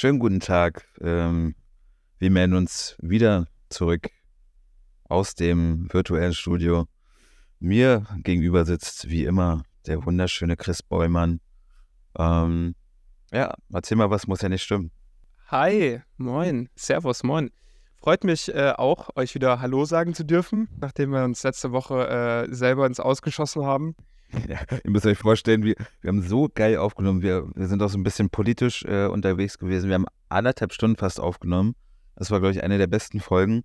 schönen guten Tag. Ähm, wir melden uns wieder zurück aus dem virtuellen Studio. Mir gegenüber sitzt wie immer der wunderschöne Chris Beumann. Ähm, ja, erzähl mal, was muss ja nicht stimmen. Hi, moin, servus, moin. Freut mich äh, auch, euch wieder Hallo sagen zu dürfen, nachdem wir uns letzte Woche äh, selber ins Ausgeschossen haben. Ja, ihr müsst euch vorstellen, wir, wir haben so geil aufgenommen. Wir, wir sind auch so ein bisschen politisch äh, unterwegs gewesen. Wir haben anderthalb Stunden fast aufgenommen. Das war, glaube ich, eine der besten Folgen.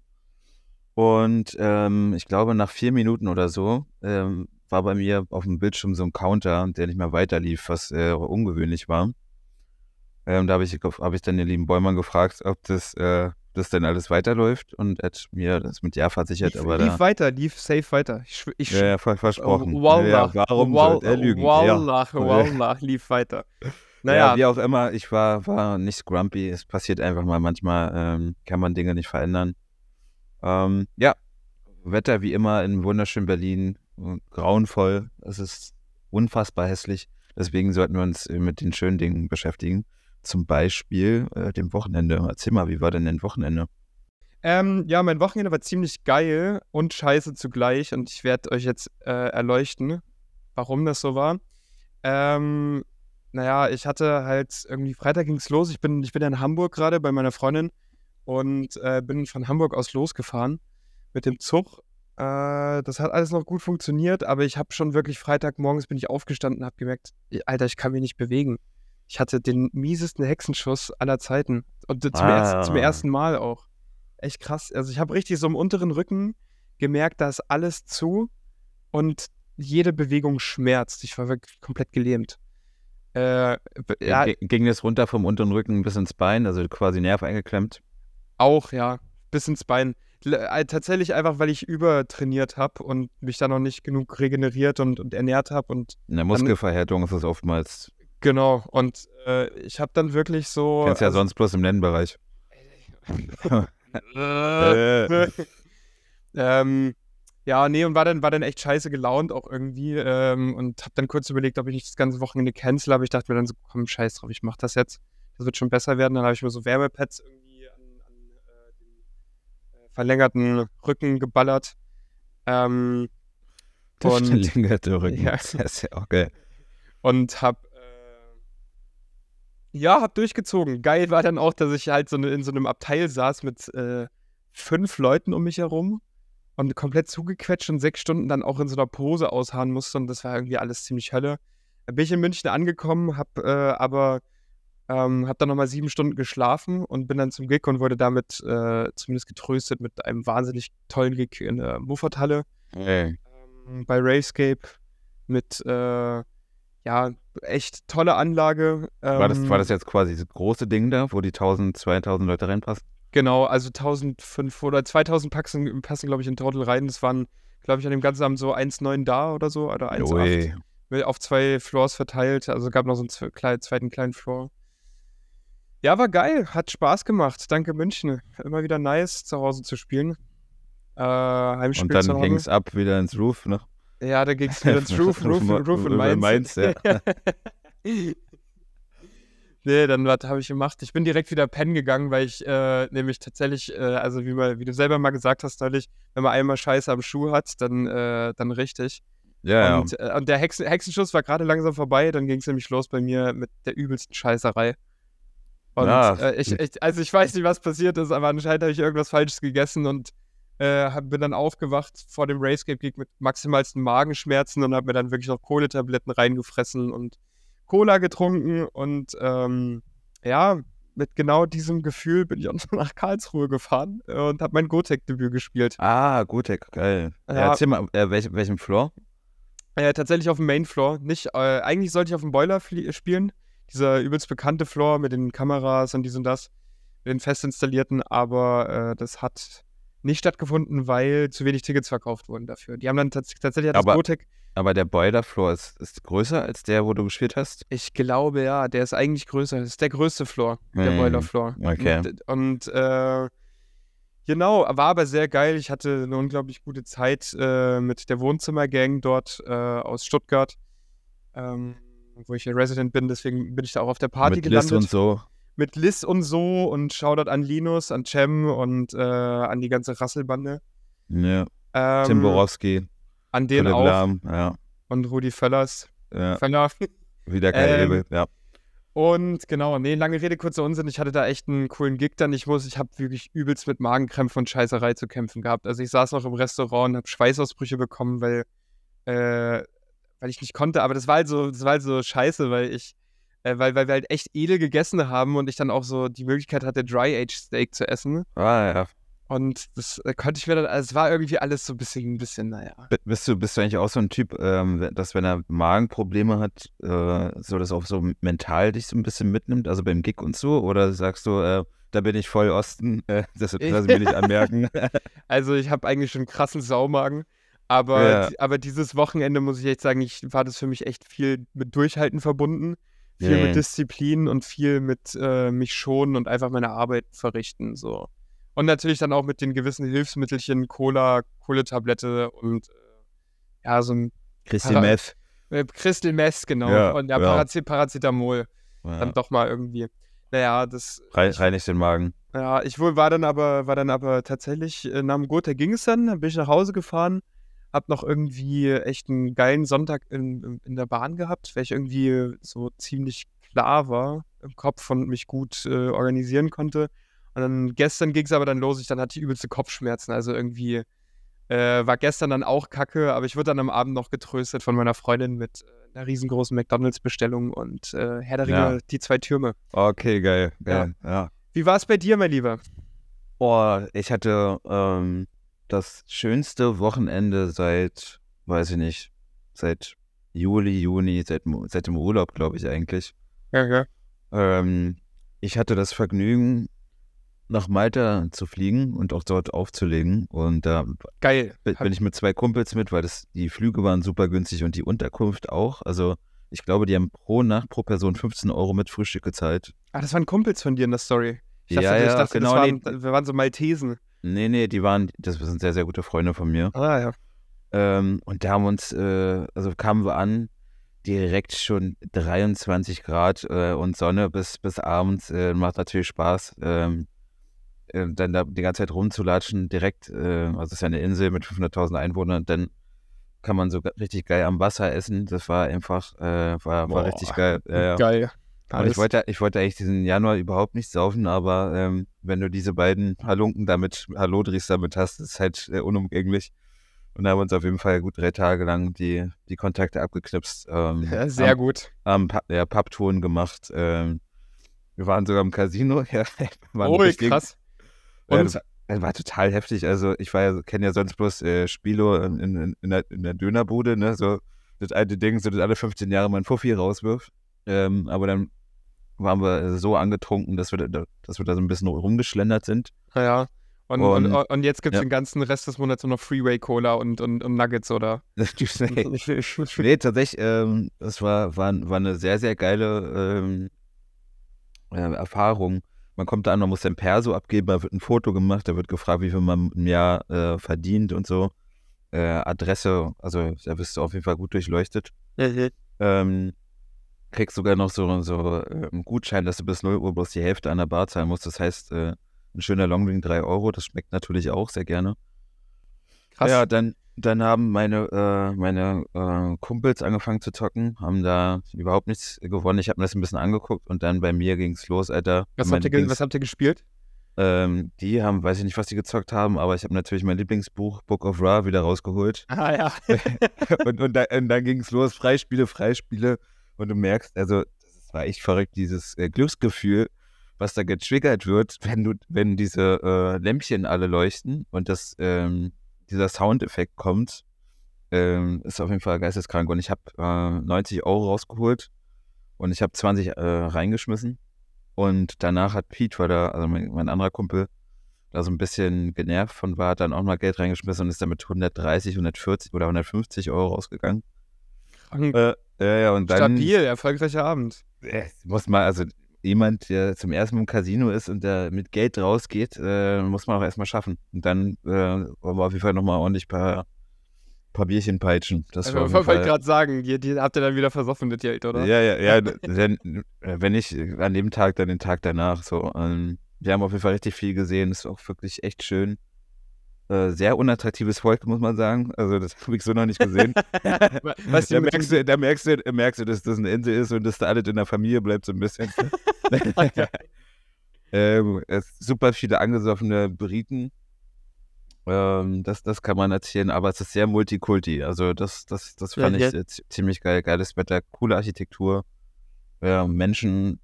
Und ähm, ich glaube, nach vier Minuten oder so ähm, war bei mir auf dem Bildschirm so ein Counter, der nicht mehr weiterlief, was äh, ungewöhnlich war. Ähm, da habe ich, hab ich dann den lieben Bäumann gefragt, ob das, äh, das denn alles weiterläuft und hat mir das mit Ja versichert. Lief, aber lief da, weiter, lief safe weiter. Ich, ich, ja, ja, versprochen. Wallah, ja, warum Wall, er lügen? Wallah, ja. Wallah, lief weiter. Naja, Naja, wie auch immer, ich war, war nicht grumpy. Es passiert einfach mal. Manchmal ähm, kann man Dinge nicht verändern. Ähm, ja, Wetter wie immer in wunderschönen Berlin. äh, Grauenvoll. Es ist unfassbar hässlich. Deswegen sollten wir uns mit den schönen Dingen beschäftigen. Zum Beispiel äh, dem Wochenende. Erzähl mal, wie war denn dein Wochenende? ähm, ja, mein Wochenende war ziemlich geil und scheiße zugleich und ich werde euch jetzt äh, erleuchten, warum das so war. Ähm, naja, ich hatte halt irgendwie, Freitag ging's los. Ich bin, ich bin in Hamburg gerade bei meiner Freundin und äh, bin von Hamburg aus losgefahren mit dem Zug. Äh, das hat alles noch gut funktioniert, aber ich habe schon wirklich Freitagmorgens bin ich aufgestanden und habe gemerkt, Alter, ich kann mich nicht bewegen. Ich hatte den miesesten Hexenschuss aller Zeiten und zum, ersten, zum Ah. ersten Mal auch. Echt krass. Also ich habe richtig so im unteren Rücken gemerkt, da ist alles zu und jede Bewegung schmerzt. Ich war wirklich komplett gelähmt. Äh, b- ja, Ging das runter vom unteren Rücken bis ins Bein, also quasi Nerv eingeklemmt? Auch, ja. Bis ins Bein. Äh, tatsächlich einfach, weil ich übertrainiert habe und mich da noch nicht genug regeneriert und, und ernährt habe. Und In der Muskelverhärtung ist das oftmals, genau, und äh, ich habe dann wirklich so. kennst ja also- sonst bloß im Nennenbereich. Äh. ähm, ja, nee, und war dann, war dann echt scheiße gelaunt auch irgendwie ähm, und habe dann kurz überlegt, ob ich nicht das ganze Wochenende cancel, aber ich dachte mir dann so, komm, scheiß drauf, ich mach das jetzt. Das wird schon besser werden. Dann habe ich mir so Wärmepads irgendwie an, an äh, den äh, verlängerten Rücken geballert. Ähm, Der Und- verlängerte Rücken. Ja. Das ist ja auch geil. und hab äh, ja, hab durchgezogen. Geil war dann auch, dass ich halt so ne, in so einem Abteil saß mit äh, fünf Leuten um mich herum und komplett zugequetscht und sechs Stunden dann auch in so einer Pose ausharren musste und das war irgendwie alles ziemlich Hölle. Bin ich in München angekommen, hab äh, aber ähm, hab dann nochmal sieben Stunden geschlafen und bin dann zum Gig und wurde damit äh, zumindest getröstet mit einem wahnsinnig tollen Gig in der Muffathalle Ey. ähm, bei Ravescape mit äh, ja, echt tolle Anlage. War, das, war ähm, das jetzt quasi das große Ding da, wo die 1000, 2000 Leute reinpassen? Genau, also 1500 oder 2000 passen, passen glaube ich, in total rein. Das waren, glaube ich, an dem ganzen Abend so 1,9 da oder so, oder 1,8. Ui. Mit- Auf zwei Floors verteilt. Also gab noch so einen zweiten kleinen Floor. Ja, war geil. Hat Spaß gemacht. Danke, München. Immer wieder nice, zu Hause zu spielen. Äh, Heimspiel Und dann ging es ab wieder ins Roof, ne? Ja, da ging es wieder ins Roof, Roof, Roof- Roof in Mainz. Mainz, ja. nee, dann was habe ich gemacht? Ich bin direkt wieder pennen gegangen, weil ich äh, nämlich tatsächlich, äh, also wie, mal, wie du selber mal gesagt hast neulich, wenn man einmal Scheiße am Schuh hat, dann, äh, dann richtig. Ja, ja. Und, äh, und der Hexen Hexenschuss war gerade langsam vorbei, dann ging es nämlich los bei mir mit der übelsten Scheißerei. Und Ja. äh, ich, ich, also ich weiß nicht, was passiert ist, aber anscheinend habe ich irgendwas Falsches gegessen und äh, bin dann aufgewacht vor dem Racegate-Gig mit maximalsten Magenschmerzen und habe mir dann wirklich noch Kohletabletten reingefressen und Cola getrunken und ähm, ja, mit genau diesem Gefühl bin ich auch noch nach Karlsruhe gefahren äh, und habe mein Gotek-Debüt gespielt. Ah, Gutek, geil. Ja. Erzähl mal, äh, welch, welchem Floor? Äh, tatsächlich auf dem Main Floor. Nicht, äh, eigentlich sollte ich auf dem Boiler flie- spielen. Dieser übelst bekannte Floor mit den Kameras und dies und das, mit den fest installierten, aber äh, das hat nicht stattgefunden, weil zu wenig Tickets verkauft wurden dafür. Die haben dann tats tatsächlich hat das Aber- Gotek, Aber der Boiler Floor ist, ist größer als der, wo du gespielt hast? ich glaube ja, der ist eigentlich größer. Das ist der größte Floor, der Hm, Boiler Floor. okay. Und, und äh, genau, war aber sehr geil. Ich hatte eine unglaublich gute Zeit äh, mit der Wohnzimmergang dort äh, aus Stuttgart, ähm, wo ich ja Resident bin. Deswegen bin ich da auch auf der Party Mit gelandet. und so. Mit Liz und so und Shoutout an Linus, an Cem und äh, an die ganze Rasselbande. Ja. Ähm, Tim Borowski, An den Philipp auch Lahm, ja. und Rudi Völlers. ja. Völler. Wieder geil, Ähm, Ebel, ja. Und genau, nee, lange Rede, kurzer Unsinn. Ich hatte da echt einen coolen Gig dann. Ich muss, ich habe wirklich übelst mit Magenkrämpfen und Scheißerei zu kämpfen gehabt. Also ich saß noch im Restaurant und habe Schweißausbrüche bekommen, weil, äh, weil ich nicht konnte. Aber das war halt so, das war halt so scheiße, weil ich, äh, weil, weil wir halt echt edel gegessen haben und ich dann auch so die Möglichkeit hatte, Dry-Age Steak zu essen. Ah, ja. Und das äh, konnte ich mir dann, also es war irgendwie alles so ein bisschen, ein bisschen, naja. B- Bist du, bist du eigentlich auch so ein Typ, ähm, dass wenn er Magenprobleme hat, äh, so das auch so mental dich so ein bisschen mitnimmt, also beim Gig und so? Oder sagst du, äh, da bin ich voll Osten, äh, das lass ich mir nicht anmerken? Also ich habe eigentlich schon einen krassen Saumagen. Aber, Ja. aber dieses Wochenende muss ich echt sagen, ich, war das für mich echt viel mit Durchhalten verbunden. Viel Ja. mit Disziplin und viel mit äh, mich schonen und einfach meine Arbeit verrichten. So. Und natürlich dann auch mit den gewissen Hilfsmittelchen, Cola, Kohletablette und äh, ja, so ein Para- Meth. äh, Crystal Mess, genau. Ja, und ja, ja. Parace Paracetamol. Ja. Dann doch mal irgendwie. Naja, das. Rei- Reinigt den Magen. Ja, ich wohl war dann aber, war dann aber tatsächlich äh, nach dem Gotha ging es dann, dann bin ich nach Hause gefahren, hab noch irgendwie echt einen geilen Sonntag in, in der Bahn gehabt, weil ich irgendwie so ziemlich klar war im Kopf und mich gut äh, organisieren konnte. Und dann gestern ging es aber dann los, ich dann hatte ich übelste Kopfschmerzen, also irgendwie äh, war gestern dann auch kacke, aber ich wurde dann am Abend noch getröstet von meiner Freundin mit äh, einer riesengroßen McDonalds-Bestellung und äh, Herr der Ja. Ringe, die zwei Türme. Okay, geil. geil. Ja. Wie war es bei dir, mein Lieber? Boah, ich hatte ähm, das schönste Wochenende seit, weiß ich nicht, seit Juli, Juni, seit, dem- seit dem Urlaub, glaube ich eigentlich. Ja, ja. Ähm, ich hatte das Vergnügen, nach Malta zu fliegen und auch dort aufzulegen. Und da Geil. bin, ich mit zwei Kumpels mit, weil das, die Flüge waren super günstig und die Unterkunft auch. Also ich glaube, die haben pro Nacht pro Person 15 Euro mit Frühstück gezahlt. Ah, das waren Kumpels von dir in der Story. Ich Ja, dachte, ich ja, dachte genau, das waren, nee. wir waren so Maltesen. Nee, nee, die waren, das sind sehr, sehr gute Freunde von mir. Ah, ja. Ähm, und da haben uns, äh, also kamen wir an, direkt schon 23 Grad äh, und Sonne bis, bis abends. Äh, macht natürlich Spaß, ähm, äh, dann da die ganze Zeit rumzulatschen. Direkt, äh, also es ist ja eine Insel mit 500.000 Einwohnern, dann kann man so richtig geil am Wasser essen. Das war einfach, äh, war, war richtig geil. Geil. Alles- ich wollte, ich wollte eigentlich diesen Januar überhaupt nicht saufen, aber ähm, wenn du diese beiden Halunken damit, Hallodris damit hast, ist halt äh, unumgänglich. Und da haben wir uns auf jeden Fall gut drei Tage lang die, die Kontakte abgeknipst. Ähm, ja, sehr haben, gut. Haben Pu- ja, Pubtouren gemacht. Ähm, wir waren sogar im Casino. Ja, Oh, richtig- krass. Und war, das war total heftig. Also ich war ja, kenne ja sonst bloß äh, Spilo in, in, in, der, in der Dönerbude, ne? So das alte Ding, so das alle 15 Jahre mal ein Fuffi rauswirft. Ähm, aber dann waren wir so angetrunken, dass wir da, dass wir da so ein bisschen rumgeschlendert sind. ja. Und, und, Und- und jetzt gibt es ja. den ganzen Rest des Monats nur noch Freeway Cola und, und, Nuggets, oder? nee, nee, tatsächlich, ähm, das war, war, war eine sehr, sehr geile ähm, äh, Erfahrung. Man kommt da an, man muss sein Perso abgeben, da wird ein Foto gemacht, da wird gefragt, wie viel man im Jahr äh, verdient und so. Äh, Adresse, also da bist du auf jeden Fall gut durchleuchtet. Ähm, kriegst sogar noch so, so äh, einen Gutschein, dass du bis 0 Uhr bloß die Hälfte an der Bar zahlen musst. Das heißt, äh, ein schöner Longdrink 3 Euro, das schmeckt natürlich auch sehr gerne. Krass. Ja, dann, dann haben meine, äh, meine äh, Kumpels angefangen zu zocken, haben da überhaupt nichts gewonnen. Ich habe mir das ein bisschen angeguckt und dann bei mir ging es los, Alter. was, habt ihr, Lieblings- was habt ihr gespielt? ähm, die haben, weiß ich nicht, was die gezockt haben, aber ich habe natürlich mein Lieblingsbuch Book of Ra wieder rausgeholt. Ah, ja. und, und, da, und dann ging es los, Freispiele, Freispiele. Und du merkst, also, das war echt verrückt, dieses äh, Glücksgefühl, was da getriggert wird, wenn du, wenn diese äh, Lämpchen alle leuchten und das, ähm, dieser Soundeffekt kommt, ähm, ist auf jeden Fall geisteskrank. Und ich habe äh, 90 Euro rausgeholt und ich habe 20 äh, reingeschmissen. Und danach hat Pete, weil da, also mein, mein anderer Kumpel, da so ein bisschen genervt von war, hat dann auch mal Geld reingeschmissen und ist dann mit 130, 140 oder 150 Euro rausgegangen. Krank. Äh, ja, ja, und dann Stabil, erfolgreicher Abend. äh, muss man, also jemand, der zum ersten Mal im Casino ist und der mit Geld rausgeht, äh, muss man auch erstmal schaffen. Und dann äh, wollen wir auf jeden Fall nochmal ordentlich paar, paar Bierchen peitschen. Das Also, ich wollte Fall- gerade sagen, die, die habt ihr dann wieder versoffen, das Geld, oder? Ja, ja, ja. Denn, äh, wenn nicht an dem Tag, dann den Tag danach. So, ähm, wir haben auf jeden Fall richtig viel gesehen. Es ist auch wirklich echt schön. Äh, sehr unattraktives Volk, muss man sagen. Also, das habe ich so noch nicht gesehen. Weißt da, merkst du, da merkst du, merkst du, dass das eine Insel ist und dass da alles in der Familie bleibt, so ein bisschen. ähm, es super viele angesoffene Briten. Ähm, das, das kann man erzählen, aber es ist sehr multikulti. Also das, das, das Ja, fand ja. ich zi- ziemlich geil. Geiles Wetter, coole Architektur. Ja, Menschen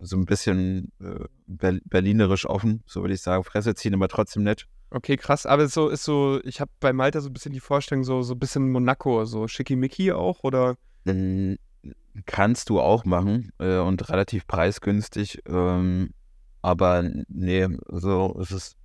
so ein bisschen äh, ber berlinerisch offen, so würde ich sagen. Fresse ziehen, aber trotzdem nett. Okay, krass, aber so ist so, ich habe bei Malta so ein bisschen die Vorstellung, so, so ein bisschen Monaco, so schickimicki auch, oder? Kannst du auch machen äh, und relativ preisgünstig. Ähm, aber nee, so ist es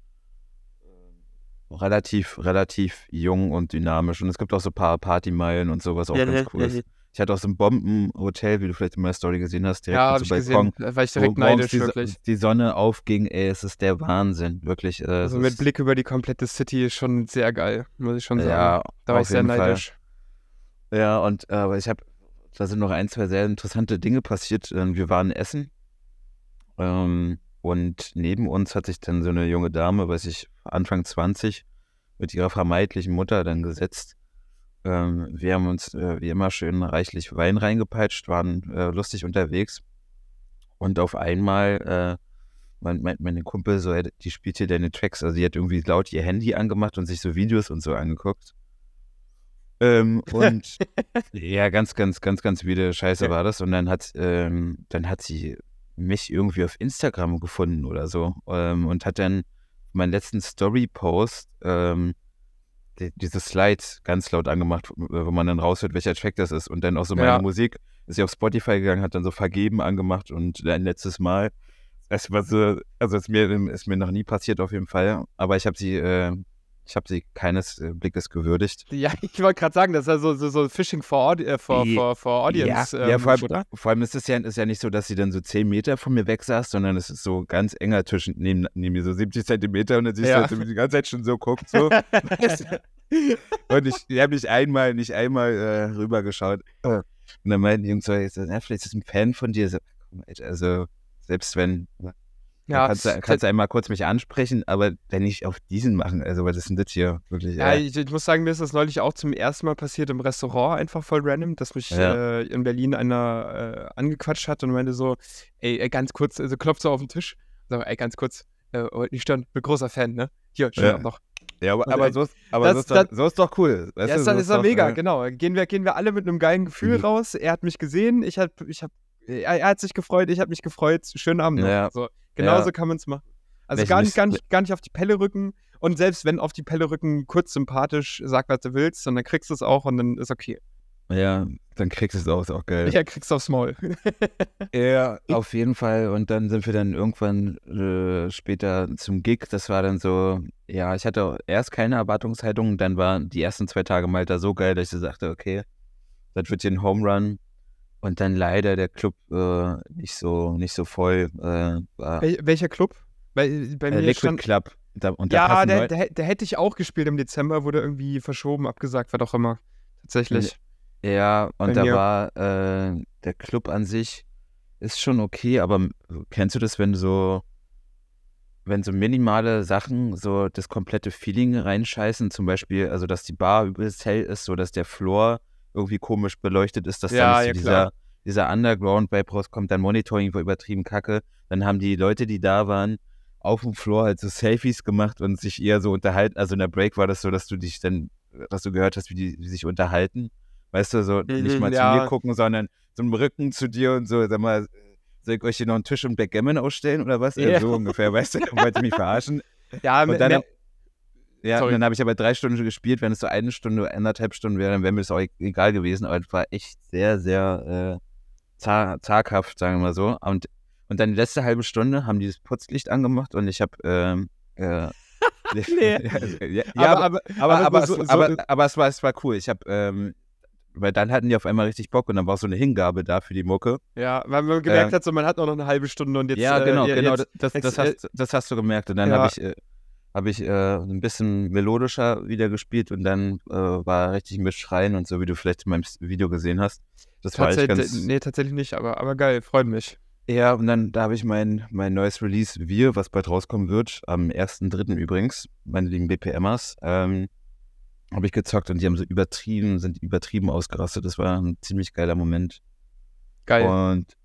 äh, relativ, relativ jung und dynamisch. Und es gibt auch so ein paar Partymeilen und sowas auch Ja, ganz cool ja, ist. ja. Ich hatte auch so ein Bombenhotel, wie du vielleicht in meiner Story gesehen hast, direkt Ja, so ich Balkon, gesehen, da war ich direkt neidisch, die, wirklich. die Sonne aufging. Ey, es ist der Wahnsinn, wirklich. Äh, Also mit Blick über die komplette City ist schon sehr geil, muss ich schon sagen. Ja, da war auf ich sehr jeden Fall. neidisch. Ja, und äh, aber ich habe, da sind noch ein, zwei sehr interessante Dinge passiert. Ähm, Wir waren essen ähm, und neben uns hat sich dann so eine junge Dame, weiß ich, Anfang 20, mit ihrer vermeintlichen Mutter dann gesetzt. Ähm, wir haben uns äh, wie immer schön reichlich Wein reingepeitscht, waren äh, lustig unterwegs und auf einmal äh, mein, mein, meine Kumpel so, die spielt hier deine Tracks, also die hat irgendwie laut ihr Handy angemacht und sich so Videos und so angeguckt. Ähm, und ja, ganz, ganz, ganz, ganz wieder Scheiße war das. Und dann hat, ähm, dann hat sie mich irgendwie auf Instagram gefunden oder so ähm, und hat dann meinen letzten Story-Post ähm, die, diese Slides ganz laut angemacht, wo man dann raushört, welcher Track das ist. Und dann auch so meine Ja. Musik. Ist sie auf Spotify gegangen, hat dann so vergeben angemacht und ein letztes Mal. Es war so, also es ist mir, ist mir noch nie passiert auf jeden Fall. Aber ich habe sie, äh, ich habe sie keines äh, Blickes gewürdigt. Ja, ich wollte gerade sagen, das ist ja so, so, so Fishing for, Audi äh, for, Ja, for, for Audience. ja, ja ähm, vor, allem, oder? vor allem ist es ja, ist ja nicht so, dass sie dann so 10 Meter von mir weg saß, sondern es ist so ganz enger zwischen, neben, neben mir so 70 Zentimeter und dann siehst Ja. du, dass sie die ganze Zeit schon so guckt. So. Und ich, ich habe nicht einmal, nicht einmal äh, rübergeschaut. Und dann meinten die Jungs so, ja, vielleicht ist ein Fan von dir. So, also selbst wenn, Ja, kannst, du, kannst du einmal kurz mich ansprechen, aber wenn nicht auf diesen machen, also was ist denn das hier wirklich? Ja, äh, ich, ich muss sagen, mir ist das neulich auch zum ersten Mal passiert im Restaurant, einfach voll random, dass mich Ja. äh, in Berlin einer äh, angequatscht hat und meinte so, ey, ganz kurz, also klopft so auf den Tisch, so, ey, ganz kurz, äh, nicht stören, bin großer Fan, ne? Hier, schönen Ja. Noch. ja, aber, aber, so, ist, aber das- so, ist doch, das- so ist doch cool. Weißt ja, ist, so doch- ist doch doch, mega, äh, genau. Gehen wir, gehen wir alle mit einem geilen Gefühl Mhm. raus. Er hat mich gesehen, ich hab, ich hab, er, er hat sich gefreut, ich habe mich gefreut. Schönen Abend noch. Ja. So, genauso Ja. kann man es machen. Also gar nicht, gar, nicht, gar nicht auf die Pelle rücken. Und selbst wenn auf die Pelle rücken, kurz sympathisch, sag, was du willst, und dann kriegst du es auch und dann ist okay. Ja, dann kriegst du es auch, ist auch geil. Ja, kriegst du aufs Maul. Ja, auf jeden Fall. Und dann sind wir dann irgendwann äh, später zum Gig. Das war dann so, ja, ich hatte erst keine Erwartungshaltung. Dann waren die ersten zwei Tage Malta so geil, dass ich sagte, okay, das wird hier ein Home Run. Und dann leider der Club äh, nicht so nicht so voll. Äh, war, Wel welcher Club? Bei, bei äh, mir Liquid stand, Club. Da, ja, der, der, der hätte ich auch gespielt im Dezember, wurde irgendwie verschoben, abgesagt, was auch immer. Tatsächlich. Ja, und Bei da mir- war äh, der Club an sich ist schon okay, aber kennst du das, wenn so, wenn so minimale Sachen so das komplette Feeling reinscheißen, zum Beispiel, also dass die Bar übelst hell ist, so dass der Floor irgendwie komisch beleuchtet ist, dass Ja, da nicht ja, klar. dieser, dieser Underground-Vibe rauskommt, dann Monitoring war übertrieben kacke, dann haben die Leute, die da waren, auf dem Floor halt so Selfies gemacht und sich eher so unterhalten, also in der Break war das so, dass du dich dann, dass du gehört hast, wie die, wie sich unterhalten, weißt du, so nicht Mhm, mal ja. zu mir gucken, sondern so im Rücken zu dir und so, sag mal, soll ich euch hier noch einen Tisch und Backgammon ausstellen oder was? Ja. So ungefähr, weißt du, wollt ihr mich verarschen? Ja, Und dann, ja, Sorry. und dann habe ich aber drei Stunden gespielt, wenn es so eine Stunde, anderthalb Stunden wäre, dann wäre mir das auch e- egal gewesen, aber es war echt sehr, sehr äh, zag, zaghaft, sagen wir mal so. Und, und dann die letzte halbe Stunde haben die das Putzlicht angemacht und ich habe ähm, äh, Nee. ja, ja, aber, aber, aber, aber, so- so- aber, aber es, war, es war cool. Ich habe, ähm, weil dann hatten die auf einmal richtig Bock und dann war so eine Hingabe da für die Mucke. Ja, weil man gemerkt Ähm, hat, so man hat noch eine halbe Stunde und jetzt. ja, äh, genau, ja, genau. Jetzt, Das, das, jetzt, hast, das hast du gemerkt. Und dann ja. habe ich, äh, habe ich äh, ein bisschen melodischer wieder gespielt und dann äh, war richtig mit Schreien und so, wie du vielleicht in meinem Video gesehen hast. Das war echt ganz. Nee, tatsächlich nicht, aber, aber geil, freut mich. Ja, und dann da habe ich mein, mein neues Release Wir, was bald rauskommen wird, am 1.3. übrigens, meine lieben BPMers, ähm, habe ich gezockt und die haben so übertrieben, sind übertrieben ausgerastet. Das war ein ziemlich geiler Moment. Geil. Und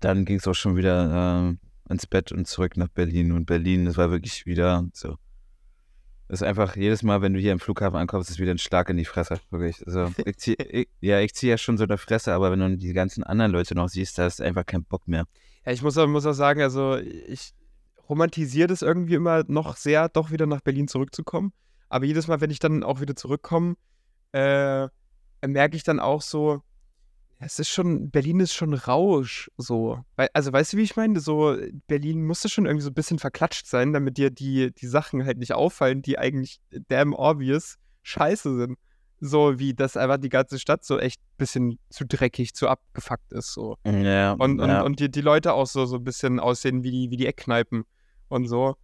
dann ging es auch schon wieder äh, ins Bett und zurück nach Berlin. Und Berlin, das war wirklich wieder so. Das ist einfach jedes Mal, wenn du hier im Flughafen ankommst, ist wieder ein Schlag in die Fresse. Wirklich. Also, ich zieh, ich, ja, ich ziehe ja schon so der Fresse, aber wenn du die ganzen anderen Leute noch siehst, da ist einfach kein Bock mehr. Ja, ich muss auch, muss auch sagen, also ich romantisiere das irgendwie immer noch sehr, doch wieder nach Berlin zurückzukommen. Aber jedes Mal, wenn ich dann auch wieder zurückkomme, äh, merke ich dann auch so, es ist schon, Berlin ist schon Rausch, so. Also, weißt du, wie ich meine? So, Berlin musste schon irgendwie so ein bisschen verklatscht sein, damit dir die, die Sachen halt nicht auffallen, die eigentlich damn obvious scheiße sind. So wie, dass einfach die ganze Stadt so echt ein bisschen zu dreckig, zu abgefuckt ist, so. Ja. Und, und, ja. und die, die Leute auch so, so ein bisschen aussehen wie die, wie die Eckkneipen und so.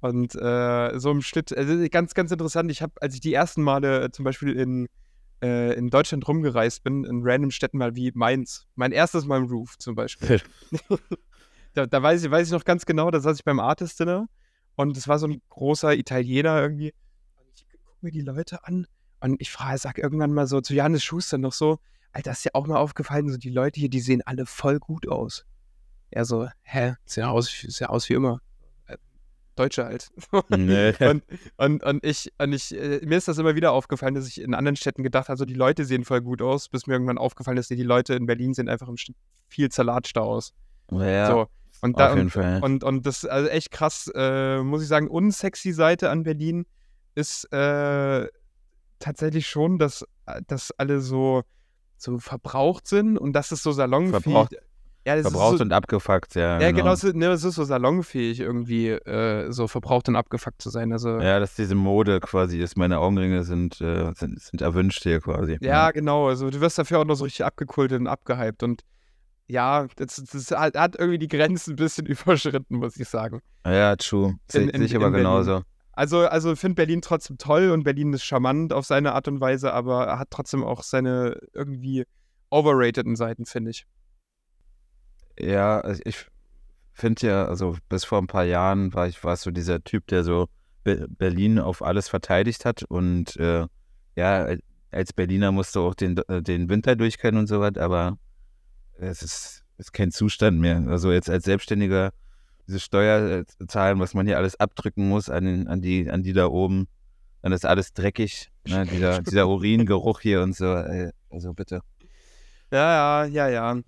Und äh, so im Schnitt, also ganz, ganz interessant. Ich habe, als ich die ersten Male zum Beispiel in äh, in Deutschland rumgereist bin, in random Städten mal wie Mainz. Mein erstes Mal im Roof zum Beispiel. da, da weiß, ich, weiß ich noch ganz genau, da saß ich beim Artist Dinner und es war so ein großer Italiener irgendwie. Und ich gucke mir die Leute an und ich frage, sag irgendwann mal so zu Johannes Schuster noch so, Alter, ist dir auch mal aufgefallen, so die Leute hier, die sehen alle voll gut aus. Er so, hä, sieht ja aus, sieht ja aus wie immer. Deutsche halt. Nee. und, und, und ich, und ich äh, mir ist das immer wieder aufgefallen, dass ich in anderen Städten gedacht habe, so die Leute sehen voll gut aus, bis mir irgendwann aufgefallen ist, die Leute in Berlin sehen einfach viel zerlatschter aus. Ja, so. Und, da, auf jeden und, Fall. und, und das also echt krass, äh, muss ich sagen, unsexy Seite an Berlin ist äh, tatsächlich schon, dass, dass alle so, so verbraucht sind und dass es so salonfähig Verbraucht. Ja, das ist Verbraucht so, und abgefuckt, ja. ja, genau, es ist, ne, ist so salonfähig irgendwie, äh, so verbraucht und abgefuckt zu sein. Also, ja, Ja, dass diese Mode quasi ist. Meine Augenringe sind, äh, sind, sind erwünscht hier quasi. genau. Also du wirst dafür auch noch so richtig abgekultet und abgehypt. Und ja, das, das hat, hat irgendwie die Grenzen ein bisschen überschritten, muss ich sagen. Ja, true. Sehe ich aber genauso. Also, also ich finde Berlin trotzdem toll und Berlin ist charmant auf seine Art und Weise, aber er hat trotzdem auch seine irgendwie overrateden Seiten, finde ich. Ja, also ich finde ja, also bis vor ein paar Jahren war ich war so dieser Typ, der so Be Berlin auf alles verteidigt hat und äh, ja, als Berliner musst du auch den, äh, den Winter durchkennen und so was, aber es ist, ist kein Zustand mehr. Also jetzt als Selbstständiger diese Steuer äh, zahlen, was man hier alles abdrücken muss an, den, an, die, an die da oben, dann ist alles dreckig, ne? dieser, dieser Uringeruch hier und so, äh, also bitte. Ja, ja, ja, ja.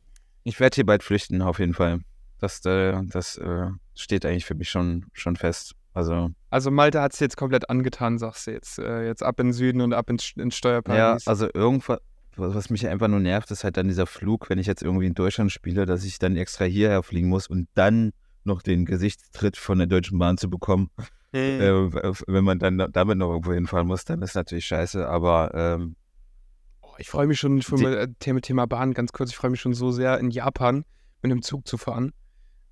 Ich werde hier bald flüchten, auf jeden Fall. Das, äh, das äh, steht eigentlich für mich schon, schon fest. Also, Also Malte hat es jetzt komplett angetan, sagst du jetzt. Äh, jetzt ab in den Süden und ab ins, ins ja, Steuerparadies. also irgendwas, was mich einfach nur nervt, ist halt dann dieser Flug, wenn ich jetzt irgendwie in Deutschland spiele, dass ich dann extra hierher fliegen muss und dann noch den Gesichtstritt von der Deutschen Bahn zu bekommen. Hm. Äh, wenn man dann damit noch irgendwo hinfahren muss, dann ist natürlich scheiße, aber ähm, ich freue mich schon, Die- mal, äh, Thema, Thema Bahn, ganz kurz, ich freue mich schon so sehr, in Japan mit einem Zug zu fahren.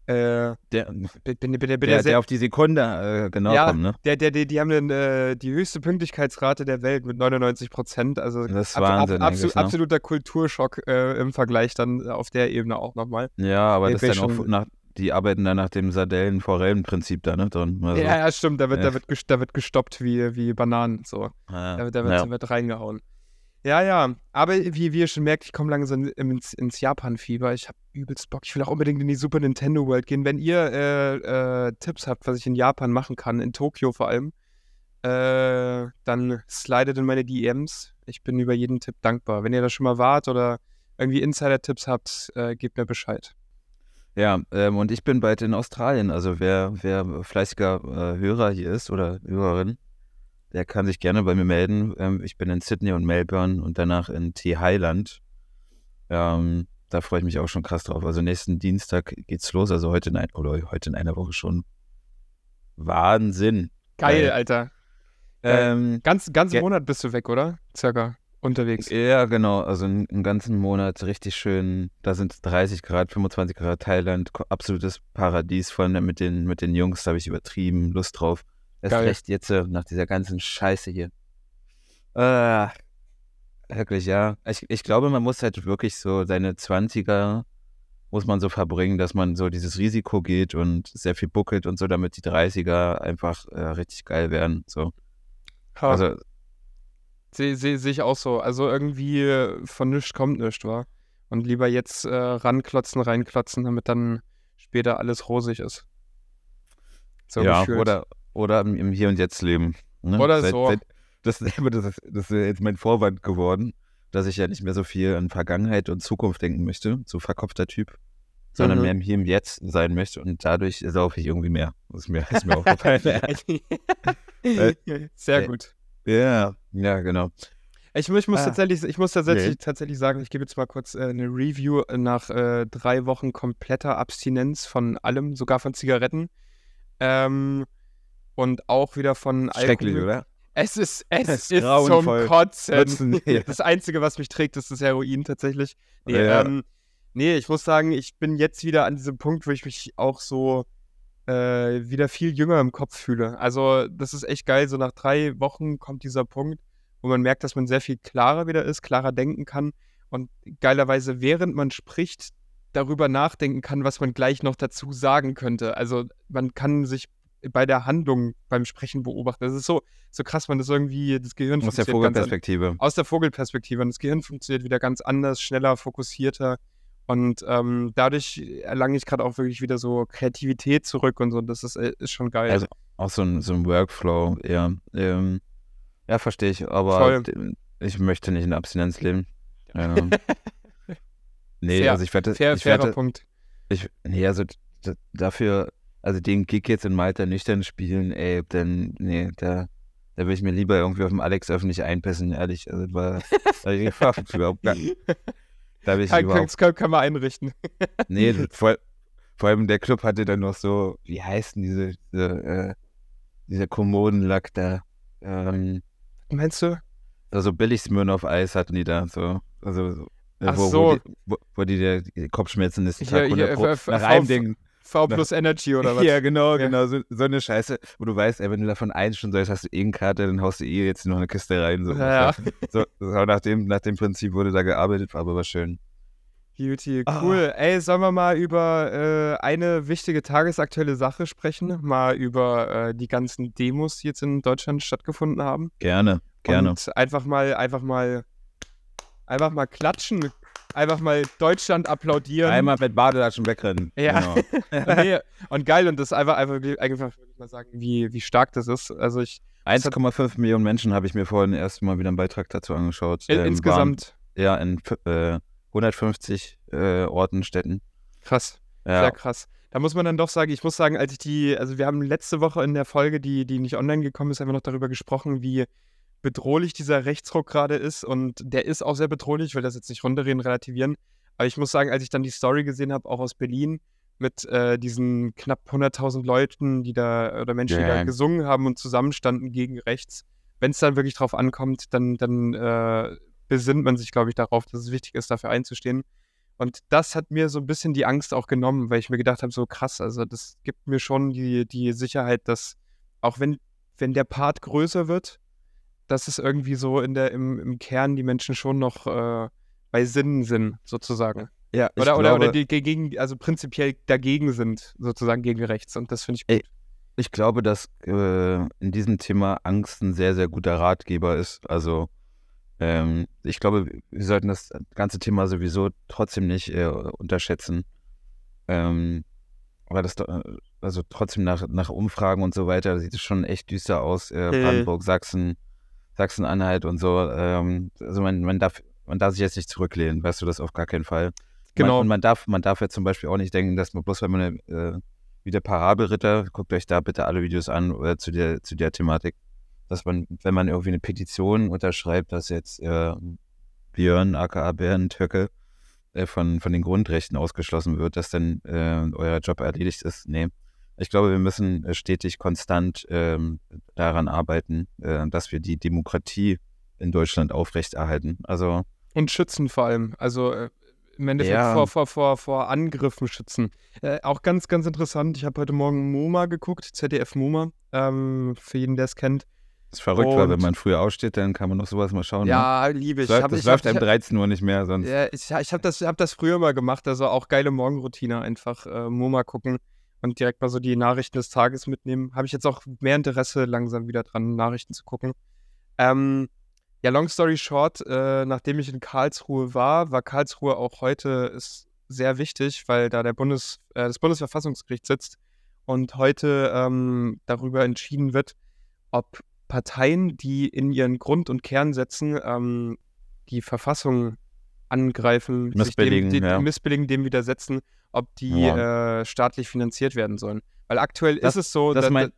Äh, der, bin, bin, bin, der, der sehr, auf die Sekunde äh, genau Ja. kommt, ne? der, der, die, die haben den, äh, die höchste Pünktlichkeitsrate der Welt mit 99 Prozent. Also Das ist ab- Wahnsinn ab, absolut, ne? absoluter Kulturschock äh, im Vergleich dann auf der Ebene auch nochmal. Ja, aber das ist dann auch nach, die arbeiten dann nach dem Sardellen-Forellen-Prinzip da, ne? Drin. Also, Ja, ja, stimmt, da wird, Ja. Da, wird da wird gestoppt wie, wie Bananen. So. ja, Da, wird- da wird, ja. da wird reingehauen. Ja, ja. Aber wie, wie ihr schon merkt, ich komme langsam ins, ins Japan-Fieber. Ich habe übelst Bock. Ich will auch unbedingt in die Super Nintendo World gehen. Wenn ihr äh, äh, Tipps habt, was ich in Japan machen kann, in Tokio vor allem, äh, dann slidet in meine DMs. Ich bin über jeden Tipp dankbar. Wenn ihr da schon mal wart oder irgendwie Insider-Tipps habt, äh, gebt mir Bescheid. Ja, ähm, und ich bin bald in Australien. Also wer, wer fleißiger äh, Hörer hier ist oder Hörerin, der kann sich gerne bei mir melden. Ähm, ich bin in Sydney und Melbourne und danach in T Highland. Ähm, da freue ich mich auch schon krass drauf. Also nächsten Dienstag geht's los. Also heute in, ein, oder heute in einer Woche schon. Wahnsinn. Geil, Geil. Alter. Äh, Ähm, Ganz, ganzen ge- Monat bist du weg, oder? Circa unterwegs. Ja, genau. Also einen, ganzen Monat richtig schön. Da sind es 30 Grad, 25 Grad Thailand. Absolutes Paradies, vor allem mit den, mit den Jungs. Da habe ich übertrieben Lust drauf. Erst Geil. recht jetzt äh, nach dieser ganzen Scheiße hier. Äh, wirklich, ja. Ich, ich glaube, man muss halt wirklich so seine 20er muss man so verbringen, dass man so dieses Risiko geht und sehr viel buckelt und so, damit die 30er einfach äh, richtig geil werden. So. Ha, Also, Sehe seh, seh ich auch so. Also irgendwie äh, von nichts kommt nichts, wa? Und lieber jetzt äh, ranklotzen, reinklotzen, damit dann später alles rosig ist. So ja, gefühlt. oder, oder im, im Hier und Jetzt leben. Ne? Oder so. das, das ist, das ist jetzt mein Vorwand geworden, dass ich ja nicht mehr so viel an Vergangenheit und Zukunft denken möchte, so verkopfter Typ, sondern Mhm. mehr im Hier und Jetzt sein möchte und dadurch saufe ich irgendwie mehr. Das ist mir, ist mir aufgefallen. Sehr äh, gut. ja, ja, genau. Ich, ich muss Ah. tatsächlich, ich muss tatsächlich, Nee. tatsächlich sagen, ich gebe jetzt mal kurz äh, eine Review nach äh, drei Wochen kompletter Abstinenz von allem, sogar von Zigaretten. Ähm, und auch wieder von Schrecklich, Alkohol. oder? Es ist, es Das ist zum. Kotzen. Das Einzige, was mich trägt, ist das Heroin tatsächlich. Nee, Ja. ähm, nee, ich muss sagen, ich bin jetzt wieder an diesem Punkt, wo ich mich auch so äh, wieder viel jünger im Kopf fühle. Also, das ist echt geil. So nach drei Wochen kommt dieser Punkt, wo man merkt, dass man sehr viel klarer wieder ist, klarer denken kann und geilerweise, während man spricht, darüber nachdenken kann, was man gleich noch dazu sagen könnte. Also, man kann sich bei der Handlung beim Sprechen beobachten. Das ist so, so krass, man das irgendwie, das Gehirn Aus der funktioniert ganz an- Vogelperspektive. aus der Vogelperspektive. Und das Gehirn funktioniert wieder ganz anders, schneller, fokussierter. Und ähm, dadurch erlange ich gerade auch wirklich wieder so Kreativität zurück und so. Das ist, äh, ist schon geil. Also auch so ein, so ein Workflow, ja. Ähm, ja, verstehe ich, aber Voll. ich möchte nicht in der Abstinenz leben. Ähm, nee, Fair. also ich werde, Fair, ich fairer werde, Punkt. ich, nee, also dafür, also den Gig jetzt in Malta nüchtern spielen, ey, dann, nee, da, da will ich mir lieber irgendwie auf dem Alex öffentlich einpissen, ehrlich. Also das war, da ich überhaupt gar, da will ich Kann, überhaupt, kann, kann man einrichten. nee, das- vor, vor allem der Club hatte dann noch so, wie heißt denn diese, diese äh, dieser Kommodenlack da, ähm, Meinst du? also billig Smirnoff Eis hatten die da, so, also, so, Ach wo, so. wo, die, wo, wo die, der Kopfschmerzen ist, Hier- Tag hier, 100 Pro, F- F- nach einem Ding, V plus Energy oder was? ja, genau, Ja. genau. So, so eine Scheiße, wo du weißt, ey, wenn du davon eins schon sollst, hast du eh eine Karte, dann haust du eh jetzt noch eine Kiste rein. So, Ja, so, so nach, dem, nach dem Prinzip wurde da gearbeitet, aber war schön. Beauty, Ah. cool. Ey, sollen wir mal über äh, eine wichtige tagesaktuelle Sache sprechen? Mal über äh, die ganzen Demos, die jetzt in Deutschland stattgefunden haben? Gerne, gerne. Und einfach mal, einfach mal, einfach mal klatschen. Einfach mal Deutschland applaudieren. Einmal mit Badelatschen wegrennen. Ja. Genau. nee, und geil, und das einfach, einfach, einfach mal sagen, wie, wie stark das ist. Also ich 1,5 Millionen Menschen habe ich mir vorhin erst mal wieder einen Beitrag dazu angeschaut. in, Ähm, insgesamt Waren, ja, in äh, 150 äh, Orten, Städten. krass. Ja, Sehr krass. Da muss man dann doch sagen, ich muss sagen, als ich die, also wir haben letzte Woche in der Folge, die, die nicht online gekommen ist, einfach noch darüber gesprochen, wie bedrohlich dieser Rechtsruck gerade ist. Und der ist auch sehr bedrohlich, ich will das jetzt nicht runterreden, relativieren. Aber ich muss sagen, als ich dann die Story gesehen habe, auch aus Berlin, mit äh, diesen knapp 100.000 Leuten, die da, oder Menschen, die Ja. da gesungen haben und zusammenstanden gegen rechts, wenn es dann wirklich drauf ankommt, dann, dann äh, besinnt man sich, glaube ich, darauf, dass es wichtig ist, dafür einzustehen. Und das hat mir so ein bisschen die Angst auch genommen, weil ich mir gedacht habe, so krass, also das gibt mir schon die, die Sicherheit, dass auch wenn, wenn der Part größer wird, dass es irgendwie so in der, im, im Kern die Menschen schon noch äh, bei Sinnen sind, sozusagen. ja ich Oder, oder, glaube, oder die gegen, also prinzipiell dagegen sind, sozusagen gegen rechts. Und das finde ich Ey, gut. Ich glaube, dass äh, in diesem Thema Angst ein sehr, sehr guter Ratgeber ist. Also ähm, ich glaube, wir sollten das ganze Thema sowieso trotzdem nicht äh, unterschätzen. Ähm, aber das, äh, also trotzdem nach, nach Umfragen und so weiter sieht es schon echt düster aus. Äh. Brandenburg, Sachsen, Sachsen-Anhalt und so. Ähm, also man, man darf, man darf sich jetzt nicht zurücklehnen, weißt du das auf gar keinen Fall. Genau. Man, und man darf, man darf ja zum Beispiel auch nicht denken, dass man bloß, wenn man äh, wie der Parabelritter, guckt euch da bitte alle Videos an äh, zu der, zu der Thematik, dass man, wenn man irgendwie eine Petition unterschreibt, dass jetzt äh, Björn, aka Bernd Höcke, äh, von, von den Grundrechten ausgeschlossen wird, dass dann äh, euer Job erledigt ist. Nee. Ich glaube, wir müssen äh, stetig konstant ähm, daran arbeiten, äh, dass wir die Demokratie in Deutschland aufrechterhalten. Also Und schützen vor allem. Also äh, im Endeffekt Ja. vor, vor, vor, vor Angriffen schützen. Äh, auch ganz, ganz interessant. Ich habe heute Morgen MoMA geguckt, ZDF MoMA, ähm, für jeden, der es kennt. Das ist verrückt, weil wenn Und- man früher aussteht, dann kann man noch sowas mal schauen. ne? Ja, liebe ich. Das läuft, Hab- das ich läuft hab- einem ich hab- 13 Uhr nicht mehr, sonst. Ja, ich, ich habe das, hab das früher mal gemacht, also auch geile Morgenroutine einfach äh, MoMA gucken und direkt mal so die Nachrichten des Tages mitnehmen. Habe ich jetzt auch mehr Interesse langsam wieder dran, Nachrichten zu gucken. Ähm, ja, long story short, äh, nachdem ich in Karlsruhe war, war Karlsruhe auch heute ist sehr wichtig, weil da der Bundes, äh, das Bundesverfassungsgericht sitzt und heute ähm, darüber entschieden wird, ob Parteien, die in ihren Grund- und Kernsätzen ähm, die Verfassung angreifen, sich Missbilligen, dem, dem, ja. missbilligen, dem widersetzen, ob die Ja. äh, staatlich finanziert werden sollen. Weil aktuell Das- ist es so, Das da-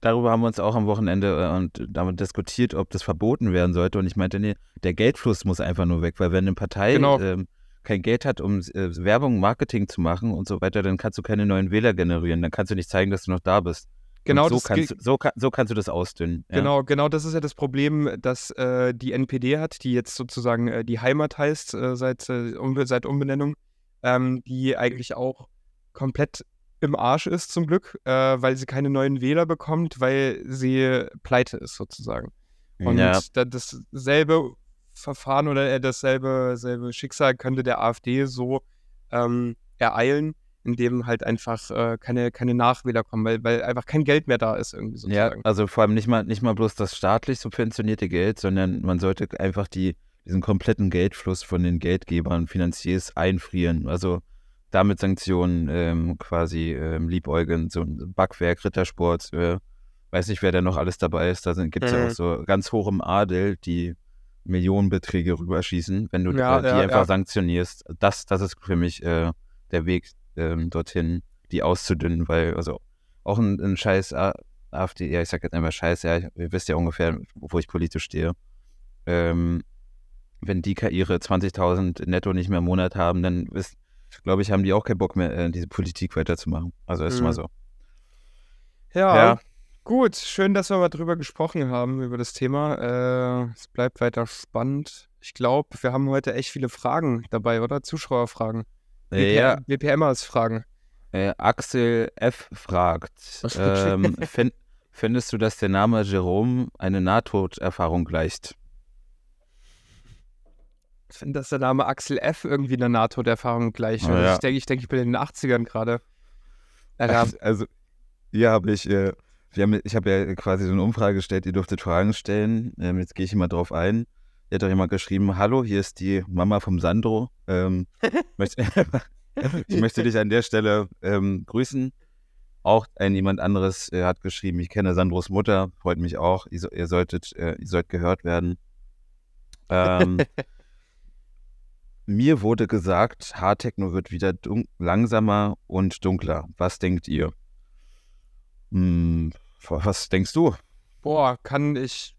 darüber haben wir uns auch am Wochenende äh, und damit diskutiert, ob das verboten werden sollte. Und ich meinte, nee, der Geldfluss muss einfach nur weg, weil wenn eine Partei Genau. ähm, kein Geld hat, um äh, Werbung, Marketing zu machen und so weiter, dann kannst du keine neuen Wähler generieren. Dann kannst du nicht zeigen, dass du noch da bist. Genau so kannst, so, kann, so kannst du das ausdünnen. Ja? Genau, genau das ist ja das Problem, das äh, die NPD hat, die jetzt sozusagen äh, die Heimat heißt äh, seit, äh, Umbe seit Umbenennung, ähm, die eigentlich auch komplett im Arsch ist zum Glück, äh, weil sie keine neuen Wähler bekommt, weil sie pleite ist sozusagen. Und ja. da, dasselbe Verfahren oder äh, dasselbe selbe Schicksal könnte der AfD so ähm, ereilen, indem halt einfach äh, keine, keine Nachwähler kommen, weil, weil einfach kein Geld mehr da ist irgendwie Ja, sozusagen. also vor allem nicht mal, nicht mal bloß das staatlich subventionierte Geld, sondern man sollte einfach die, diesen kompletten Geldfluss von den Geldgebern, Finanziers einfrieren. Also damit Sanktionen ähm, quasi ähm, liebäugeln, so ein Backwerk, Rittersport, äh, weiß nicht, wer da noch alles dabei ist. Da gibt es ja Mhm. auch so ganz hoch im Adel, die Millionenbeträge rüberschießen, wenn du Ja, äh, die ja, einfach ja. sanktionierst. Das, das ist für mich äh, der Weg ähm, dorthin, die auszudünnen, weil also auch ein, ein scheiß AfD, ja, ich sag jetzt einfach scheiß, ja, ihr wisst ja ungefähr, wo ich politisch stehe. Ähm, wenn die ihre 20.000 netto nicht mehr im Monat haben, dann ist, glaube ich, haben die auch keinen Bock mehr, äh, diese Politik weiterzumachen. Also ist Mhm. mal so. Ja, Ja. gut. Schön, dass wir mal drüber gesprochen haben, über das Thema. Äh, es bleibt weiter spannend. Ich glaube, wir haben heute echt viele Fragen dabei, oder? Zuschauerfragen. Ja, WPMers Fragen. äh, Axel F. fragt, ähm, fin findest du, dass der Name Jerome eine Nahtoderfahrung gleicht? Ich finde, dass der Name Axel F. irgendwie einer NATO-Erfahrung gleich. Oh, Also ja. Ich denke, ich, denk, ich bin in den 80ern gerade. Alter, Also, hier habe ich, äh, wir haben, ich habe ja quasi so eine Umfrage gestellt, ihr dürftet Fragen stellen. Ähm, jetzt gehe ich mal drauf ein. Hier hat doch jemand geschrieben, hallo, hier ist die Mama vom Sandro. Ähm, möchte, ich möchte dich an der Stelle ähm, grüßen. Auch ein jemand anderes äh, hat geschrieben, ich kenne Sandros Mutter, freut mich auch. Ihr, so- ihr solltet, äh, ihr sollt gehört werden. Ähm, mir wurde gesagt, Hardtechno wird wieder langsamer und dunkler. Was denkt ihr? Hm, was denkst du? boah, kann ich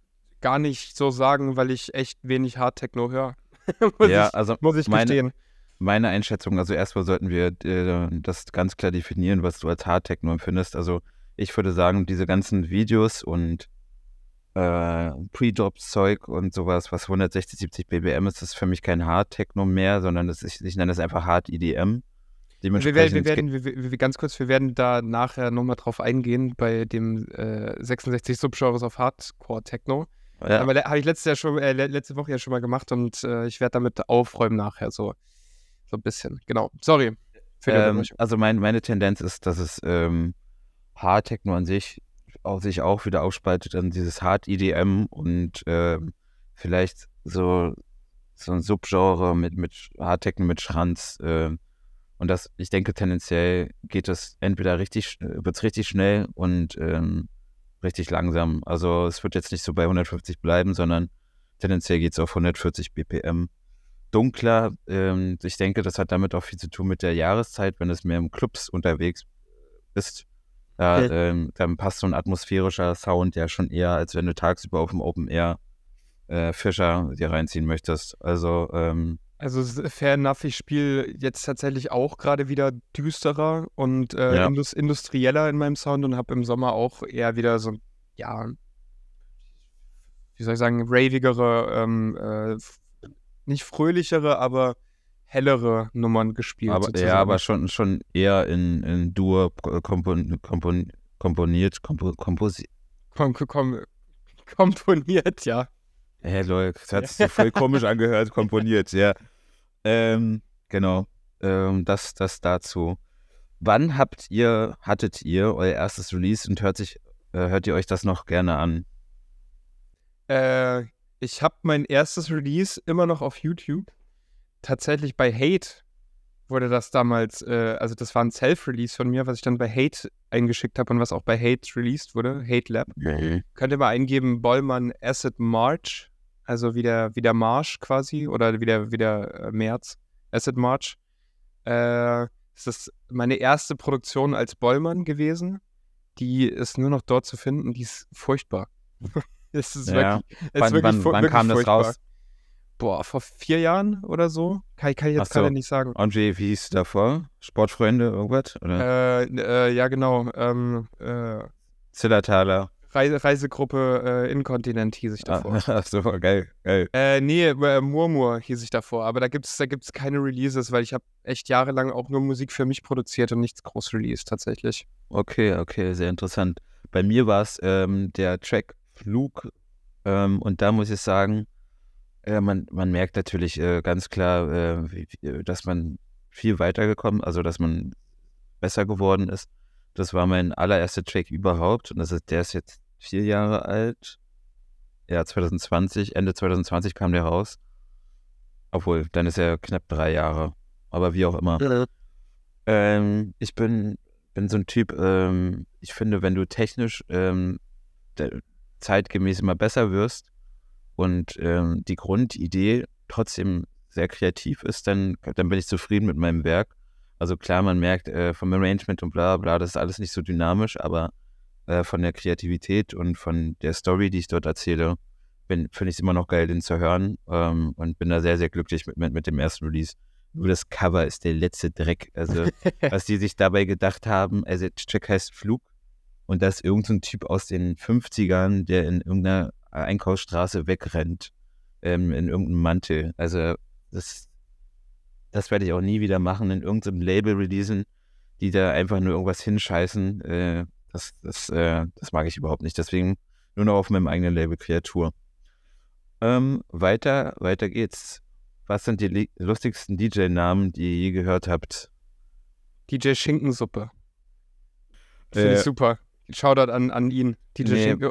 gar nicht so sagen, weil ich echt wenig Hardtechno höre. muss, ja, ich, also muss ich meine, gestehen. meine Einschätzung, also erstmal sollten wir äh, das ganz klar definieren, was du als Hardtechno empfindest. Also ich würde sagen, diese ganzen Videos und äh, Pre-Drop-Zeug und sowas, was 160, 70 BBM ist, ist für mich kein Hard-Techno mehr, sondern das ist, ich nenne das einfach Hard-EDM. Wir werden, wir, werden, wir, wir, ganz kurz, wir werden da nachher nochmal drauf eingehen bei dem äh, 66 Subgenres of Hardcore Techno. Ja, Aber habe ich letztes Jahr schon, äh, le- letzte Woche ja schon mal gemacht und äh, ich werde damit aufräumen nachher so, so ein bisschen. Genau. Sorry ähm, also mein, meine Tendenz ist, dass es ähm, Hard-Techno an sich auch, sich auch wieder aufspaltet in dieses Hard-EDM und ähm, vielleicht so, so ein Subgenre mit, mit Hard-Techno mit Schranz. ähm, und das, ich denke, tendenziell geht es entweder richtig, wird es richtig schnell und ähm, richtig langsam. Also es wird jetzt nicht so bei 150 bleiben, sondern tendenziell geht es auf 140 BPM. Dunkler, ähm, ich denke, das hat damit auch viel zu tun mit der Jahreszeit, wenn es mehr im Clubs unterwegs bist. Da, Ja. ähm, dann passt so ein atmosphärischer Sound ja schon eher, als wenn du tagsüber auf dem Open Air äh, Fischer dir reinziehen möchtest. Also, ähm, Also fair enough, ich spiele jetzt tatsächlich auch gerade wieder düsterer und äh, Ja. indus industrieller in meinem Sound und habe im Sommer auch eher wieder so, ja, wie soll ich sagen, ravigere, ähm, äh, nicht fröhlichere, aber hellere Nummern gespielt. Aber, sozusagen. ja, aber schon, schon eher in, in Dur äh, kompon, kompon, komponiert, kompo, komposi Kom kom komponiert, ja. Hä, Leute, das hat sich so voll komisch angehört, komponiert, ja. Ähm, genau, ähm, das, das dazu. Wann habt ihr, hattet ihr euer erstes Release und hört sich, äh, hört ihr euch das noch gerne an? Äh, ich habe mein erstes Release immer noch auf YouTube. Tatsächlich bei Hate wurde das damals, äh, also das war ein Self-Release von mir, was ich dann bei Hate eingeschickt habe und was auch bei Hate released wurde, Hate Lab. Könnt ihr mal eingeben, Bollmann Acid March, also wie der, wie der Marsch quasi oder wie der, wie der äh, März, Acid March. Äh, es ist meine erste Produktion als Bollmann gewesen. Die ist nur noch dort zu finden, die ist furchtbar. es ist Ja. wirklich, es ist Wann, wirklich, wann, fu- wann wirklich kam das furchtbar. raus? Boah, vor vier Jahren oder so? Kann, kann ich jetzt so. gerade nicht sagen. Und wie, wie hieß es davor? Sportfreunde, irgendwas? Oder? Äh, äh, ja, genau. Ähm, äh, Zillertaler. Reise, Reisegruppe äh, Inkontinent hieß ich Ah, davor. ach so, geil, geil. Äh, nee, äh, Murmur hieß ich davor, aber da gibt's da gibt's keine Releases, weil ich habe echt jahrelang auch nur Musik für mich produziert und nichts groß released tatsächlich. Okay, okay, sehr interessant. Bei mir war es ähm, der Track Flug ähm, und da muss ich sagen, äh, man, man merkt natürlich äh, ganz klar, äh, wie, wie, dass man viel weitergekommen, also dass man besser geworden ist. Das war mein allererster Track überhaupt und das ist, der ist jetzt vier Jahre alt. Ja, 2020, Ende 2020 kam der raus. Obwohl, dann ist er knapp drei Jahre. Aber wie auch immer. Ähm, ich bin, bin so ein Typ, ähm, ich finde, wenn du technisch ähm, zeitgemäß immer besser wirst und ähm, die Grundidee trotzdem sehr kreativ ist, dann, dann bin ich zufrieden mit meinem Werk. Also klar, man merkt äh, vom Arrangement und bla bla, das ist alles nicht so dynamisch, aber äh, von der Kreativität und von der Story, die ich dort erzähle, bin- finde ich es immer noch geil, den zu hören ähm, und bin da sehr, sehr glücklich mit, mit, mit dem ersten Release. Nur das Cover ist der letzte Dreck. Also, was die sich dabei gedacht haben, also der Track heißt Flug und da ist irgendein so Typ aus den 50ern, der in irgendeiner Einkaufsstraße wegrennt, ähm, in irgendeinem Mantel. Also, das, das werde ich auch nie wieder machen, in irgendeinem Label releasen, die da einfach nur irgendwas hinscheißen. Äh, das, das, äh, das mag ich überhaupt nicht. Deswegen nur noch auf meinem eigenen Label Kreatur. Ähm, weiter, weiter geht's. Was sind die lustigsten DJ-Namen, die ihr je gehört habt? DJ Schinkensuppe. Finde Äh, ich super. Shoutout an, an ihn. DJ Nee. Schinken.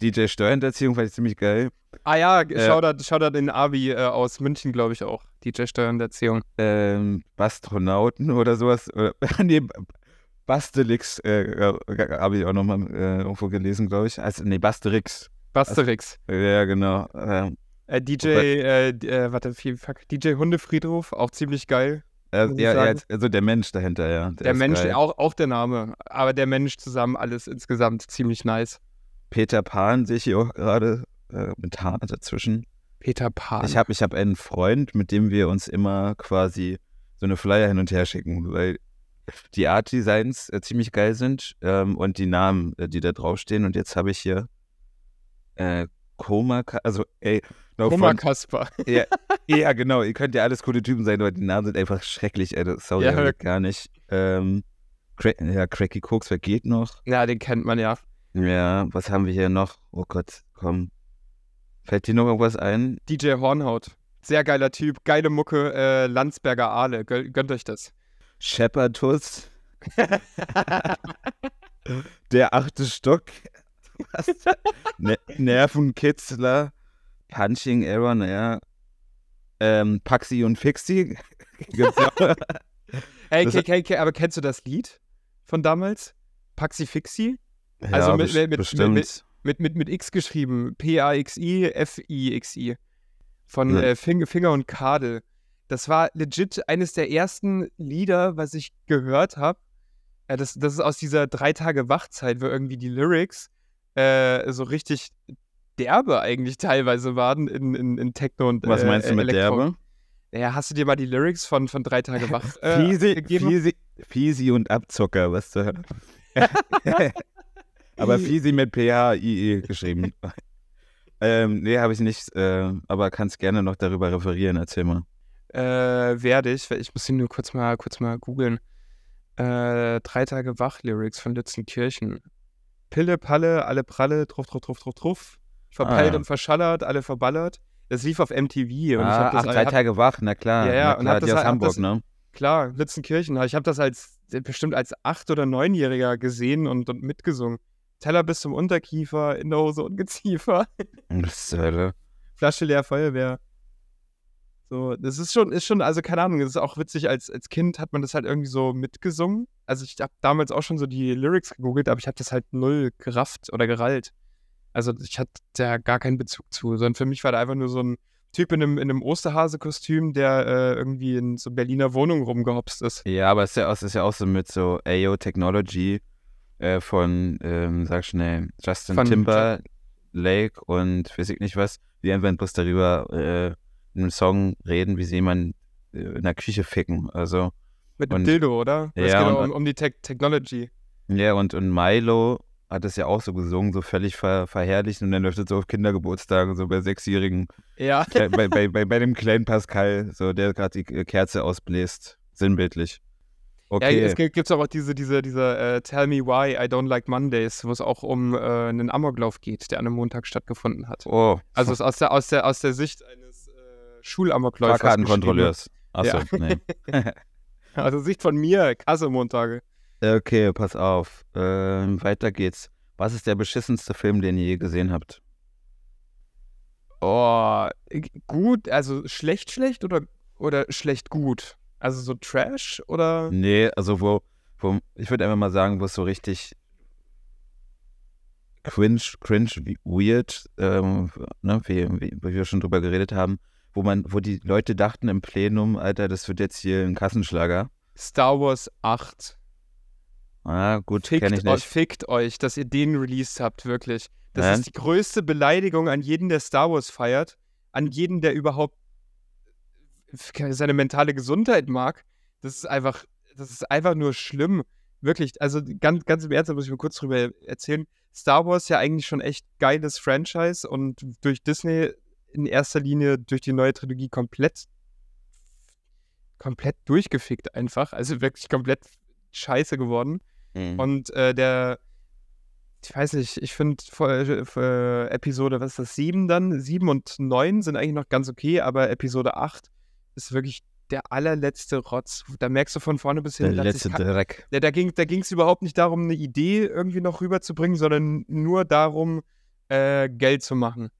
DJ Steuerhinterziehung fand ich ziemlich geil. Ah ja, Äh, Shoutout, Shoutout in Abi äh, aus München, glaube ich auch. DJ Steuererziehung. Ähm, Bastronauten oder sowas. Oder, nee, Bastelix äh, habe ich auch nochmal äh, irgendwo gelesen, glaube ich. Also, nee, Basterix. Basterix. Ja, genau. Ähm, Äh, DJ, äh, äh, warte, viel, fuck, DJ Hundefriedhof, auch ziemlich geil. äh, ja, ja, also der Mensch dahinter, ja. Der ist Mensch, geil. auch, auch der Name, aber der Mensch zusammen, alles insgesamt ziemlich nice. Peter Pan sehe ich hier auch gerade äh, mit Haaren dazwischen. Peter Pan. Ich habe ich hab einen Freund, mit dem wir uns immer quasi so eine Flyer hin und her schicken, weil die Art-Designs äh, ziemlich geil sind ähm, und die Namen, äh, die da draufstehen. Und jetzt habe ich hier äh, Koma, also ey, no front, Kasper. ja, ja, genau, ihr könnt ja alles coole Typen sein, aber die Namen sind einfach schrecklich, ey, das sorry, Ja, gar nicht. Ähm, Cra ja, Cracky Cooks, wer geht noch? Ja, den kennt man ja. Ja, was haben wir hier noch? Oh Gott, komm. Fällt dir noch irgendwas ein? DJ Hornhaut. Sehr geiler Typ, geile Mucke, äh, Landsberger Aale. Gö gönnt euch das. Shepardus. Der achte Stock. Ne Nervenkitzler. Punching Error, naja. Ähm, Paxi und Fixi. Gibt's auch. Ey, Das- K K, aber kennst du das Lied von damals? Paxi Fixi? ja, Also mit- mit- mit- mit- Mit, mit, X geschrieben. P-A-X-I, F-I-X-I. Von Ja. äh, Fing Finger und Kadel. Das war legit eines der ersten Lieder, was ich gehört habe. Äh, das, das ist aus dieser drei Tage Wachzeit, wo irgendwie die Lyrics äh, so richtig derbe eigentlich teilweise waren in, in, in Techno und Was äh, meinst du mit Elektro. derbe? Ja, hast du dir mal die Lyrics von, von drei Tage wach äh, Fiesi, gegeben? Fiesi, Fiesi und Abzocker, was zur Hölle. Aber Fiesi mit P-H-I-E geschrieben. ähm, nee, habe ich nicht, äh, aber kannst gerne noch darüber referieren, erzähl mal. Äh, werde ich, ich muss ihn nur kurz mal, kurz mal googeln. Äh, drei Tage Wach-Lyrics von Lützenkirchen. Pille, Palle, alle Pralle, truff, truff, truff, truff, truff. Verpeilt Ah, ja. und verschallert, alle verballert. Das lief auf MTV. Und ich Ah, hab das, ach, drei hab, Tage wach, na klar. Ja, ja, na und klar, hab das die aus Hamburg, das- ne? Klar, Lützenkirchen. Ich habe das als bestimmt als acht- oder neunjähriger gesehen und, und mitgesungen. Teller bis zum Unterkiefer, in der Hose Ungeziefer, Das ist, äh, Flasche leer Feuerwehr. So, das ist schon, ist schon, also keine Ahnung, das ist auch witzig, als, als Kind hat man das halt irgendwie so mitgesungen. Also ich habe damals auch schon so die Lyrics gegoogelt, aber ich habe das halt null gerafft oder gerallt. Also ich hatte da gar keinen Bezug zu, sondern für mich war da einfach nur so ein Typ in einem, in einem Osterhase-Kostüm, der äh, irgendwie in so Berliner Wohnungen rumgehopst ist. Ja, aber es ist ja, auch, es ist ja auch so mit so AO Technology äh, von, ähm, sag schnell, Justin Von- Timberlake und weiß ich nicht was, die einfach bloß darüber äh, einem Song reden, wie sie jemanden äh, in der Küche ficken. Also, Mit einem Und- Dildo, oder? Es Ja, geht und- um, um die Tech Technology. ja, und, und Milo hat es ja auch so gesungen, so völlig ver verherrlicht und dann läuft es so auf Kindergeburtstagen, so bei Sechsjährigen, Ja. Bei, bei, bei, bei dem kleinen Pascal, so der gerade die äh, Kerze ausbläst, sinnbildlich. Ja, Okay, es gibt auch diese, diese, diese äh, Tell Me Why I Don't Like Mondays, wo es auch um äh, einen Amoklauf geht, der an einem Montag stattgefunden hat. oh, Also es ist aus der, aus der, aus der Sicht eines Schulamokläufers. Fahrkartenkontrolleurs. Achso, Ja. nee. Also Sicht von mir, Kasse Montage. Okay, pass auf. Ähm, weiter geht's. Was ist der beschissenste Film, den ihr je gesehen habt? Oh, gut, also schlecht, schlecht oder, oder schlecht gut? Also so Trash oder? Nee, also wo, wo ich würde einfach mal sagen, wo es so richtig cringe, cringe, weird, ähm, ne, wie, wie, wie wir schon drüber geredet haben, wo man, wo die Leute dachten im Plenum, Alter, das wird jetzt hier ein Kassenschlager. Star Wars 8. Ah, gut, Fickt, kenne ich nicht. fickt euch, dass ihr den released habt, wirklich. Das Ja. ist die größte Beleidigung an jeden, der Star Wars feiert, an jeden, der überhaupt seine mentale Gesundheit mag. Das ist einfach, das ist einfach nur schlimm. Wirklich, also ganz, ganz im Ernst, da muss ich mal kurz drüber erzählen. Star Wars ist ja eigentlich schon echt geiles Franchise und durch Disney in erster Linie durch die neue Trilogie komplett komplett durchgefickt einfach. Also wirklich komplett scheiße geworden. Mhm. Und äh, der, ich weiß nicht, ich finde Episode, was ist das, 7 dann? 7 und 9 sind eigentlich noch ganz okay, aber Episode 8 ist wirklich der allerletzte Rotz. Da merkst du von vorne bis Der hinten, dass letzte Dreck. ja, da ging da es überhaupt nicht darum, eine Idee irgendwie noch rüberzubringen, sondern nur darum, äh, Geld zu machen.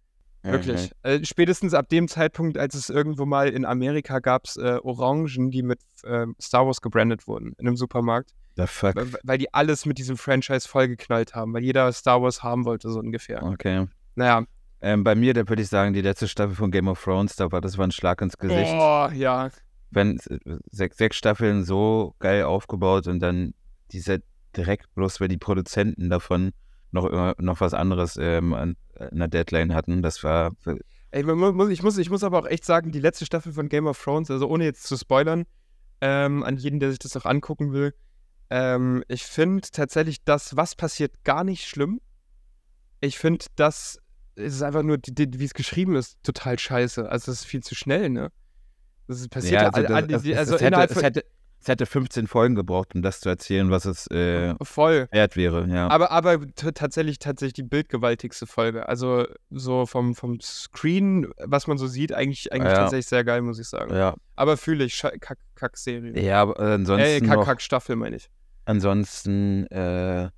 Wirklich. Mhm. Äh, spätestens ab dem Zeitpunkt, als es irgendwo mal in Amerika gab, äh, Orangen, die mit ähm, Star Wars gebrandet wurden in einem Supermarkt, The fuck. weil, weil die alles mit diesem Franchise vollgeknallt haben, weil jeder Star Wars haben wollte, so ungefähr. Okay. Naja. Ähm, bei mir, da würde ich sagen, die letzte Staffel von Game of Thrones, da war das war ein Schlag ins Gesicht. Oh, ja. Wenn äh, sechs, sechs Staffeln so geil aufgebaut und dann dieser direkt bloß, weil die Produzenten davon noch, noch was anderes ähm, an, an der Deadline hatten, das war Ey, muss, ich, muss, ich muss aber auch echt sagen, die letzte Staffel von Game of Thrones, also ohne jetzt zu spoilern, ähm, an jeden, der sich das auch angucken will, ähm, ich finde tatsächlich das, was passiert, gar nicht schlimm. Ich finde, das es ist einfach nur, wie es geschrieben ist, total scheiße. Also, das ist viel zu schnell, ne? Das passiert ja, also, all- das, es, die- es, also es, hätte, innerhalb es, von. hätte, es hätte 15 Folgen gebraucht, um das zu erzählen, was es äh, voll. wert wäre, ja. Aber, aber tatsächlich, tatsächlich die bildgewaltigste Folge. Also so vom, vom Screen, was man so sieht, eigentlich, eigentlich Ja. tatsächlich sehr geil, muss ich sagen. ja. Aber fühle ich, Kack- Kack-Serie. ja, aber Äh, ansonsten noch, Kack-Kack-Staffel, meine ich. ansonsten äh,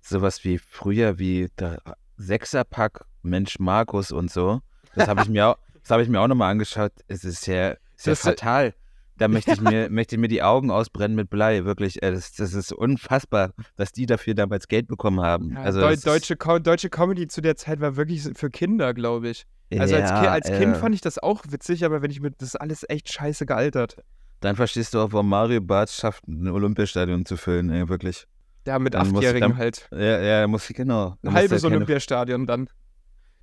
sowas wie früher, wie der Sechserpack Mensch Markus und so, das habe ich mir auch, das habe ich mir auch nochmal angeschaut. Es ist ja, ist ja äh, fatal. Da möchte ich mir, möchte ich mir die Augen ausbrennen mit Blei, wirklich. Äh, Das, das ist unfassbar, dass die dafür damals Geld bekommen haben. Ja, also Deu deutsche, Co deutsche Comedy zu der Zeit war wirklich für Kinder, glaube ich. Also als, Ki ja, als Kind äh, fand ich das auch witzig, aber wenn ich mit, das ist alles echt scheiße gealtert. Dann verstehst du auch, warum Mario Barth schafft, ein Olympiastadion zu füllen, ey, wirklich. Ja, mit Dann Achtjährigen dann- halt. Ja, ja, muss ich, genau. Ein halbes Olympiastadion dann.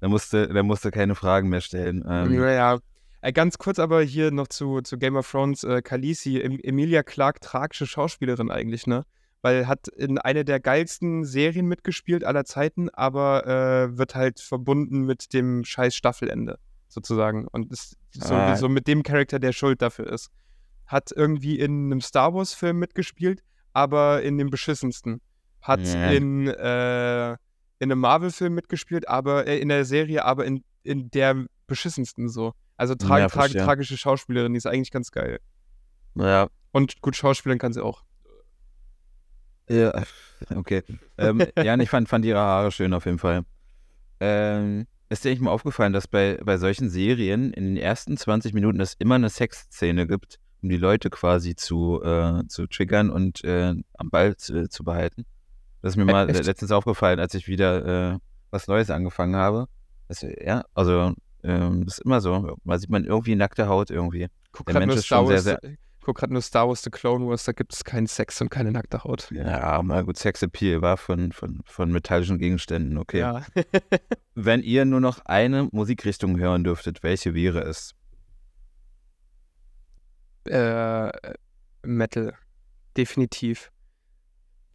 da musste, da musste keine Fragen mehr stellen. Ähm, Naja. Äh, ganz kurz aber hier noch zu, zu Game of Thrones, äh, Khaleesi, em Emilia Clarke, tragische Schauspielerin eigentlich, ne? Weil hat in einer der geilsten Serien mitgespielt aller Zeiten, aber äh, wird halt verbunden mit dem scheiß Staffelende. sozusagen. Und ist so, Ah. so mit dem Charakter, der schuld dafür ist. Hat irgendwie in einem Star Wars-Film mitgespielt, aber in dem beschissensten. Hat Ja. in, äh, in einem Marvel-Film mitgespielt, aber äh, in der Serie, aber in, in der beschissensten so. Also tra Ja, tra verstehe. tragische Schauspielerin, die ist eigentlich ganz geil. Ja, Und gut schauspielern kann sie auch. Ja, okay. ähm, ja, und ich fand, fand ihre Haare schön auf jeden Fall. Ähm, ist dir nicht mal aufgefallen, dass bei, bei solchen Serien in den ersten 20 Minuten es immer eine Sexszene gibt, um die Leute quasi zu, äh, zu triggern und äh, am Ball zu, zu behalten? Das ist mir mal echt? letztens aufgefallen, als ich wieder äh, was Neues angefangen habe. Das, ja, also ähm, das ist immer so. Da sieht man irgendwie nackte Haut irgendwie. Guck gerade nur Star Wars. sehr, Guck gerade nur Star Wars The Clone Wars, da gibt es keinen Sex und keine nackte Haut. Ja, mal gut, Sexappeal war von, von, von metallischen Gegenständen, okay. Ja. Wenn ihr nur noch eine Musikrichtung hören dürftet, welche wäre es? äh, Metal. Definitiv.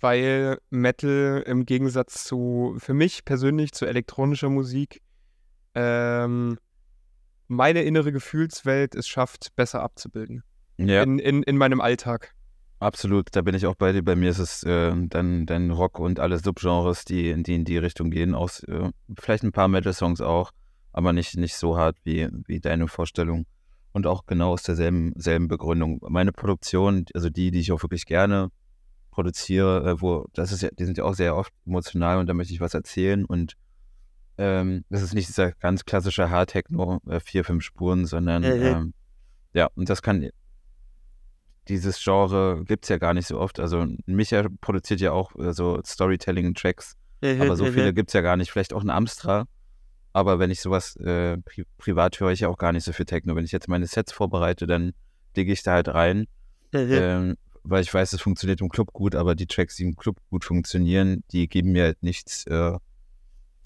Weil Metal im Gegensatz zu, für mich persönlich, zu elektronischer Musik, ähm, meine innere Gefühlswelt es schafft, besser abzubilden. Ja, In, in, in meinem Alltag. absolut. Da bin ich auch bei dir. Bei mir ist es äh, dann, dann Rock und alle Subgenres, die, die in die Richtung gehen. Aus, äh, vielleicht ein paar Metal-Songs auch, aber nicht, nicht so hart wie, wie deine Vorstellung. Und auch genau aus derselben selben Begründung. Meine Produktion, also die, die ich auch wirklich gerne produziere, äh, wo, das ist ja, die sind ja auch sehr oft emotional und da möchte ich was erzählen und ähm, das ist nicht dieser ganz klassische Hard-Techno, äh, vier, fünf Spuren, sondern Mhm. ähm, ja, und das kann, dieses Genre gibt es ja gar nicht so oft. Also Micha produziert ja auch äh, so Storytelling-Tracks, aber so viele gibt es ja gar nicht. Vielleicht auch ein Amstra, aber wenn ich sowas äh, pri privat höre ich ja auch gar nicht so viel Techno. Wenn ich jetzt meine Sets vorbereite, dann digge ich da halt rein, ähm, weil ich weiß, es funktioniert im Club gut, aber die Tracks, die im Club gut funktionieren, die geben mir halt nichts. Äh,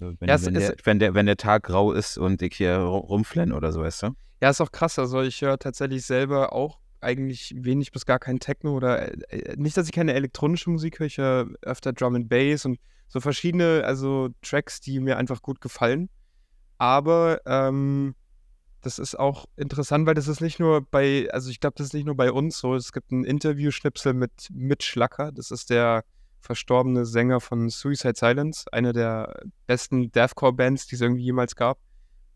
wenn, Ja, wenn, der, wenn, der, wenn der Tag grau ist und ich hier ru- rumflenne oder so, weißt du? Ja, ist auch krass. Also ich höre tatsächlich selber auch eigentlich wenig bis gar kein Techno oder äh, äh, nicht, dass ich keine elektronische Musik höre, ich höre öfter Drum and Bass und so verschiedene, also Tracks, die mir einfach gut gefallen. Aber ähm, das ist auch interessant, weil das ist nicht nur bei, also ich glaube, das ist nicht nur bei uns so. Es gibt ein Interview-Schnipsel mit Mitch Schlacker, das ist der verstorbene Sänger von Suicide Silence, eine der besten Deathcore-Bands, die es irgendwie jemals gab.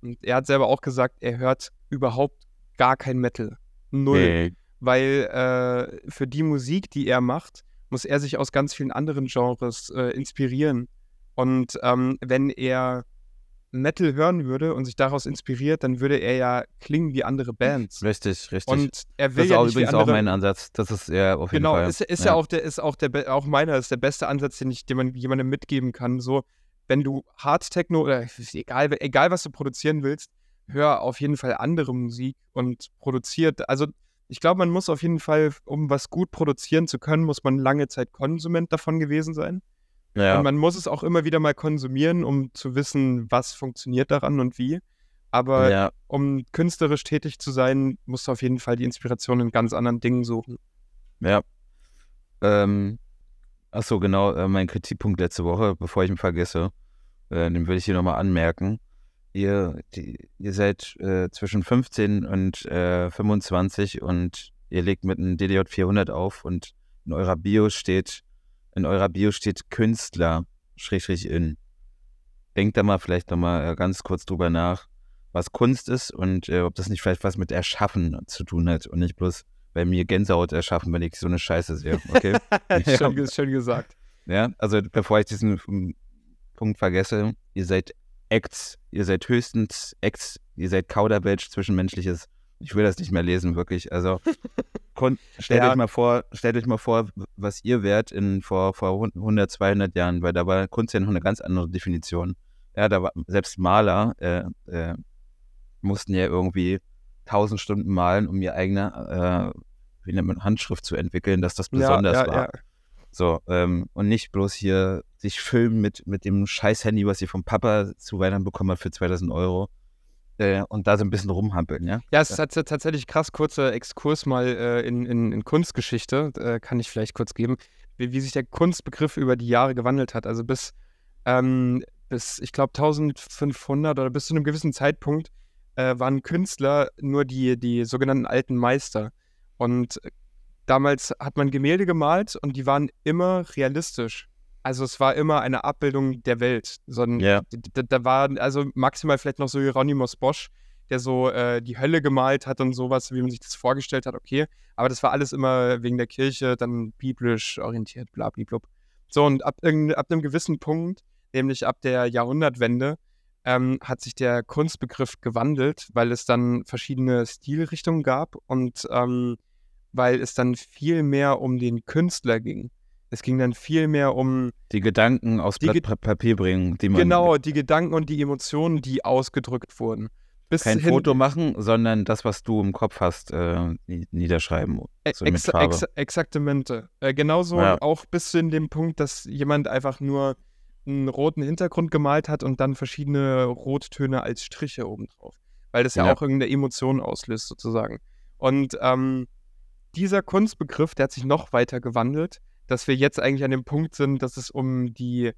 Und er hat selber auch gesagt, er hört überhaupt gar kein Metal. Null. Nee. Weil äh, für die Musik, die er macht, muss er sich aus ganz vielen anderen Genres äh, inspirieren. Und ähm, wenn er Metal hören würde und sich daraus inspiriert, dann würde er ja klingen wie andere Bands. Richtig, richtig. Und er das will ist ja auch übrigens auch mein Ansatz. Das ist ja auf jeden Genau, Fall. ist, ist ja. auch der, ist auch der, auch meiner, ist der beste Ansatz, den ich, den man jemandem mitgeben kann. So, wenn du Hard Techno oder egal, egal was du produzieren willst, hör auf jeden Fall andere Musik und produziert. Also ich glaube, man muss auf jeden Fall, um was gut produzieren zu können, muss man lange Zeit Konsument davon gewesen sein. Ja. Und man muss es auch immer wieder mal konsumieren, um zu wissen, was funktioniert daran und wie. Aber ja. um künstlerisch tätig zu sein, musst du auf jeden Fall die Inspiration in ganz anderen Dingen suchen. Ja. Ähm, ach so, genau, äh, mein Kritikpunkt letzte Woche, bevor ich ihn vergesse, äh, den will ich hier nochmal anmerken. Ihr, die, ihr seid äh, zwischen 15 und äh, 25 und ihr legt mit einem DDJ 400 auf und in eurer Bio steht, in eurer Bio steht Künstler, Schrägstrich in. Denkt da mal vielleicht nochmal äh, ganz kurz drüber nach, was Kunst ist und äh, ob das nicht vielleicht was mit Erschaffen zu tun hat und nicht bloß bei mir Gänsehaut erschaffen, wenn ich so eine Scheiße sehe. Okay? schön, ge- schön gesagt. ja, also bevor ich diesen Punkt vergesse, ihr seid Acts, ihr seid höchstens Acts, ihr seid Kauderwelsch, Zwischenmenschliches. Ich will das nicht mehr lesen, wirklich. Also kon- stellt Ja. euch mal vor, stellt euch mal vor, was ihr wärt in vor, vor 100, 200 Jahren, weil da war Kunst ja noch eine ganz andere Definition. Ja, da war selbst Maler äh, äh, mussten ja irgendwie tausend Stunden malen, um ihr eigene, äh, wie nennt man, Handschrift zu entwickeln, dass das besonders ja, ja, war. ja. So, ähm, und nicht bloß hier sich filmen mit, mit dem scheiß Handy, was ihr vom Papa zu Weihnachten bekommen habt für 2000 Euro. Äh, und da so ein bisschen rumhampeln, ja? Ja, es ist tats- tatsächlich krass. Kurzer Exkurs mal äh, in, in, in Kunstgeschichte, äh, kann ich vielleicht kurz geben, wie, wie sich der Kunstbegriff über die Jahre gewandelt hat. Also bis, ähm, bis ich glaube, 1500 oder bis zu einem gewissen Zeitpunkt äh, waren Künstler nur die, die sogenannten alten Meister. Und damals hat man Gemälde gemalt und die waren immer realistisch. Also es war immer eine Abbildung der Welt. So ein, Ja. da, da war also maximal vielleicht noch so Hieronymus Bosch, der so äh, die Hölle gemalt hat und sowas, wie man sich das vorgestellt hat, okay. Aber das war alles immer wegen der Kirche, dann biblisch orientiert, blablablub. So, und ab, ab einem gewissen Punkt, nämlich ab der Jahrhundertwende, ähm, hat sich der Kunstbegriff gewandelt, weil es dann verschiedene Stilrichtungen gab und ähm, weil es dann viel mehr um den Künstler ging. Es ging dann viel mehr um Die Gedanken aufs Die Blatt Ge- Pa- Papier bringen, die man genau die Gedanken und die Emotionen, die ausgedrückt wurden. Bis kein Foto machen, sondern das, was du im Kopf hast, äh, nie- niederschreiben. Ä- So ex ex exaktamente. Äh, genauso Ja. auch bis zu dem Punkt, dass jemand einfach nur einen roten Hintergrund gemalt hat und dann verschiedene Rottöne als Striche obendrauf. Weil das ja, Ja. auch irgendeine Emotion auslöst, sozusagen. Und ähm, dieser Kunstbegriff, der hat sich noch weiter gewandelt, dass wir jetzt eigentlich an dem Punkt sind, dass es um die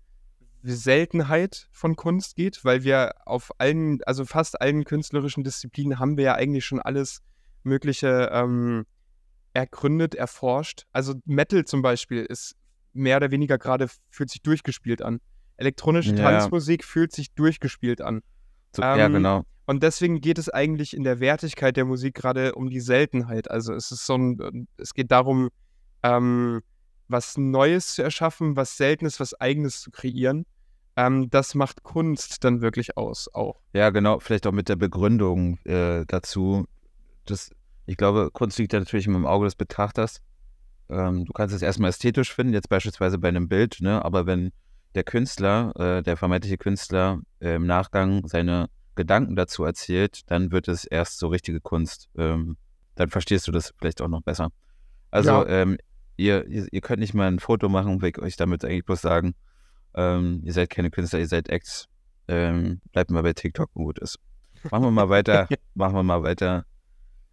Seltenheit von Kunst geht, weil wir auf allen, also fast allen künstlerischen Disziplinen haben wir ja eigentlich schon alles Mögliche ähm, ergründet, erforscht. Also Metal zum Beispiel ist mehr oder weniger gerade, fühlt sich durchgespielt an. Elektronische Ja. Tanzmusik fühlt sich durchgespielt an. So, ja, ähm, genau. Und deswegen geht es eigentlich in der Wertigkeit der Musik gerade um die Seltenheit. Also es ist so ein, es geht darum, ähm, was Neues zu erschaffen, was Seltenes, was Eigenes zu kreieren. Ähm, das macht Kunst dann wirklich aus, auch. Ja, genau. Vielleicht auch mit der Begründung äh, dazu. Das, ich glaube, Kunst liegt ja natürlich im Auge des Betrachters. Ähm, du kannst es erstmal ästhetisch finden, jetzt beispielsweise bei einem Bild, ne? aber wenn der Künstler, äh, der vermeintliche Künstler, äh, im Nachgang seine Gedanken dazu erzählt, dann wird es erst so richtige Kunst. Ähm, dann verstehst du das vielleicht auch noch besser. Also, Ja. ähm, ihr, ihr, ihr könnt nicht mal ein Foto machen, will ich euch damit eigentlich bloß sagen. Ähm, ihr seid keine Künstler, ihr seid Acts. Ähm, bleibt mal bei TikTok und gut ist. Machen wir mal weiter. machen wir mal weiter.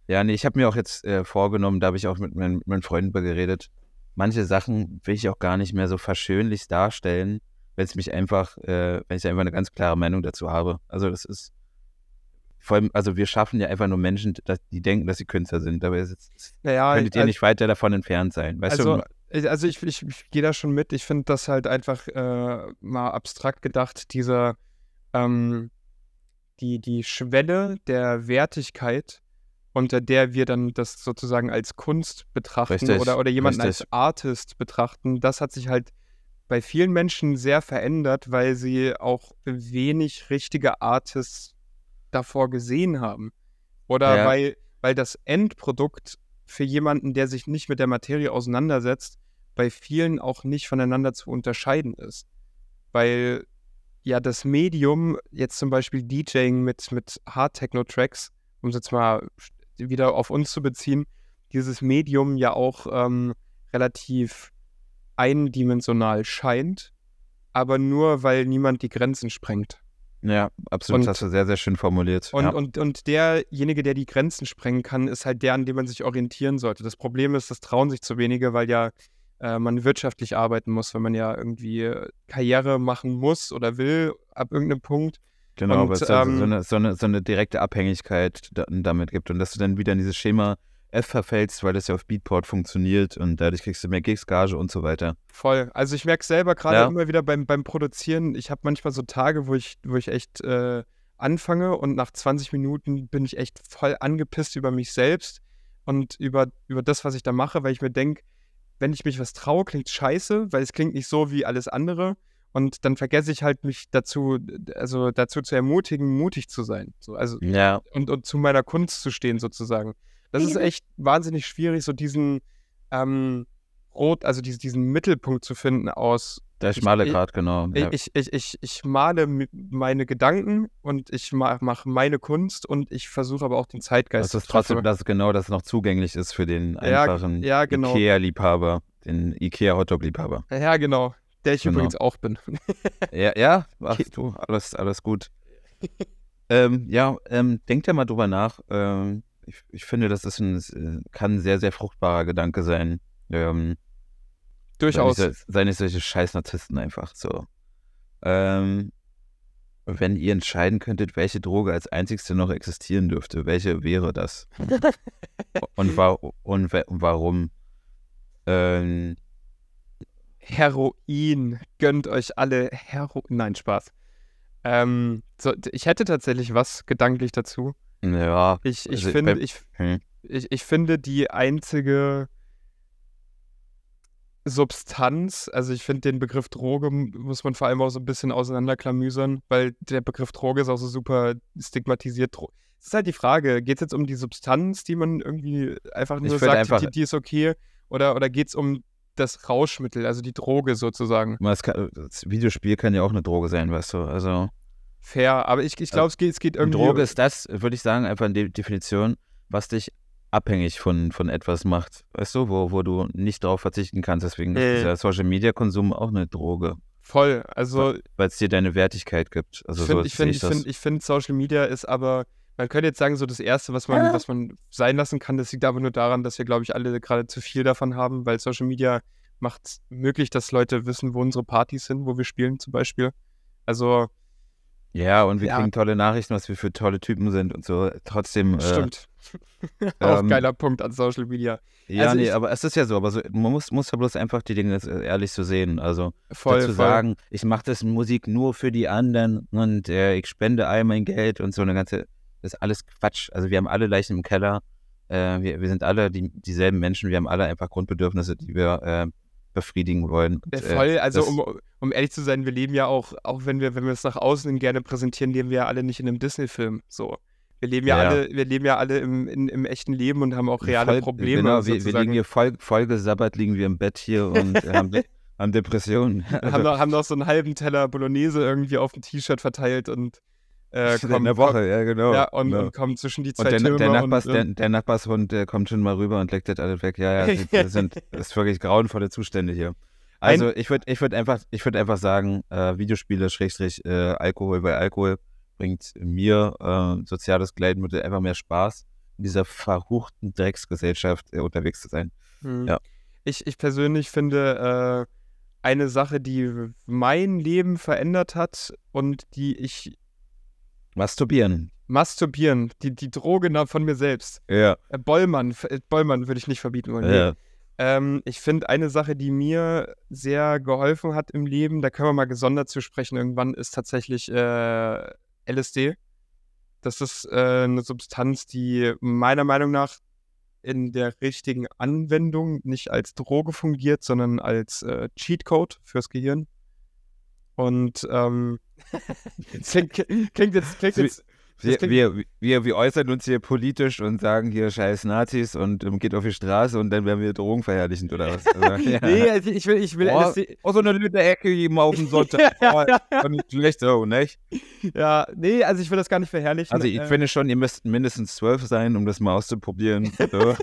Ja, nee, ich habe mir auch jetzt äh, vorgenommen, da habe ich auch mit, meinen- mit meinen Freunden drüber geredet. Manche Sachen will ich auch gar nicht mehr so verschönlich darstellen, wenn es mich einfach, äh, wenn ich einfach eine ganz klare Meinung dazu habe. Also das ist vor allem, also wir schaffen ja einfach nur Menschen, dass, die denken, dass sie Künstler sind. Dabei es, Naja, könntet ihr al- nicht weiter davon entfernt sein. Weißt also, du? äh, also ich, ich, ich gehe da schon mit. Ich finde das halt einfach äh, mal abstrakt gedacht, dieser ähm, die, die Schwelle der Wertigkeit, unter der wir dann das sozusagen als Kunst betrachten Richtig, oder, oder jemanden als richtig. Artist betrachten, das hat sich halt bei vielen Menschen sehr verändert, weil sie auch wenig richtige Artists davor gesehen haben. Oder Ja. weil, weil das Endprodukt für jemanden, der sich nicht mit der Materie auseinandersetzt, bei vielen auch nicht voneinander zu unterscheiden ist. Weil ja das Medium, jetzt zum Beispiel DJing mit, mit Hard-Techno-Tracks, um es jetzt mal wieder auf uns zu beziehen, dieses Medium ja auch ähm, relativ eindimensional scheint, aber nur, weil niemand die Grenzen sprengt. Ja, absolut. Und- das hast du sehr, sehr schön formuliert. Und, ja. und, und derjenige, der die Grenzen sprengen kann, ist halt der, an dem man sich orientieren sollte. Das Problem ist, das trauen sich zu wenige, weil ja äh, man wirtschaftlich arbeiten muss, wenn man ja irgendwie äh, Karriere machen muss oder will ab irgendeinem Punkt. Genau, Und, aber es da ähm, so, eine, so, eine, so eine direkte Abhängigkeit da, damit gibt und dass du dann wieder in dieses Schema F verfällst, weil das ja auf Beatport funktioniert und dadurch kriegst du mehr Gigs, Gage und so weiter. Voll. Also ich merke selber gerade Ja. immer wieder beim, beim Produzieren, ich habe manchmal so Tage, wo ich, wo ich echt äh, anfange und nach 20 Minuten bin ich echt voll angepisst über mich selbst und über, über das, was ich da mache, weil ich mir denke, wenn ich mich was traue, klingt scheiße, weil es klingt nicht so wie alles andere. Und dann vergesse ich halt mich dazu, also dazu zu ermutigen, mutig zu sein. So, also Ja, und, und zu meiner Kunst zu stehen, sozusagen. Das ist echt wahnsinnig schwierig, so diesen ähm, Rot, also diesen, diesen Mittelpunkt zu finden aus. der Ich- schmale ich- Grad, genau. Ja. Ich, ich, ich, ich male meine Gedanken und ich ma mache meine Kunst und ich versuche aber auch den Zeitgeist Das ist trotzdem, dass es genau das noch zugänglich ist für den Ja, einfachen ja, genau. Ikea-Liebhaber, den Ikea-Hotdog-Liebhaber. Ja, genau. Der ich Genau. übrigens auch bin. Ja, ja, ach du, alles, alles gut. ähm, ja, ähm, denkt ja mal drüber nach. Ähm, ich, ich finde, das ist ein, äh, kann ein sehr, sehr fruchtbarer Gedanke sein. Ähm, Durchaus. Sei nicht, sei nicht solche scheiß Narzissten einfach so. Ähm, Wenn ihr entscheiden könntet, welche Droge als einzigste noch existieren dürfte, welche wäre das? und, wa und, wa warum? Ähm, Heroin. Gönnt euch alle Heroin. Nein, Spaß. Ähm, so, ich hätte tatsächlich was gedanklich dazu. Ja, Ich, ich, also finde, ich, hm. ich, ich finde die einzige Substanz, also ich finde den Begriff Droge muss man vor allem auch so ein bisschen auseinanderklamüsern, weil der Begriff Droge ist auch so super stigmatisiert. Es ist halt die Frage, geht es jetzt um die Substanz, die man irgendwie einfach nur sagt, einfach- die, die ist okay, oder, oder geht es um das Rauschmittel, also die Droge sozusagen? das, kann, das Videospiel kann ja auch eine Droge sein, weißt du? Also Fair, aber ich, ich glaube, es geht, es geht irgendwie. Droge ist das, würde ich sagen, einfach in der Definition, was dich abhängig von, von etwas macht, weißt du, wo, wo du nicht darauf verzichten kannst. Deswegen Äh. ist dieser Social Media Konsum auch eine Droge, voll. Also weil es dir deine Wertigkeit gibt. Also ich so finde, finde, ich finde, ich finde, Social Media ist aber, man könnte jetzt sagen, so das Erste, was man, was man sein lassen kann, das liegt aber nur daran, dass wir, glaube ich, alle gerade zu viel davon haben, weil Social Media macht möglich, dass Leute wissen, wo unsere Partys sind, wo wir spielen zum Beispiel. Also, Ja, und wir Ja. kriegen tolle Nachrichten, was wir für tolle Typen sind und so. Trotzdem. Äh, stimmt. Auch ähm, geiler Punkt an Social Media. Ja, Also nee, ich- aber es ist ja so, aber so, man muss, muss ja bloß einfach die Dinge äh, ehrlich so sehen. Also Voll, dazu voll. sagen, ich mache das Musik nur für die anderen und äh, ich spende all mein Geld und so eine ganze, das ist alles Quatsch. Also wir haben alle Leichen im Keller, äh, wir, wir sind alle die, dieselben Menschen, wir haben alle einfach Grundbedürfnisse, die wir äh, befriedigen wollen. Und, Ja, äh, voll, also um, um ehrlich zu sein, wir leben ja auch, auch wenn wir, wenn wir es nach außen gerne präsentieren, leben wir ja alle nicht in einem Disney-Film. So. Wir leben ja, Ja. alle, wir leben ja alle im, in, im echten Leben und haben auch reale voll, Probleme. Genau, wir, wir liegen hier voll, vollgesabbert, liegen wir im Bett hier und haben, haben Depressionen. Wir Also, haben, noch, haben noch so einen halben Teller Bolognese irgendwie auf dem T-Shirt verteilt und äh, in kommen, der Woche, ja genau. ja, und, genau. und kommen zwischen die zwei Und der, Türme der, Nachbars, und, der, äh, der Nachbarshund der kommt schon mal rüber und leckt das alles weg. Ja, ja, das sind das ist wirklich grauenvolle Zustände hier. Also ich würde ich würd einfach, ich würd einfach sagen, äh, Videospiele, Schrägstrich, äh, Alkohol, weil Alkohol bringt mir äh, soziales Gleitmittel einfach mehr Spaß, in dieser verruchten Drecksgesellschaft äh, unterwegs zu sein. hm. ja. ich, ich persönlich finde, äh, eine Sache, die mein Leben verändert hat und die ich Masturbieren. Masturbieren, die, die Droge von mir selbst. Ja. Äh, Bollmann, äh, Bollmann würde ich nicht verbieten wollen. nee. ja. Ähm, ich finde, eine Sache, die mir sehr geholfen hat im Leben, da können wir mal gesondert zu sprechen irgendwann, ist tatsächlich äh, LSD. Das ist äh, eine Substanz, die meiner Meinung nach in der richtigen Anwendung nicht als Droge fungiert, sondern als äh, Cheatcode fürs Gehirn. Und ähm, klingt, klingt jetzt, klingt jetzt Wir, wir, wir, wir äußern uns hier politisch und sagen hier scheiß Nazis und ähm, geht auf die Straße und dann werden wir Drogen verherrlichend oder was? Also, ja. Nee, also ich will, ich will Oh, LSD. oh, so eine lütte Ecke jedem auf den Sonntag. Oh, nicht schlecht so, nicht? Ja, nee, also ich will das gar nicht verherrlichen. Also ich äh, finde schon, ihr müsst mindestens zwölf sein, um das mal auszuprobieren. So.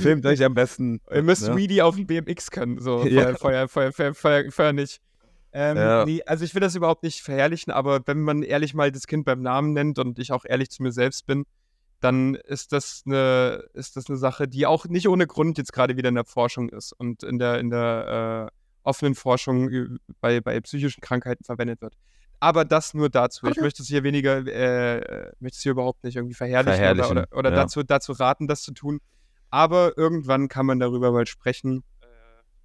Filmt euch am besten. Ihr müsst ne? Weedy auf dem BMX können, so Ja. Feuer, Feuer, Feuer, Feuer, Feuer, Feuer nicht. Ähm, Ja. nee, also ich will das überhaupt nicht verherrlichen, aber wenn man ehrlich mal das Kind beim Namen nennt und ich auch ehrlich zu mir selbst bin, dann ist das eine, ist das eine Sache, die auch nicht ohne Grund jetzt gerade wieder in der Forschung ist und in der, in der äh, offenen Forschung bei, bei psychischen Krankheiten verwendet wird. Aber das nur dazu. Ich möchte es hier weniger, äh, möchte es hier überhaupt nicht irgendwie verherrlichen, Verherrlichen, oder, oder, oder ja. dazu, dazu raten, das zu tun. Aber irgendwann kann man darüber mal sprechen. Äh,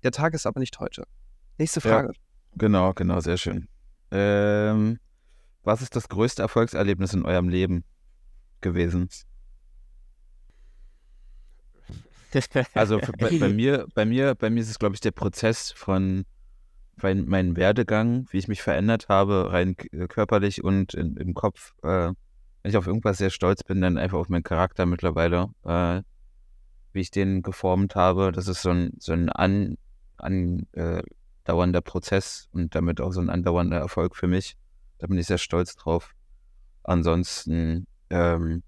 Der Tag ist aber nicht heute. Nächste Ja. Genau, genau, sehr schön. Ähm, was ist das größte Erfolgserlebnis in eurem Leben gewesen? Also für, bei, bei mir, bei mir, bei mir ist es, glaube ich, der Prozess von mein, meinem Werdegang, wie ich mich verändert habe, rein äh, körperlich und in, im Kopf. Äh, wenn ich auf irgendwas sehr stolz bin, dann einfach auf meinen Charakter mittlerweile, äh, wie ich den geformt habe. Das ist so ein, so ein an, an, äh, dauernder Prozess und damit auch so ein andauernder Erfolg für mich. Da bin ich sehr stolz drauf. Ansonsten, ähm,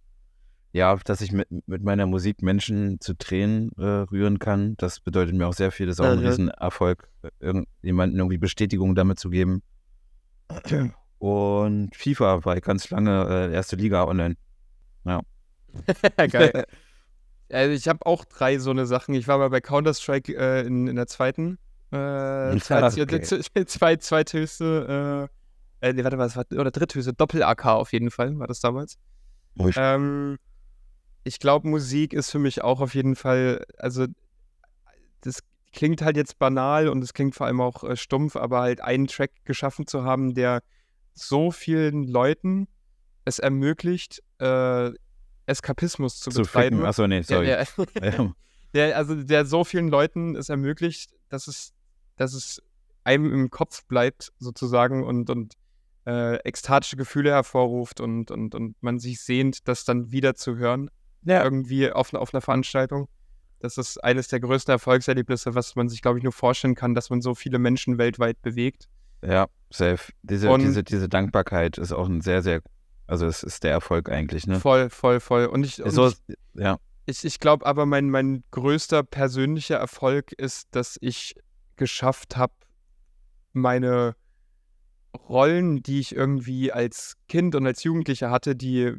ja, dass ich mit, mit meiner Musik Menschen zu Tränen äh, rühren kann, das bedeutet mir auch sehr viel. Das ist auch ein. Riesenerfolg, äh, jemandem irgendwie Bestätigung damit zu geben. Und FIFA war ganz lange äh, erste Liga online. Geil. Also ich habe auch drei so eine Sachen. Ich war mal bei Counter-Strike äh, in, in der zweiten. Äh, zweit, okay. zweit, zweit, zweithöchste Äh, nee, warte, was war, oder Dritthülse, Doppel-AK auf jeden Fall, war das damals. Ruhig. Ähm, ich glaube, Musik ist für mich auch auf jeden Fall, also das klingt halt jetzt banal und es klingt vor allem auch äh, stumpf, aber halt einen Track geschaffen zu haben, der so vielen Leuten es ermöglicht, äh, Eskapismus zu, Zu betreiben. ficken. Achso, nee, sorry. Der, der, Ja. der, also der so vielen Leuten es ermöglicht, dass es, dass es einem im Kopf bleibt, sozusagen, und, und äh, ekstatische Gefühle hervorruft und, und, und man sich sehnt, das dann wieder zu hören, Ja. irgendwie auf, auf einer Veranstaltung. Das ist eines der größten Erfolgserlebnisse, was man sich, glaube ich, nur vorstellen kann, dass man so viele Menschen weltweit bewegt. Ja, safe. Diese, Und- diese, diese Dankbarkeit ist auch ein sehr, sehr, also es ist der Erfolg eigentlich, ne? Voll, voll, voll. Und ich, und so, ich ja, Ich, ich glaube aber, mein, mein größter persönlicher Erfolg ist, dass ich geschafft habe, meine Rollen, die ich irgendwie als Kind und als Jugendlicher hatte, die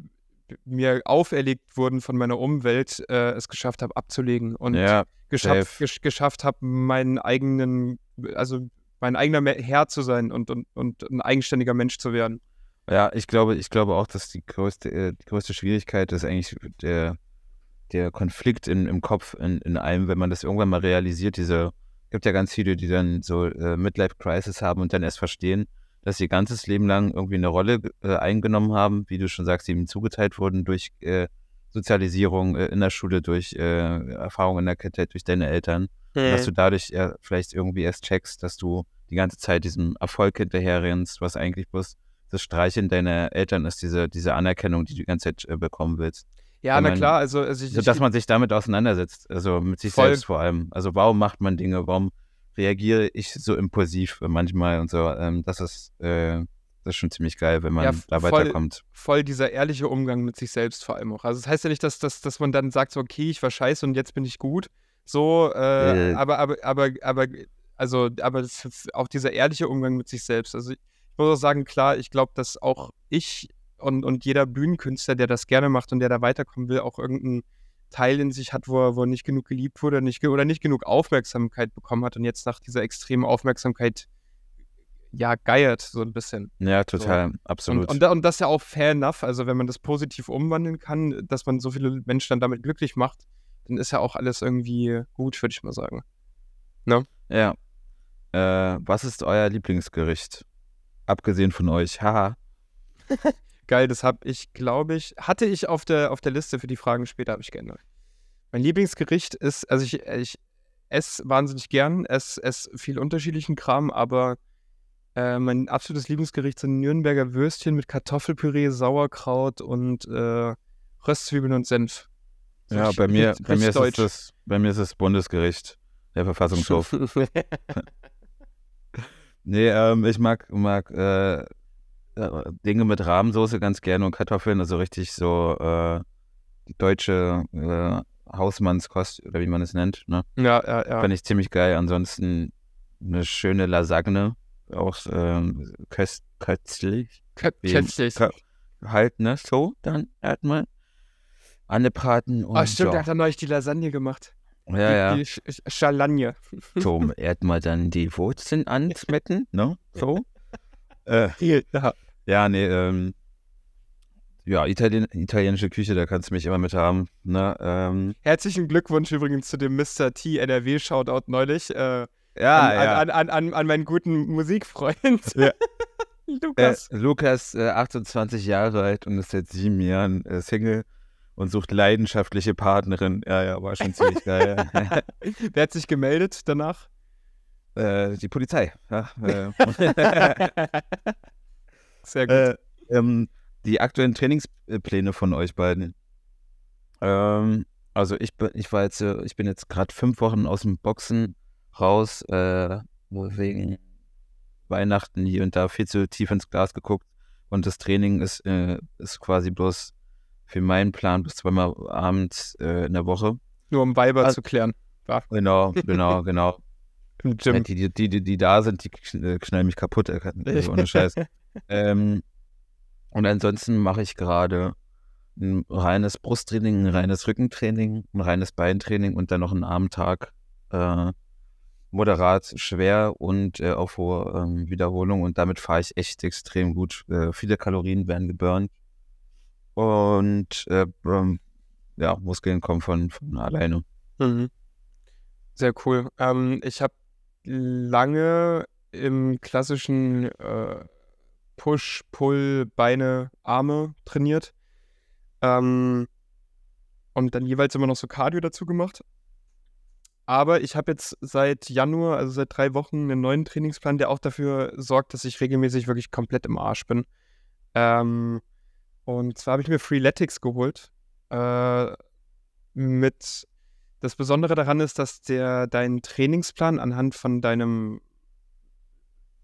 mir auferlegt wurden von meiner Umwelt, äh, es geschafft habe abzulegen und ja, geschafft, gesch geschafft habe, meinen eigenen, also mein eigener Herr zu sein und, und, und ein eigenständiger Mensch zu werden. Ja, ich glaube, ich glaube auch, dass die größte, äh, die größte Schwierigkeit ist eigentlich der, der Konflikt in, im Kopf, in, in einem, wenn man das irgendwann mal realisiert, diese, gibt ja ganz viele, die dann so äh, Midlife-Crisis haben und dann erst verstehen, dass sie ihr ganzes Leben lang irgendwie eine Rolle äh, eingenommen haben, wie du schon sagst, die ihnen zugeteilt wurden durch äh, Sozialisierung äh, in der Schule, durch äh, Erfahrung in der Kindheit, durch deine Eltern. Und dass du dadurch vielleicht irgendwie erst checkst, dass du die ganze Zeit diesem Erfolg hinterherrennst, was eigentlich bloß das Streicheln deiner Eltern ist, diese, diese Anerkennung, die du die ganze Zeit äh, bekommen willst. Ja, na man- klar, also, also ich, So, dass man sich damit auseinandersetzt, also mit sich Voll. selbst vor allem. Also warum macht man Dinge, warum reagiere ich so impulsiv manchmal und so. Ähm, das ist äh, das ist schon ziemlich geil, wenn man Ja, da voll. weiterkommt. voll dieser ehrliche Umgang mit sich selbst vor allem auch. Also das heißt ja nicht, dass, dass, dass man dann sagt, so, okay, ich war scheiße und jetzt bin ich gut. So, äh, Äh. aber, aber, aber, aber, also, aber auch dieser ehrliche Umgang mit sich selbst. Also ich muss auch sagen, klar, ich glaube, dass auch ich und, und jeder Bühnenkünstler, der das gerne macht und der da weiterkommen will, auch irgendeinen Teil in sich hat, wo er, wo er nicht genug geliebt wurde nicht, oder nicht genug Aufmerksamkeit bekommen hat und jetzt nach dieser extremen Aufmerksamkeit ja geiert so ein bisschen. Ja, total, absolut. Und, und, und das ist ja auch fair enough. Also, wenn man das positiv umwandeln kann, dass man so viele Menschen dann damit glücklich macht, dann ist ja auch alles irgendwie gut, würde ich mal sagen. ja. Äh, was ist euer Lieblingsgericht? Abgesehen von euch. Haha. Geil, das habe ich, glaube ich, hatte ich auf der, auf der Liste für die Fragen später, habe ich geändert. Mein Lieblingsgericht ist, also ich, ich esse wahnsinnig gern, esse, esse viel unterschiedlichen Kram, aber äh, mein absolutes Lieblingsgericht sind Nürnberger Würstchen mit Kartoffelpüree, Sauerkraut und äh, Röstzwiebeln und Senf. So Ja, bei mir, bei mir ist es deutsch. das, bei mir ist es Bundesgericht, der Verfassungshof. Nee, ähm, ich mag, mag äh, Dinge mit Rahmsoße ganz gerne und Kartoffeln, also richtig so äh, deutsche äh, Hausmannskost oder wie man es nennt, ne? ja, ja, ja. Fand ich ziemlich geil. Ansonsten eine schöne Lasagne, auch ähm, köst, köstlich. Köstlich. Kö- Halt, ne? So, dann erstmal angebraten und Ah, stimmt, ja. hat dann neulich die Lasagne gemacht. ja, die, ja. Die Sch Sch- Schalagne. So, erstmal dann die Wurzeln ansmetten, ne? So. äh, Ja. Ja, nee, ähm, ja, Italien, italienische Küche, da kannst du mich immer mit haben. Ne? Ähm, Herzlichen Glückwunsch übrigens zu dem Mr. T NRW Shoutout neulich. Äh, ja, an, ja. An, an, an, an meinen guten Musikfreund. Ja. äh, Lukas. Lukas, äh, 28 Jahre alt und ist seit sieben Jahren äh, Single und sucht leidenschaftliche Partnerin. Ja, ja, war schon ziemlich geil. Wer hat sich gemeldet danach? äh, die Polizei. Ja, äh, Sehr gut. äh, ähm, die aktuellen Trainingspläne von euch beiden. Ähm, also ich bin, ich war jetzt, äh, ich bin jetzt gerade fünf Wochen aus dem Boxen raus, äh, wegen Weihnachten hier und da viel zu tief ins Glas geguckt und das Training ist, äh, ist quasi bloß für meinen Plan bis zweimal abends äh, in der Woche. Nur um Weiber also- zu klären. Genau, genau, genau. Im Ja, Gym. die, die, die, die, die da sind, die äh, knallen mich kaputt, äh, also ohne Scheiß. Ähm, und ansonsten mache ich gerade ein reines Brusttraining, ein reines Rückentraining, ein reines Beintraining und dann noch einen Armtag, äh, moderat schwer und äh, auf hohe ähm, Wiederholung und damit fahre ich echt extrem gut. Äh, viele Kalorien werden geburnt und äh, ähm, ja, Muskeln kommen von, von alleine. Mhm. Sehr cool. Ähm, ich habe lange im klassischen äh, Push, Pull, Beine, Arme trainiert. Ähm, und dann jeweils immer noch so Cardio dazu gemacht. Aber ich habe jetzt seit Januar, also seit drei Wochen, einen neuen Trainingsplan, der auch dafür sorgt, dass ich regelmäßig wirklich komplett im Arsch bin. Ähm, und zwar habe ich mir Freeletics geholt. Äh, mit das Besondere daran ist, dass der dein Trainingsplan anhand von deinem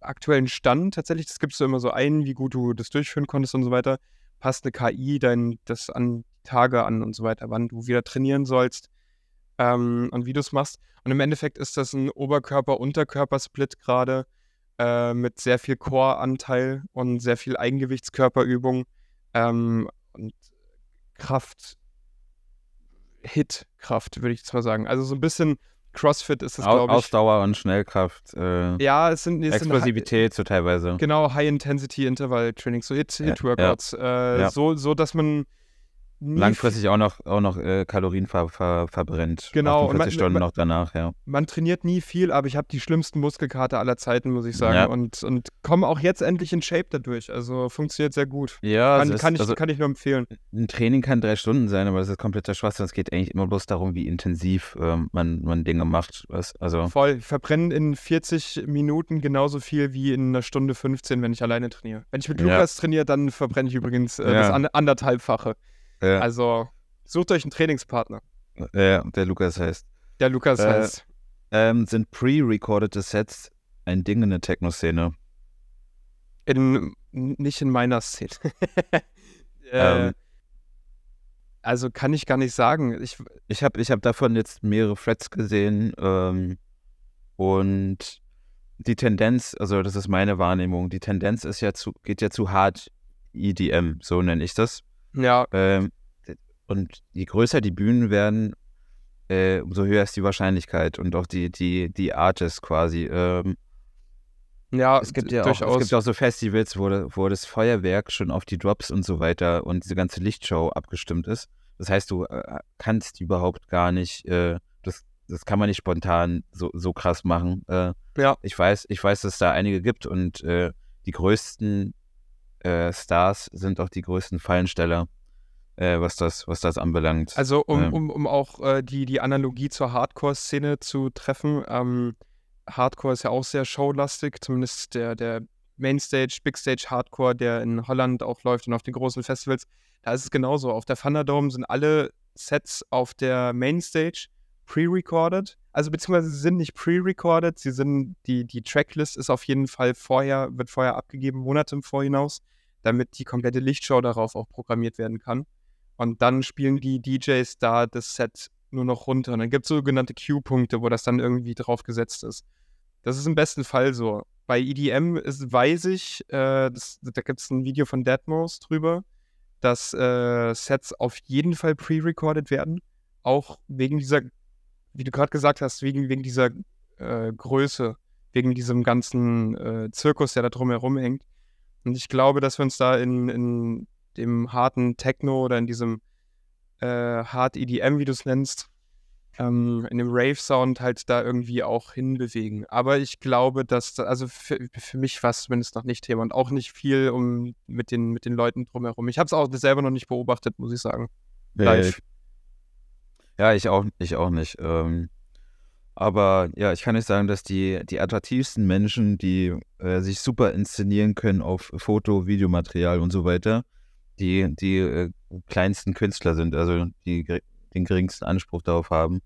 aktuellen Stand tatsächlich, das gibst du immer so ein, wie gut du das durchführen konntest und so weiter, passt eine KI dein, das an Tage an und so weiter, wann du wieder trainieren sollst ähm, und wie du es machst. Und im Endeffekt ist das ein Oberkörper-Unterkörper-Split gerade äh, mit sehr viel Core-Anteil und sehr viel Eigengewichtskörperübung ähm, und Kraft, Hit-Kraft, würde ich zwar sagen. Also so ein bisschen CrossFit ist es, glaube ich. Ausdauer und Schnellkraft. Äh, ja, es sind. Es Explosivität sind, so teilweise. Genau, High-Intensity-Interval-Training, so Hit-Workouts. Hit ja, äh, ja. so, so, dass man langfristig auch noch, auch noch äh, Kalorien ver, ver, verbrennt. Genau. 48 man, Stunden man, noch danach, ja. Man trainiert nie viel, aber ich habe die schlimmsten Muskelkater aller Zeiten, muss ich sagen. Ja. Und, und komme auch jetzt endlich in Shape dadurch. Also funktioniert sehr gut. Ja, kann, ist, kann, ich, also, kann ich nur empfehlen. Ein Training kann drei Stunden sein, aber das ist kompletter Schwachsinn. Es geht eigentlich immer bloß darum, wie intensiv ähm, man, man Dinge macht. Was, also Voll. Ich verbrenne in 40 Minuten genauso viel wie in einer Stunde 15, wenn ich alleine trainiere. Wenn ich mit Lukas ja. trainiere, dann verbrenne ich übrigens äh, ja. das anderthalbfache. Ja. Also Sucht euch einen Trainingspartner. Ja, der Lukas heißt. Der Lukas äh, heißt. Ähm, sind pre-recordete Sets ein Ding in der Techno-Szene? In, nicht in meiner Szene. äh, ähm, also kann ich gar nicht sagen. Ich, ich habe ich hab davon jetzt mehrere Threads gesehen ähm, und die Tendenz, also das ist meine Wahrnehmung, die Tendenz ist ja zu, geht ja zu hart EDM, so nenne ich das. Ja. Ähm, und je größer die Bühnen werden, äh, umso höher ist die Wahrscheinlichkeit und auch die, die, die Artists quasi. Ähm, ja, es gibt ja auch, es gibt auch so Festivals, wo, wo das Feuerwerk schon auf die Drops und so weiter und diese ganze Lichtshow abgestimmt ist. Das heißt, du äh, kannst überhaupt gar nicht, äh, das, das kann man nicht spontan so, so krass machen. Äh, ja. Ich weiß, ich weiß, dass es da einige gibt und äh, die größten äh, Stars sind auch die größten Fallensteller äh, was, das, was das anbelangt. Also um, ähm. um, um auch äh, die, die Analogie zur Hardcore-Szene zu treffen, ähm, Hardcore ist ja auch sehr showlastig, zumindest der, der Mainstage, Big Stage Hardcore, der in Holland auch läuft und auf den großen Festivals. Da ist es genauso. Auf der Thunderdome sind alle Sets auf der Mainstage pre-recorded. Also beziehungsweise sie sind nicht pre-recorded, sie sind, die, die Tracklist ist auf jeden Fall vorher, wird vorher abgegeben, Monate im Vorhinaus, damit die komplette Lichtshow darauf auch programmiert werden kann. Und dann spielen die DJs da das Set nur noch runter. Und dann gibt es sogenannte Q-Punkte, wo das dann irgendwie drauf gesetzt ist. Das ist im besten Fall so. Bei EDM ist, weiß ich, äh, das, da gibt es ein Video von Deadmos drüber, dass äh, Sets auf jeden Fall pre-recorded werden. Auch wegen dieser, wie du gerade gesagt hast, wegen, wegen dieser äh, Größe, wegen diesem ganzen äh, Zirkus, der da drumherum hängt. Und ich glaube, dass wir uns da in, in dem harten Techno oder in diesem äh, Hard EDM, wie du es nennst, ähm, in dem Rave-Sound halt da irgendwie auch hinbewegen. Aber ich glaube, dass, also für, für mich war es zumindest noch nicht Thema und auch nicht viel um mit den, mit den Leuten drumherum. Ich habe es auch selber noch nicht beobachtet, muss ich sagen. Live. Ja, ich auch, ich auch nicht. Ähm, aber ja, ich kann nicht sagen, dass die, die attraktivsten Menschen, die äh, sich super inszenieren können auf Foto, Videomaterial und so weiter, die, die äh, kleinsten Künstler sind, also die den geringsten Anspruch darauf haben.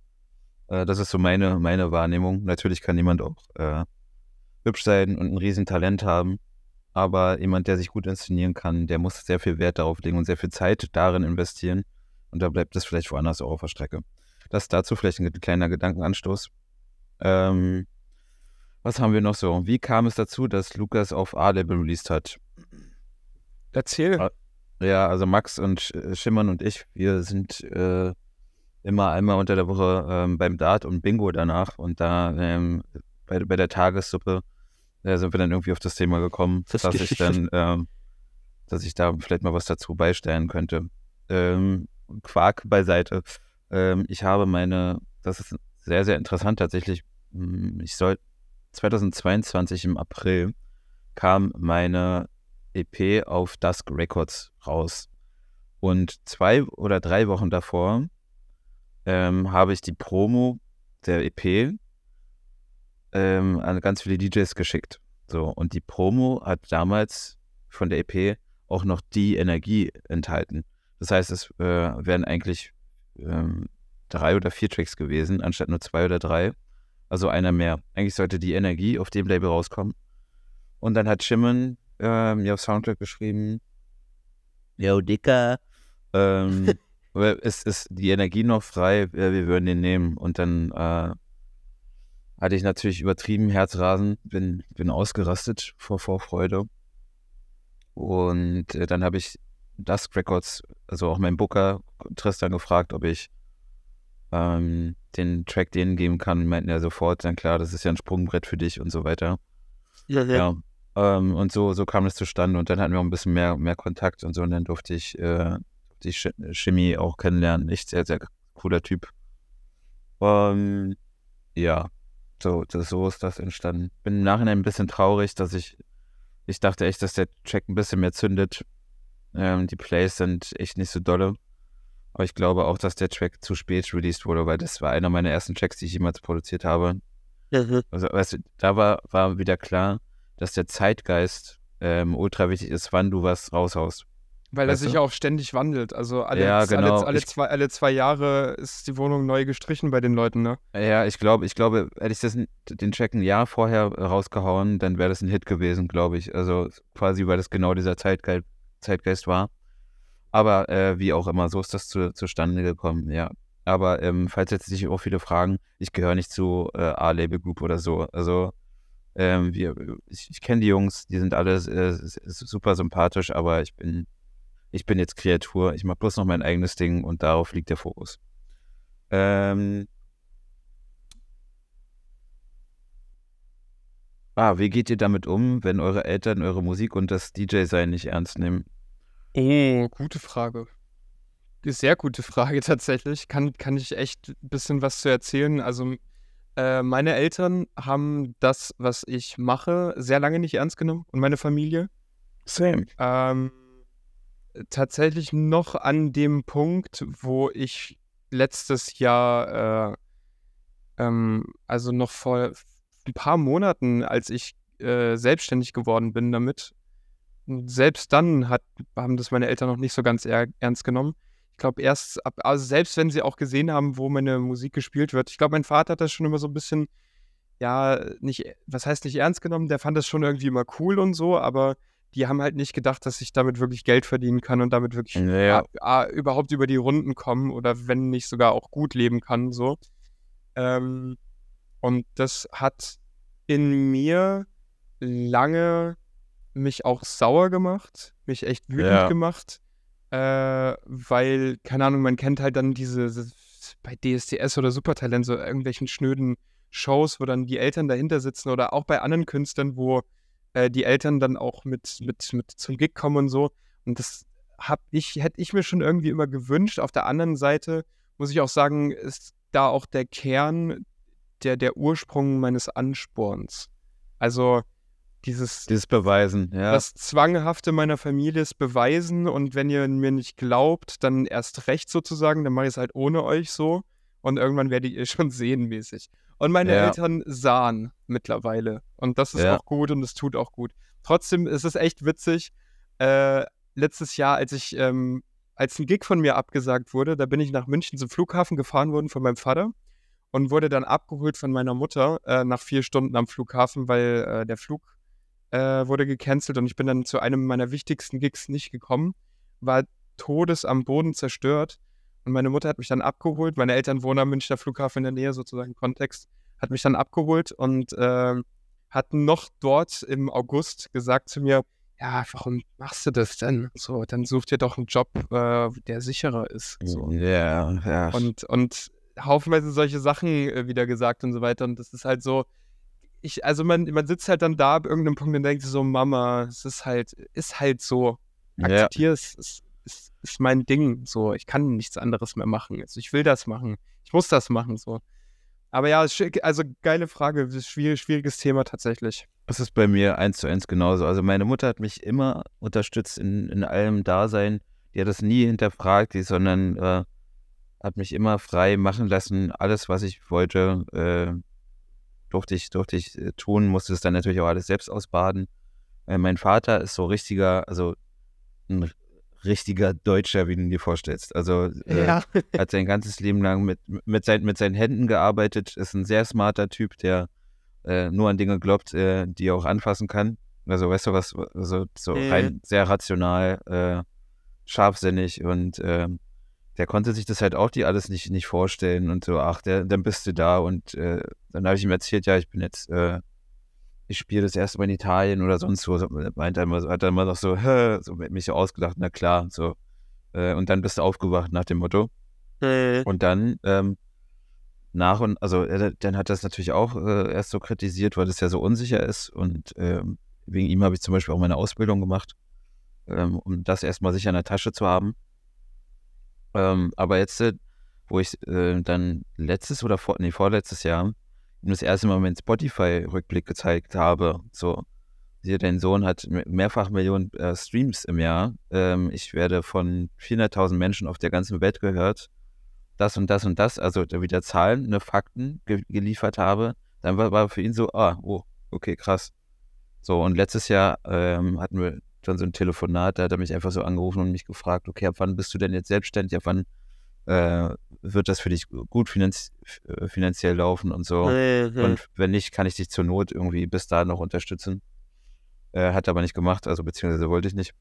Äh, das ist so meine, meine Wahrnehmung. Natürlich kann jemand auch äh, hübsch sein und ein Riesentalent haben, aber jemand, der sich gut inszenieren kann, der muss sehr viel Wert darauf legen und sehr viel Zeit darin investieren. Und da bleibt es vielleicht woanders auch auf der Strecke. Das dazu vielleicht ein kleiner Gedankenanstoß. Ähm, was haben wir noch so? Wie kam es dazu, dass Lukas auf A-Label released hat? Erzähl. Ja, also Max und Schimmern und ich, wir sind äh, immer einmal unter der Woche ähm, beim Dart und Bingo danach und da ähm, bei, bei der Tagessuppe äh, sind wir dann irgendwie auf das Thema gekommen, das dass ich dann, ähm, dass ich da vielleicht mal was dazu beistellen könnte. Ähm, Quark beiseite. Ähm, ich habe meine, das ist sehr, sehr interessant tatsächlich. Hm, ich soll 2022 im April kam meine EP auf Dusk Records raus. Und zwei oder drei Wochen davor ähm, habe ich die Promo der EP ähm, an ganz viele DJs geschickt. So, und die Promo hat damals von der EP auch noch die Energie enthalten. Das heißt, es äh, wären eigentlich ähm, drei oder vier Tracks gewesen, anstatt nur zwei oder drei. Also einer mehr. Eigentlich sollte die Energie auf dem Label rauskommen. Und dann hat Shimon äh, mir auf Soundtrack geschrieben, Yo, Dicker, ähm, es ist die Energie noch frei, äh, wir würden den nehmen. Und dann äh, hatte ich natürlich übertrieben Herzrasen, bin, bin ausgerastet vor Vorfreude. Und äh, dann habe ich Dusk Records, also auch mein Booker Tristan gefragt, ob ich ähm, den Track denen geben kann. Meinten ja sofort, dann klar, das ist ja ein Sprungbrett für dich und so weiter. Ja, ja. ja ähm, und so, so kam es zustande und dann hatten wir auch ein bisschen mehr, mehr Kontakt und so und dann durfte ich, äh, die Chemie auch kennenlernen. Echt sehr, sehr cooler Typ. Ähm, ja, so, das, so ist das entstanden. Bin im Nachhinein ein bisschen traurig, dass ich, ich dachte echt, dass der Track ein bisschen mehr zündet. Ähm, die Plays sind echt nicht so dolle. Aber ich glaube auch, dass der Track zu spät released wurde, weil das war einer meiner ersten Tracks, die ich jemals produziert habe. Mhm. Also, weißt du, da war, war wieder klar, dass der Zeitgeist ähm, ultra wichtig ist, wann du was raushaust. Weil er sich ja auch ständig wandelt. Also alle, ja, genau. alle, alle, zwei, alle zwei Jahre ist die Wohnung neu gestrichen bei den Leuten, ne? Ja, ich glaube, ich glaube, hätte ich das, den Track ein Jahr vorher rausgehauen, dann wäre das ein Hit gewesen, glaube ich. Also quasi, weil das genau dieser Zeitgeist, Zeitgeist war. Aber äh, wie auch immer, so ist das zu, zustande gekommen, ja. Aber ähm, falls jetzt sich auch viele fragen, ich gehöre nicht zu äh, A-Label Group oder so. Also ähm, wir, ich, ich kenne die Jungs, die sind alle äh, super sympathisch, aber ich bin ich bin jetzt Kreatur, ich mache bloß noch mein eigenes Ding und darauf liegt der Fokus. Ähm, ah, wie geht ihr damit um, wenn eure Eltern eure Musik und das DJ-Sein nicht ernst nehmen? Oh, gute Frage. Sehr gute Frage tatsächlich. Kann, kann ich echt ein bisschen was zu erzählen. Also, äh, meine Eltern haben das, was ich mache, sehr lange nicht ernst genommen und meine Familie. Same. Ähm, tatsächlich noch an dem Punkt, wo ich letztes Jahr, äh, ähm, also noch vor ein paar Monaten, als ich äh, selbstständig geworden bin damit, selbst dann hat, haben das meine Eltern noch nicht so ganz er ernst genommen. Ich glaube, erst ab, also selbst wenn sie auch gesehen haben, wo meine Musik gespielt wird. Ich glaube, mein Vater hat das schon immer so ein bisschen, ja, nicht, was heißt nicht ernst genommen, der fand das schon irgendwie immer cool und so, aber die haben halt nicht gedacht, dass ich damit wirklich Geld verdienen kann und damit wirklich ja. a, a, überhaupt über die Runden kommen oder wenn nicht sogar auch gut leben kann, so. Ähm, und das hat in mir lange mich auch sauer gemacht, mich echt wütend ja. gemacht, äh, weil, keine Ahnung, man kennt halt dann diese, bei DSDS oder Supertalent so irgendwelchen schnöden Shows, wo dann die Eltern dahinter sitzen oder auch bei anderen Künstlern, wo äh, die Eltern dann auch mit, mit, mit zum Gig kommen und so. Und das hab ich, hätte ich mir schon irgendwie immer gewünscht. Auf der anderen Seite muss ich auch sagen, ist da auch der Kern, der, der Ursprung meines Ansporns. Also dieses, dieses Beweisen, ja. Das Zwanghafte meiner Familie ist Beweisen und wenn ihr mir nicht glaubt, dann erst recht sozusagen, dann mache ich es halt ohne euch so und irgendwann werdet ihr schon sehen mäßig. Und meine ja. Eltern sahen mittlerweile. Und das ist ja. auch gut und es tut auch gut. Trotzdem ist es echt witzig. Äh, letztes Jahr, als ich, ähm, als ein Gig von mir abgesagt wurde, da bin ich nach München zum Flughafen gefahren worden von meinem Vater und wurde dann abgeholt von meiner Mutter äh, nach vier Stunden am Flughafen, weil äh, der Flug äh, wurde gecancelt und ich bin dann zu einem meiner wichtigsten Gigs nicht gekommen, war todes am Boden zerstört und meine Mutter hat mich dann abgeholt. Meine Eltern wohnen am Münchner Flughafen in der Nähe, sozusagen Kontext. Hat mich dann abgeholt und äh, hat noch dort im August gesagt zu mir, ja, warum machst du das denn? So, dann such dir doch einen Job, äh, der sicherer ist. So. Ja, ja. Und, und haufenweise solche Sachen äh, wieder gesagt und so weiter. Und das ist halt so, ich, also man, man sitzt halt dann da ab irgendeinem Punkt und denkt so, Mama, es ist halt, ist halt so. Ja. Akzeptier es, es ist, ist mein Ding. So, ich kann nichts anderes mehr machen. Also ich will das machen. Ich muss das machen. So. Aber ja, also geile Frage, schwierig, schwieriges Thema tatsächlich. Das ist bei mir eins zu eins genauso. Also meine Mutter hat mich immer unterstützt in, in allem Dasein. Die hat das nie hinterfragt, die, sondern äh, hat mich immer frei machen lassen. Alles, was ich wollte, äh, durfte ich, durfte ich äh, tun, musste es dann natürlich auch alles selbst ausbaden. Äh, mein Vater ist so richtiger, also ein richtiger Deutscher, wie du dir vorstellst. Also äh, Ja. hat sein ganzes Leben lang mit, mit, sein, mit seinen Händen gearbeitet, ist ein sehr smarter Typ, der äh, nur an Dinge glaubt, äh, die er auch anfassen kann. Also weißt du was, also so Mhm. rein sehr rational, äh, scharfsinnig und ähm, der konnte sich das halt auch die alles nicht, nicht vorstellen und so, ach, der, dann bist du da und äh, dann habe ich ihm erzählt, ja, ich bin jetzt, äh, ich spiele das erste Mal in Italien oder sonst wo, so, meint er immer, so- hat er immer noch so, Hä, so mit mich so ausgedacht, na klar, so. Äh, und dann bist du aufgewacht nach dem Motto. Und dann ähm, nach und, also er, dann hat er das natürlich auch äh, erst so kritisiert, weil das ja so unsicher ist. Und ähm, wegen ihm habe ich zum Beispiel auch meine Ausbildung gemacht, ähm, um das erstmal sicher in der Tasche zu haben. Ähm, aber jetzt, äh, wo ich äh, dann letztes oder vor, nee, vorletztes Jahr das erste Mal meinen Spotify-Rückblick gezeigt habe, so, hier, dein Sohn hat me- mehrfach Millionen äh, Streams im Jahr. Ähm, ich werde von 400.000 Menschen auf der ganzen Welt gehört das und das und das, also da wieder Zahlen, ne, Fakten ge geliefert habe, dann war, war für ihn so, ah, oh, okay, krass. So, und letztes Jahr ähm, hatten wir dann so ein Telefonat, da hat er mich einfach so angerufen und mich gefragt, okay, ab wann bist du denn jetzt selbstständig, ab wann äh, wird das für dich gut finanz äh, finanziell laufen und so. Mhm. Und wenn nicht, kann ich dich zur Not irgendwie bis da noch unterstützen. Äh, hat er aber nicht gemacht, also beziehungsweise wollte ich nicht.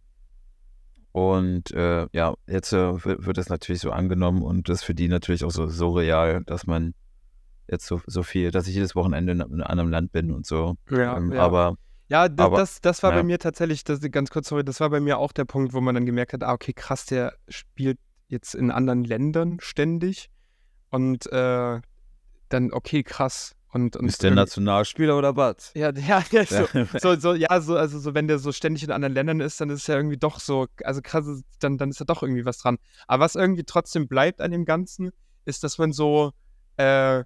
Und äh, ja, jetzt äh, wird, das natürlich so angenommen und das ist für die natürlich auch so, so real, dass man jetzt so, so viel, dass ich jedes Wochenende in einem anderen Land bin und so. Ja, ähm, ja. Aber Ja, Aber- das, das war bei ja. mir tatsächlich, das, ganz kurz, sorry, das war bei mir auch der Punkt, wo man dann gemerkt hat, ah, okay, krass, der spielt jetzt in anderen Ländern ständig. Und äh, dann, okay, krass. Und, und ist der Nationalspieler oder was? ja, ja, ja, so, so, so, ja, so, also so, wenn der so ständig in anderen Ländern ist, dann ist es ja irgendwie doch so, also krass, dann, dann ist da doch irgendwie was dran. Aber was irgendwie trotzdem bleibt an dem Ganzen, ist, dass man so äh,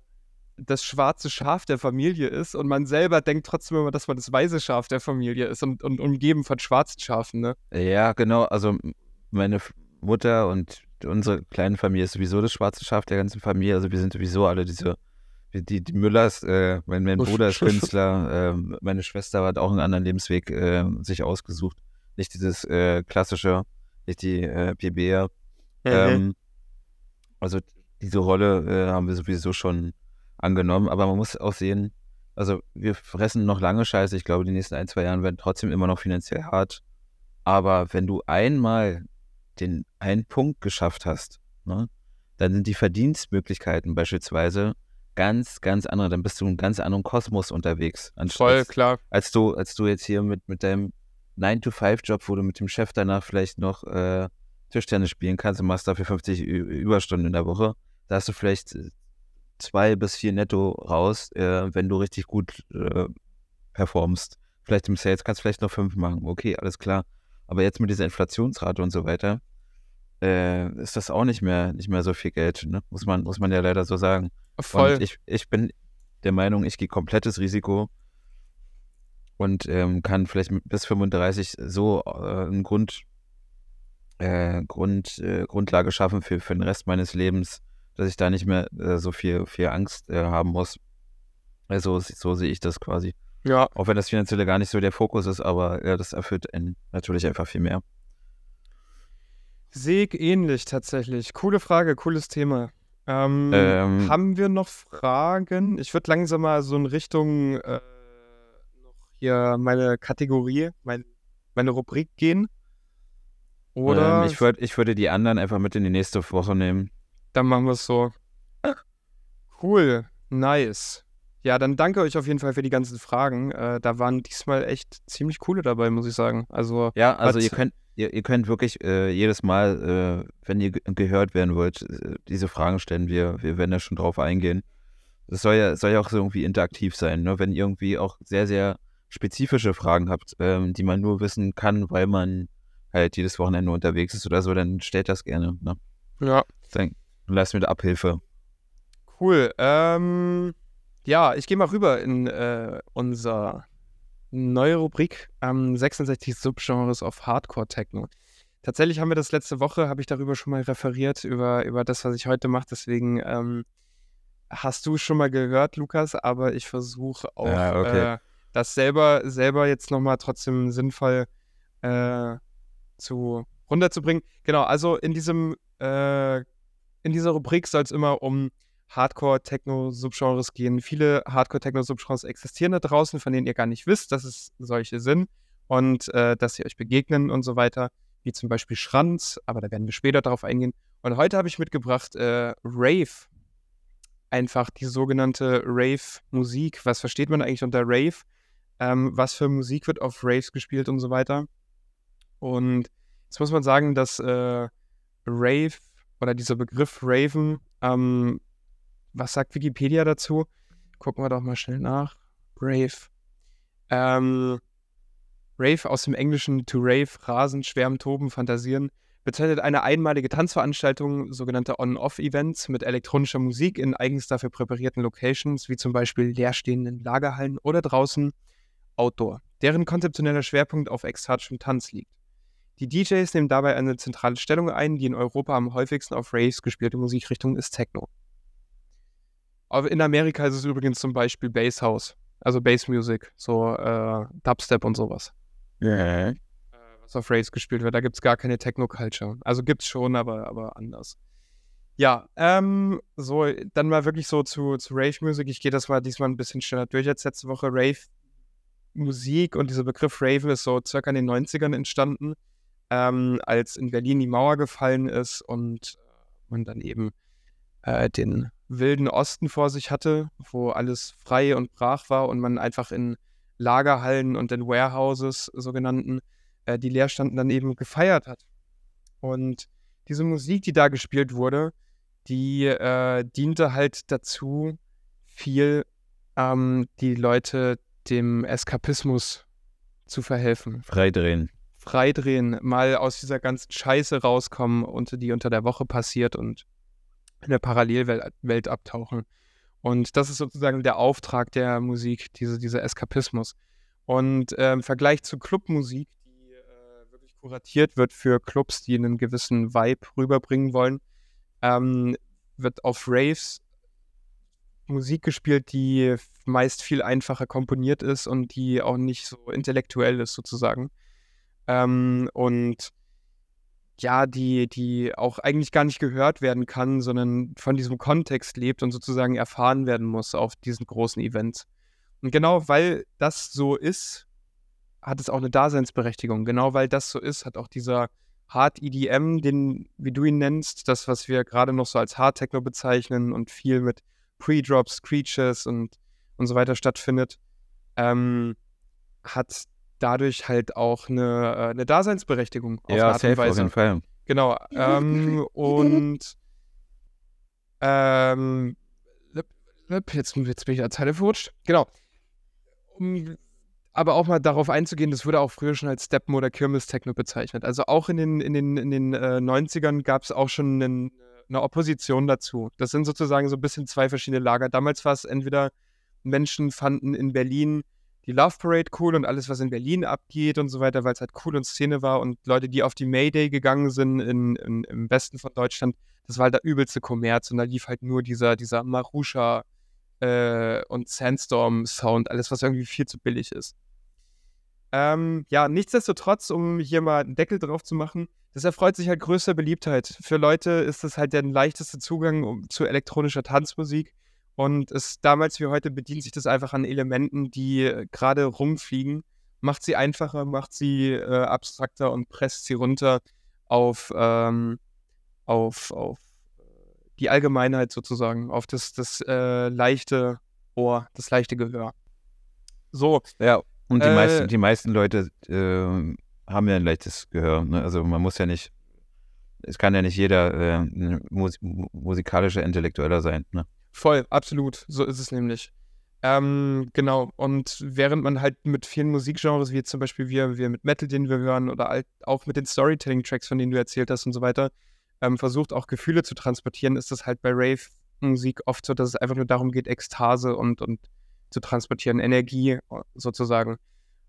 das schwarze Schaf der Familie ist und man selber denkt trotzdem immer, dass man das weiße Schaf der Familie ist und, und umgeben von schwarzen Schafen, ne? Ja, genau. Also meine Mutter und unsere kleine Familie ist sowieso das schwarze Schaf der ganzen Familie. Also wir sind sowieso alle diese, die, die Müllers, äh, mein, mein Bruder ist Künstler, äh, meine Schwester hat auch einen anderen Lebensweg äh, sich ausgesucht. Nicht dieses äh, klassische, nicht die äh, PBR. Ähm, also diese Rolle äh, haben wir sowieso schon angenommen, aber man muss auch sehen, also wir fressen noch lange Scheiße. Ich glaube, die nächsten ein, zwei Jahren werden trotzdem immer noch finanziell hart. Aber wenn du einmal den einen Punkt geschafft hast, ne, dann sind die Verdienstmöglichkeiten beispielsweise ganz, ganz andere. Dann bist du in einem ganz anderen Kosmos unterwegs. Voll, klar. als du, als du jetzt hier mit, mit deinem 9-to-5-Job, wo du mit dem Chef danach vielleicht noch äh, Tischtennis spielen kannst und machst dafür 50 Ü Überstunden in der Woche, da hast du vielleicht äh, zwei bis vier netto raus, äh, wenn du richtig gut äh, performst. Vielleicht im Sales kannst du vielleicht noch fünf machen. Okay, alles klar. Aber jetzt mit dieser Inflationsrate und so weiter, äh, ist das auch nicht mehr, nicht mehr so viel Geld, ne? Muss man, muss man ja leider so sagen. Voll. Und ich, ich bin der Meinung, ich gehe komplettes Risiko und ähm, kann vielleicht bis 35 so äh, einen Grund, äh, Grund, äh, Grundlage schaffen für, für den Rest meines Lebens, dass ich da nicht mehr äh, so viel, viel Angst äh, haben muss. Also so sehe ich das quasi. ja, Auch wenn das Finanzielle gar nicht so der Fokus ist, aber ja, das erfüllt einen natürlich einfach viel mehr. sehe ich ähnlich tatsächlich. Coole Frage, cooles Thema. Ähm, Ähm, Haben wir noch Fragen? Ich würde langsam mal so in Richtung äh, noch hier meine Kategorie, mein, meine Rubrik gehen. Oder ähm, ich, würd, ich würde die anderen einfach mit in die nächste Woche nehmen. Dann machen wir es so. Cool, nice. Ja, dann danke euch auf jeden Fall für die ganzen Fragen. Äh, da waren diesmal echt ziemlich coole dabei, muss ich sagen. Also, Ja, also ihr könnt, ihr, ihr könnt wirklich äh, jedes Mal, äh, wenn ihr ge gehört werden wollt, äh, diese Fragen stellen. Wir, wir werden da schon drauf eingehen. das soll ja, soll ja auch so irgendwie interaktiv sein, ne? Wenn ihr irgendwie auch sehr, sehr spezifische Fragen habt, ähm, die man nur wissen kann, weil man halt jedes Wochenende unterwegs ist oder so, dann stellt das gerne. Ne? Ja. Dann lass mir da Abhilfe. Cool. Ähm, ja, ich gehe mal rüber in äh, unser neue Rubrik ähm, 66 Subgenres of Hardcore Techno. Tatsächlich haben wir das letzte Woche, habe ich darüber schon mal referiert, über, über das, was ich heute mache. Deswegen ähm, hast du schon mal gehört, Lukas, aber ich versuche auch Ja, okay. äh, das selber, selber jetzt nochmal trotzdem sinnvoll äh, zu runterzubringen. Genau, also in diesem, äh, in dieser Rubrik soll es immer um Hardcore-Techno-Subgenres gehen. Viele Hardcore-Techno-Subgenres existieren da draußen, von denen ihr gar nicht wisst, dass es solche sind und äh, dass sie euch begegnen und so weiter, wie zum Beispiel Schranz, aber da werden wir später darauf eingehen. Und heute habe ich mitgebracht äh, Rave. Einfach die sogenannte Rave-Musik. Was versteht man eigentlich unter Rave? Ähm, was für Musik wird auf Raves gespielt und so weiter? Und jetzt muss man sagen, dass äh, Rave oder dieser Begriff Raven, ähm, was sagt Wikipedia dazu? Gucken wir doch mal schnell nach. Rave. Ähm, Rave aus dem Englischen to rave, rasen, schwärmen, toben, fantasieren, bezeichnet eine einmalige Tanzveranstaltung, sogenannte On-Off-Events mit elektronischer Musik in eigens dafür präparierten Locations, wie zum Beispiel leerstehenden Lagerhallen oder draußen Outdoor, deren konzeptioneller Schwerpunkt auf ekstatischem Tanz liegt. Die DJs nehmen dabei eine zentrale Stellung ein, die in Europa am häufigsten auf Raves gespielte Musikrichtung ist Techno. In Amerika ist es übrigens zum Beispiel Bass House, also Bass Music, so äh, Dubstep und sowas, Ja. äh, was auf Raves gespielt wird. Da gibt es gar keine Techno-Culture. Also gibt es schon, aber, aber anders. Ja, ähm, so, dann mal wirklich so zu, zu Rave-Musik. Ich gehe das mal diesmal ein bisschen schneller durch als letzte Woche. Rave-Musik und dieser Begriff Rave ist so circa in den 90ern entstanden ähm, als in Berlin die Mauer gefallen ist und man dann eben äh, den wilden Osten vor sich hatte, wo alles frei und brach war und man einfach in Lagerhallen und in Warehouses, sogenannten, äh, die leer standen, dann eben gefeiert hat. Und diese Musik, die da gespielt wurde, die äh, diente halt dazu, viel ähm, die Leute dem Eskapismus zu verhelfen Freidrehen. Freidrehen, mal aus dieser ganzen Scheiße rauskommen, unter die unter der Woche passiert und in der Parallelwelt Welt abtauchen. Und das ist sozusagen der Auftrag der Musik, diese, dieser Eskapismus. Und äh, im Vergleich zu Clubmusik, die äh, wirklich kuratiert wird für Clubs, die einen gewissen Vibe rüberbringen wollen, ähm, wird auf Raves Musik gespielt, die meist viel einfacher komponiert ist und die auch nicht so intellektuell ist, sozusagen. Ähm, und ja, die, die auch eigentlich gar nicht gehört werden kann, sondern von diesem Kontext lebt und sozusagen erfahren werden muss auf diesen großen Events. Und genau weil das so ist, hat es auch eine Daseinsberechtigung. Genau weil das so ist, hat auch dieser Hard EDM, den, wie du ihn nennst, das, was wir gerade noch so als Hard Techno bezeichnen und viel mit Pre-Drops, Screeches und, und so weiter stattfindet, ähm, hat dadurch halt auch eine, äh, eine Daseinsberechtigung auf eine Ja, Art und safe auf Weise. jeden Fall. Genau. Ähm, und ähm, jetzt, jetzt bin ich der Zeile verrutscht. Genau. Um aber auch mal darauf einzugehen, das wurde auch früher schon als Steppen oder Kirmes-Techno bezeichnet. Also auch in den, in den, in den äh, 90ern gab es auch schon einen, eine Opposition dazu. Das sind sozusagen so ein bisschen zwei verschiedene Lager. Damals war es entweder Menschen fanden in Berlin die Love Parade cool und alles, was in Berlin abgeht und so weiter, weil es halt cool und Szene war und Leute, die auf die Mayday gegangen sind in, in, im Westen von Deutschland, das war halt der übelste Kommerz und da lief halt nur dieser, dieser Marusha äh, und Sandstorm-Sound, alles, was irgendwie viel zu billig ist. Ähm, ja, nichtsdestotrotz, um hier mal einen Deckel drauf zu machen, das erfreut sich halt größter Beliebtheit. Für Leute ist das halt der leichteste Zugang um, zu elektronischer Tanzmusik. Und es damals wie heute bedient sich das einfach an Elementen, die äh, gerade rumfliegen, macht sie einfacher, macht sie äh, abstrakter und presst sie runter auf, ähm, auf, auf äh, die Allgemeinheit sozusagen, auf das, das äh, leichte Ohr, das leichte Gehör. So, Ja, und die, Äh, meisten, die meisten Leute äh, haben ja ein leichtes Gehör. Ne? Also man muss ja nicht, es kann ja nicht jeder äh, Mus musikalischer Intellektueller sein. Ne? Voll, absolut. So ist es nämlich. Ähm, genau. Und während man halt mit vielen Musikgenres, wie jetzt zum Beispiel wir, wir mit Metal, den wir hören, oder auch mit den Storytelling-Tracks, von denen du erzählt hast und so weiter, ähm, versucht auch Gefühle zu transportieren, ist das halt bei Rave-Musik oft so, dass es einfach nur darum geht, Ekstase und, und zu transportieren, Energie sozusagen.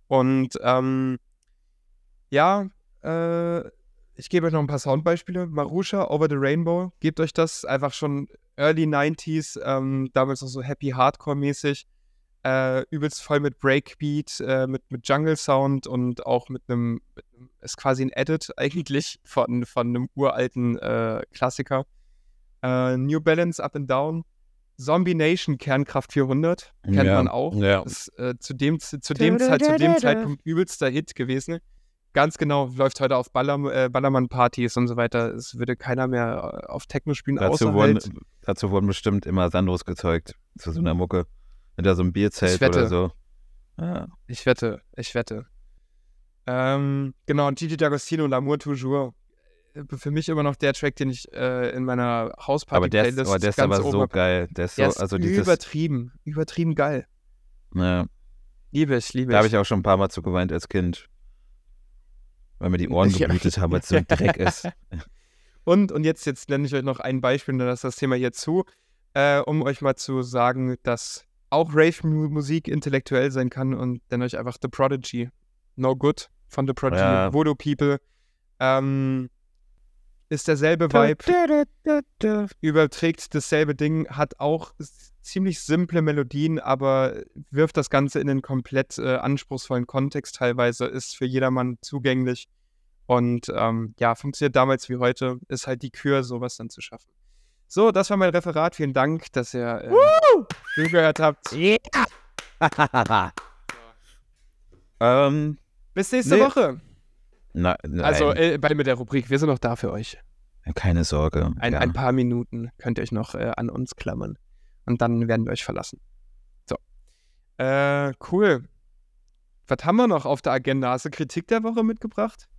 Und ähm, ja, äh, ich gebe euch noch ein paar Soundbeispiele. Marusha, Over the Rainbow, gebt euch das einfach schon Early 90s, ähm, damals noch so Happy Hardcore-mäßig. Äh, übelst voll mit Breakbeat, äh, mit, mit Jungle Sound und auch mit einem, ist quasi ein Edit eigentlich von, von einem uralten äh, Klassiker. Äh, New Balance Up and Down, Zombie Nation Kernkraft 400, kennt ja, man auch. Ja. Ist äh, zu dem, zu, dem, Zeit, zu dem Zeitpunkt übelster Hit gewesen. Ganz genau, läuft heute auf Baller, äh, Ballermann-Partys und so weiter. Es würde keiner mehr äh, auf Techno spielen, dazu außer wurden, halt, Dazu wurden bestimmt immer Sandros gezeugt, zu so einer Mucke. Hinter so einem Bierzelt oder so. Ja. Ich wette, ich wette. Ähm, genau, Gigi D'Agostino, L'amour toujours. Äh, für mich immer noch der Track, den ich äh, in meiner Hausparty-Playlist Aber der ist, aber, der ist aber so geil. Der ist, so, der ist also übertrieben, übertrieben geil. Ja. Liebe ich, liebe ich. Da habe ich auch schon ein paar Mal zu geweint als Kind weil mir die Ohren geblutet haben, weil es so ein Dreck ist. Und, und jetzt, jetzt nenne ich euch noch ein Beispiel, dann ist das Thema hier zu, äh, um euch mal zu sagen, dass auch Rave-Musik intellektuell sein kann und dann euch einfach The Prodigy, No Good von The Prodigy, ja. Voodoo People, ähm, ist derselbe Vibe, überträgt dasselbe Ding, hat auch ziemlich simple Melodien, aber wirft das Ganze in einen komplett äh, anspruchsvollen Kontext teilweise, ist für jedermann zugänglich und ähm, ja, funktioniert damals wie heute, ist halt die Kür, sowas dann zu schaffen. So, das war mein Referat. Vielen Dank, dass ihr äh, zugehört habt. Yeah. ähm, Bis nächste nee. Woche. Na, nein. Also äh, bei mit der Rubrik, wir sind noch da für euch. Keine Sorge. Ein, ja. ein paar Minuten könnt ihr euch noch äh, an uns klammern. Und dann werden wir euch verlassen. So. Äh, cool. Was haben wir noch auf der Agenda? Hast du Kritik der Woche mitgebracht?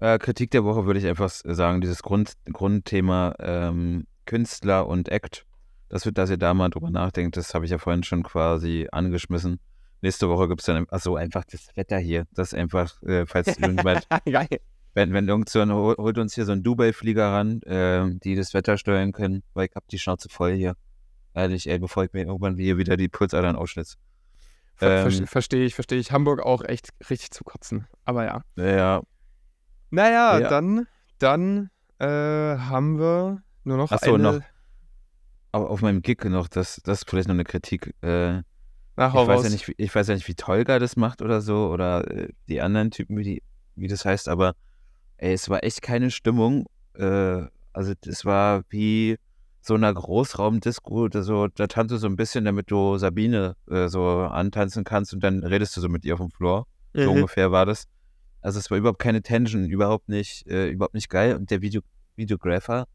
Äh, Kritik der Woche würde ich einfach sagen, dieses Grund, Grundthema ähm, Künstler und Act. Das wird, dass ihr da mal drüber nachdenkt, das habe ich ja vorhin schon quasi angeschmissen. Nächste Woche gibt es dann, achso, einfach das Wetter hier. Das einfach, äh, falls irgendjemand, wenn, wenn irgend so ein, holt uns hier so ein Dubai-Flieger ran, äh, die das Wetter steuern können, weil ich habe die Schnauze voll hier. Ehrlich, ey, bevor ich mir irgendwann hier wieder die Pulsadern ausschnitze. Ver ähm, verstehe ich, verstehe ich. Hamburg auch echt richtig zu kotzen. Aber ja. Ja. Naja, ja. dann, dann äh, haben wir nur noch Achso, eine... noch. Aber auf meinem Gig noch, das, das ist vielleicht noch eine Kritik. Äh, Na, ich, weiß ja nicht, ich weiß ja nicht, wie Tolga das macht oder so, oder äh, die anderen Typen, wie, die, wie das heißt, aber ey, es war echt keine Stimmung. Äh, also es war wie so einer Großraumdisco, so, da tanzt du so ein bisschen, damit du Sabine äh, so antanzen kannst und dann redest du so mit ihr auf dem Floor. So mhm. ungefähr war das. Also es war überhaupt keine Tension, überhaupt nicht, äh, überhaupt nicht geil. Und der Video, Videographer,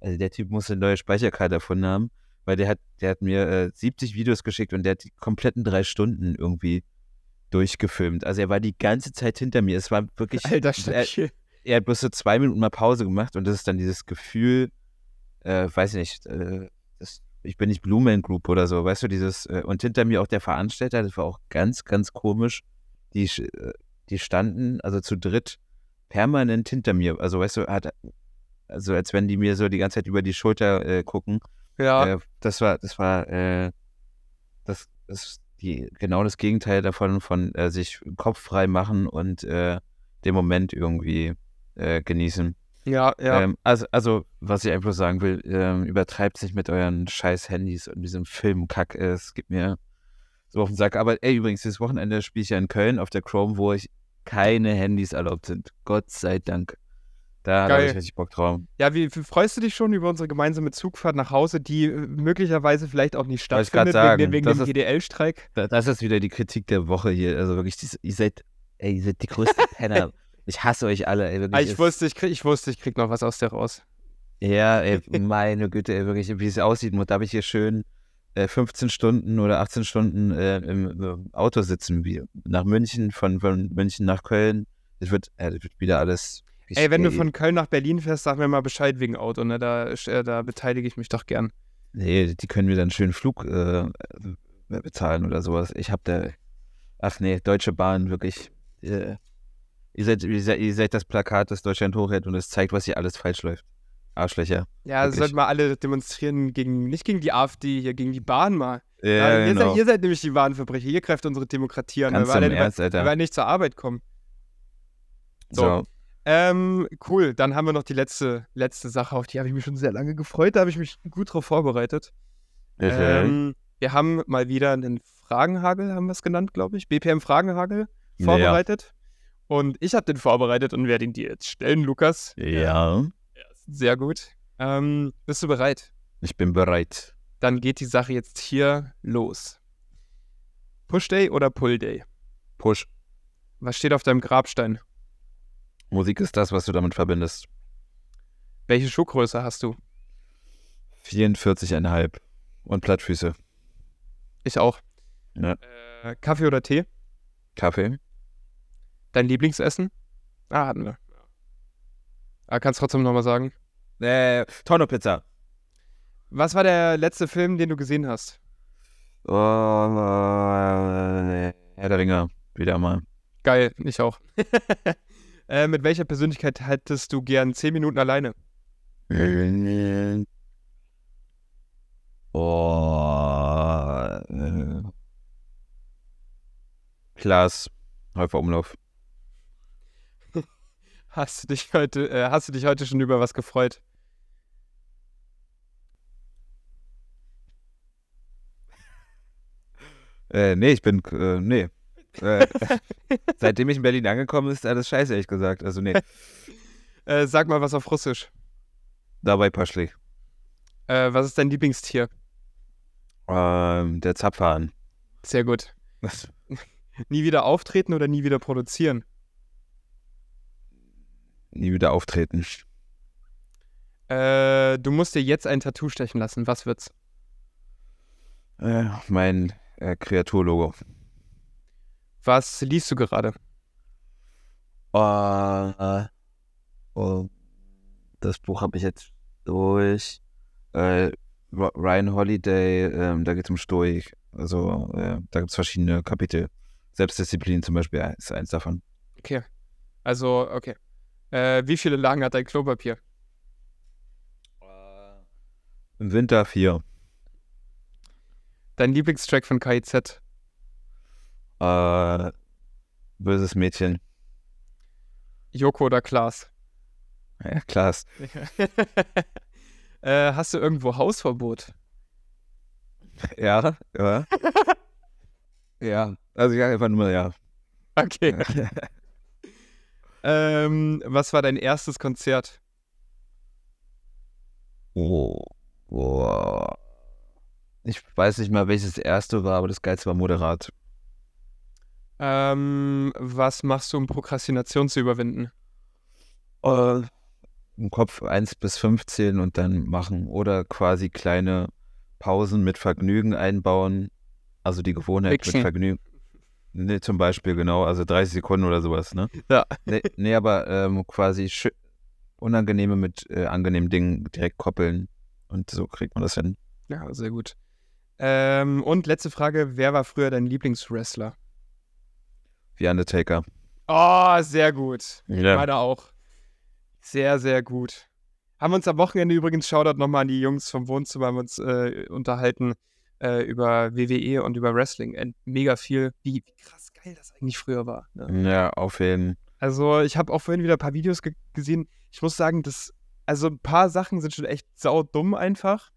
also der Typ muss eine neue Speicherkarte erfunden haben, weil der hat, der hat mir äh, 70 Videos geschickt und der hat die kompletten drei Stunden irgendwie durchgefilmt. Also er war die ganze Zeit hinter mir. Es war wirklich. Alter, er, er hat bloß so zwei Minuten mal Pause gemacht und das ist dann dieses Gefühl, äh, weiß ich nicht, äh, das, ich bin nicht Blue Man Group oder so, weißt du, dieses, äh, und hinter mir auch der Veranstalter, das war auch ganz, ganz komisch. Die, äh, die standen, also zu dritt, permanent hinter mir. Also, weißt du, hat, also als wenn die mir so die ganze Zeit über die Schulter äh, gucken. Ja. Äh, das war, das war, das, das die, genau das Gegenteil davon, von sich Kopf frei machen und den Moment irgendwie genießen. Ja, ja. Ähm, also, also, was ich einfach sagen will, ähm, übertreibt sich mit euren scheiß Handys und diesem Filmkack. Es gibt mir so auf den Sack. Aber ey, übrigens, dieses Wochenende spiele ich ja in Köln auf der Chrome, wo ich keine Handys erlaubt sind. Gott sei Dank. Da habe ich richtig Bock drauf. Ja, wie, wie, freust du dich schon über unsere gemeinsame Zugfahrt nach Hause, die äh, möglicherweise vielleicht auch nicht stattfindet sagen, wegen, wegen dem GDL-Streik? Das ist wieder die Kritik der Woche hier. Also wirklich, ihr seid, ey, ihr seid die größten Penner. Ich hasse euch alle, ey, wirklich. Ah, ich, wusste, ich, krieg, ich wusste, ich krieg noch was aus dir raus. Ja, ey, meine Güte, ey, wirklich, wie es aussieht. Und da habe ich hier schön äh, 15 Stunden oder 18 Stunden äh, im, im, Auto sitzen, wie nach München, von, von München nach Köln. Das wird, äh, das wird wieder alles. Ey, wenn ey. du von Köln nach Berlin fährst, sag mir mal Bescheid wegen Auto, ne? Da, äh, da beteilige ich mich doch gern. Nee, die können mir dann schönen Flug äh, bezahlen oder sowas. Ich hab da. Ach nee, Deutsche Bahn, wirklich. Ihr, seid, ihr, seid, ihr seid das Plakat, das Deutschland hochhält und es zeigt, was hier alles falsch läuft. Arschlöcher. Ja, Wirklich. sollten mal alle demonstrieren gegen, nicht gegen die AfD, hier gegen die Bahn mal. Ja, Ja, ihr, genau. seid, ihr seid nämlich die Bahnverbrecher, ihr greift unsere Demokratie an, weil Ganz wir, alle, weil, Ernst, weil Alter. nicht zur Arbeit kommen. so. So. Ähm, cool, dann haben wir noch die letzte, letzte Sache, auf die habe ich mich schon sehr lange gefreut, da habe ich mich gut drauf vorbereitet. Ähm, wir haben mal wieder einen Fragenhagel, haben wir es genannt, glaube ich. BPM Fragenhagel Ja. vorbereitet. Und ich habe den vorbereitet und werde ihn dir jetzt stellen, Lukas. ja, Sehr gut. Ähm, bist du bereit? ich bin bereit. Dann geht die Sache jetzt hier los. Push Day oder Pull Day? Push. Was steht auf deinem Grabstein? Musik ist das, was du damit verbindest. Welche Schuhgröße hast du? 44,5 und Plattfüße. Ich auch. Ja. Äh, Kaffee oder Tee? Kaffee. Dein Lieblingsessen? Ah, hatten wir. Ah, kannst trotzdem nochmal sagen. Äh, Tonno-Pizza. Was war der letzte Film, den du gesehen hast? Oh, äh, Herr der Ringe. Wieder mal. Geil, ich auch. äh, mit welcher Persönlichkeit hättest du gern 10 Minuten alleine? Oh. Äh. Klaas. Häufer Umlauf. Hast du dich heute, äh, hast du dich heute schon über was gefreut? Äh, nee, ich bin, äh, nee. Äh, seitdem ich in Berlin angekommen ist, alles scheiße, ehrlich gesagt. Also, nee. Äh, sag mal was auf Russisch. Dabei Paschli. Äh, was ist dein Lieblingstier? Ähm, der Zapfhahn. Sehr gut. Nie wieder auftreten oder nie wieder produzieren? Nie wieder auftreten. Äh, du musst dir jetzt ein Tattoo stechen lassen. Was wird's? Äh, mein äh, Kreaturlogo. Was liest du gerade? Oh, äh, oh, das Buch habe ich jetzt durch. Äh, Ryan Holiday, ähm, da geht es um Stoik. Also äh, da gibt es verschiedene Kapitel. Selbstdisziplin zum Beispiel ist eins davon. Okay. Also, okay. Äh, wie viele Lagen hat dein Klopapier? Im Winter vier. Dein Lieblingstrack von KIZ? Äh, böses Mädchen. Joko oder Klaas? Ja, klar. äh, hast du irgendwo Hausverbot? Ja, ja. ja. Also ja, einfach nur ja. Okay. Ähm, was war dein erstes Konzert? Oh. oh. Ich weiß nicht mal, welches das erste war, aber das geilste war moderat. Ähm, was machst du, um Prokrastination zu überwinden? Äh, Im Kopf 1 bis 15 und dann machen. Oder quasi kleine Pausen mit Vergnügen einbauen. Also die Gewohnheit Fiction. mit Vergnügen. Nee, zum Beispiel, genau. Also 30 Sekunden oder sowas, ne? Ja. Nee, nee aber ähm, quasi unangenehme mit äh, angenehmen Dingen direkt koppeln. Und so kriegt man das hin. Ja, sehr gut. Ähm, und letzte Frage: Wer war früher dein Lieblingswrestler? Wie Undertaker. Oh, sehr gut. Ja. Meine auch. Sehr, sehr gut. Haben wir uns am Wochenende übrigens, Shoutout nochmal an die Jungs vom Wohnzimmer, haben uns äh, unterhalten äh, über WWE und über Wrestling. Äh, mega viel, wie, wie krass geil das eigentlich früher war. Ne? Ja, auf jeden Also, ich habe auch vorhin wieder ein paar Videos ge gesehen. Ich muss sagen, das, also ein paar Sachen sind schon echt saudumm einfach.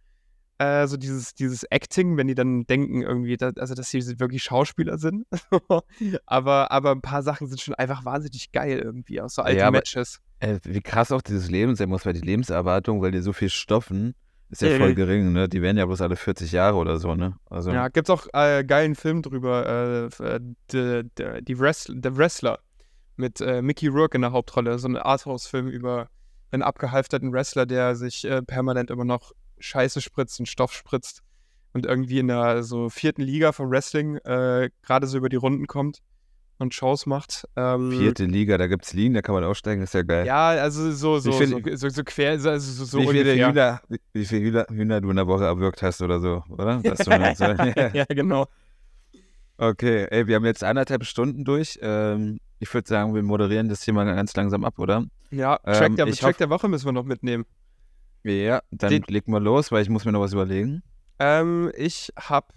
Äh, so dieses, dieses Acting, wenn die dann denken, irgendwie, da, also dass sie wirklich Schauspieler sind. aber, aber ein paar Sachen sind schon einfach wahnsinnig geil irgendwie, auch so alte Ja, aber- Matches. Äh, wie krass auch dieses Leben sein muss, weil die Lebenserwartung, weil die so viel stoffen, ist ja voll gering, ne? Die werden ja bloß alle 40 Jahre oder so, ne? Also, Ja, gibt's auch äh, geilen Film drüber, äh, äh, die, die, die Wrestler, der Wrestler mit äh, Mickey Rourke in der Hauptrolle, so ein Arthouse-Film über einen abgehalfterten Wrestler, der sich äh, permanent immer noch Scheiße spritzt und Stoff spritzt und irgendwie in der so vierten Liga vom Wrestling äh, gerade so über die Runden kommt und Shows macht. Ähm, Vierte Liga, da gibt es Ligen, da kann man aussteigen, das ist ja geil. Ja, also so, so, Wie so, viel- so, so quer, also so, so wie, viele. Hühner, wie, viele Hühner, Hühner du in der Woche erwürgt hast oder so, oder? Ja, genau. okay, ey, wir haben jetzt anderthalb Stunden durch. Ähm, ich würde sagen, wir moderieren das hier mal ganz langsam ab, oder? Ja, Ähm, Track, der, ich Track der Woche müssen wir noch mitnehmen. Ja, dann Den- legen wir los, weil ich muss mir noch was überlegen. Ähm, ich habe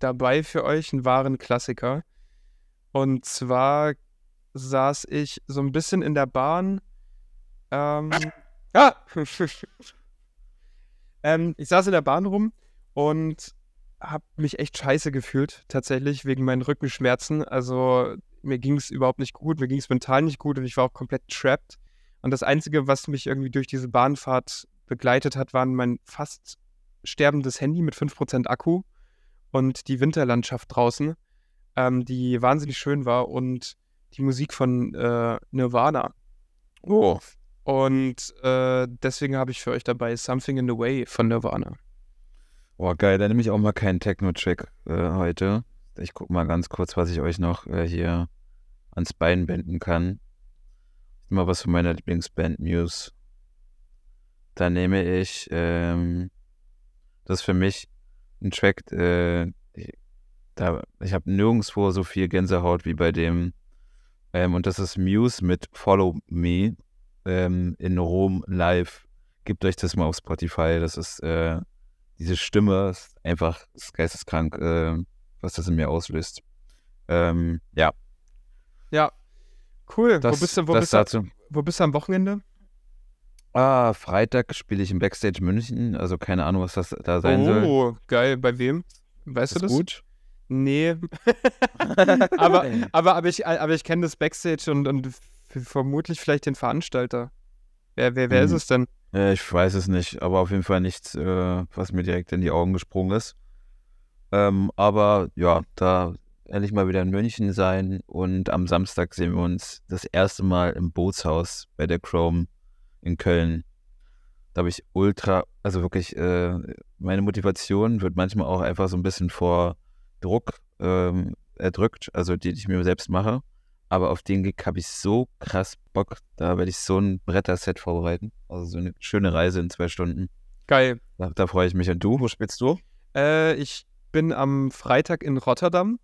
dabei für euch einen wahren Klassiker. Und zwar saß ich so ein bisschen in der Bahn. Ähm, ah! ähm, ich saß in der Bahn rum und habe mich echt scheiße gefühlt, tatsächlich, wegen meinen Rückenschmerzen. Also mir ging es überhaupt nicht gut, mir ging es mental nicht gut und ich war auch komplett trapped. Und das Einzige, was mich irgendwie durch diese Bahnfahrt begleitet hat, waren mein fast sterbendes Handy mit 5% Akku und die Winterlandschaft draußen, ähm, die wahnsinnig schön war und die Musik von äh, Nirvana. Oh. Und äh, deswegen habe ich für euch dabei Something in the Way von Nirvana. Oh, geil, dann nehme ich auch mal keinen Techno-Track äh, heute. Ich gucke mal ganz kurz, was ich euch noch äh, hier ans Bein binden kann. Mal was von meiner Lieblingsband Muse. Da nehme ich, ähm, das ist für mich ein Track, äh, da, ich habe nirgendwo so viel Gänsehaut wie bei dem. Ähm, und das ist Muse mit Follow Me ähm, in Rom live. Gebt euch das mal auf Spotify. Das ist äh, diese Stimme ist einfach ist geisteskrank, äh, was das in mir auslöst. Ähm, ja, Ja, cool. das, wo, bist du, wo, bist du, dazu. wo bist du am Wochenende? Ah, Freitag spiele ich im Backstage München, also keine Ahnung, was das da sein soll. Oh, geil. Bei wem? Weißt Ist du das? gut? Nee. aber, aber, aber ich, aber ich kenne das Backstage und, und vermutlich vielleicht den Veranstalter. Wer, wer, wer ist Hm. es denn? Äh, ich weiß es nicht, aber auf jeden Fall nichts, äh, was mir direkt in die Augen gesprungen ist. Ähm, aber ja, da endlich mal wieder in München sein und am Samstag sehen wir uns das erste Mal im Bootshaus bei der Chrome in Köln. Da habe ich ultra, also wirklich, äh, meine Motivation wird manchmal auch einfach so ein bisschen vor Druck ähm, erdrückt, also die ich mir selbst mache. Aber auf den Gig habe ich so krass Bock. Da werde ich so ein Bretterset vorbereiten. Also so eine schöne Reise in zwei Stunden. Geil. Da, da freue ich mich. Und du, wo spielst du? Äh, ich bin am Freitag in Rotterdam.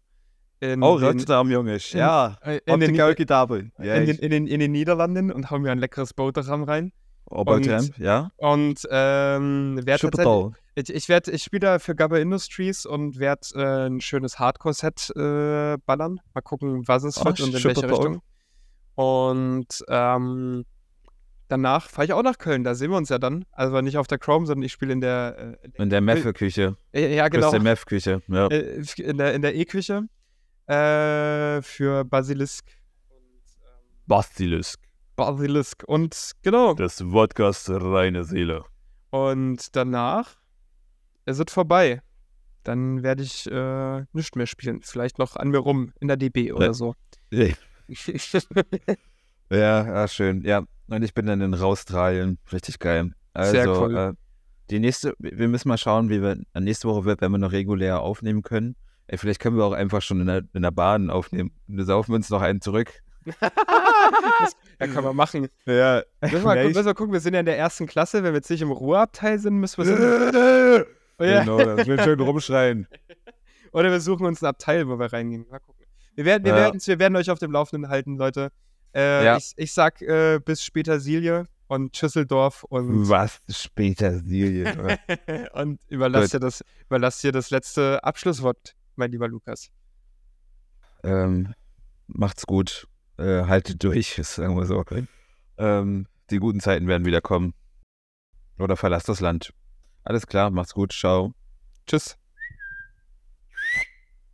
In Oh, den, Rotterdam, Jungs. Ja. äh, in, den, in, Gitarre. Ja, den, in, den, in den Niederlanden und hau mir ein leckeres Boterham rein. Obertramp, ja. Und ähm, werd tatsächlich, Schuppetal. ich, ich, werd, ich spiele da für Gabba Industries und werde äh, ein schönes Hardcore-Set äh, ballern. Mal gucken, was es Ach, wird und in welche. Richtung. Und ähm, danach fahre ich auch nach Köln. Da sehen wir uns ja dann. Also nicht auf der Chrome, sondern ich spiele in der. In der Meffe-Küche. Äh, ja, Genau. genau. der Meth-Küche. Ja. Äh, in der in der E-Küche. Äh, für Basilisk. Und, ähm, Basilisk. Basilisk. Und genau. Das Wodkas reine Seele. Und danach ist es vorbei. Dann werde ich äh, nicht mehr spielen. Vielleicht noch an mir rum in der DB oder Ja. so. Ja, ja, schön. Ja, und ich bin dann in Australien. Richtig geil. Also, Sehr cool. äh, die nächste, wir müssen mal schauen, wie wir nächste Woche wird, wenn wir noch regulär aufnehmen können. Ey, vielleicht können wir auch einfach schon in der, in der Bahn aufnehmen. Wir saufen uns noch einen zurück. Ja, kann man machen. Ja. Müssen wir, mal, gucken, müssen wir gucken, wir sind ja in der ersten Klasse. Wenn wir jetzt nicht im Ruheabteil sind, müssen wir. Oh, ja. Genau, das will schön rumschreien. Oder wir suchen uns ein Abteil, wo wir reingehen. Mal gucken. Wir werden, wir Ja. werden, wir werden euch auf dem Laufenden halten, Leute. Äh, Ja. ich, ich sag äh, bis später Silje und Schüsseldorf und, Was später Silje. und überlass, dir das, überlass dir das letzte Abschlusswort, mein lieber Lukas. ähm, macht's gut. Äh, haltet durch, sagen wir so. Ähm, die guten Zeiten werden wieder kommen. Oder verlasst das Land. Alles klar, macht's gut. Ciao. Tschüss.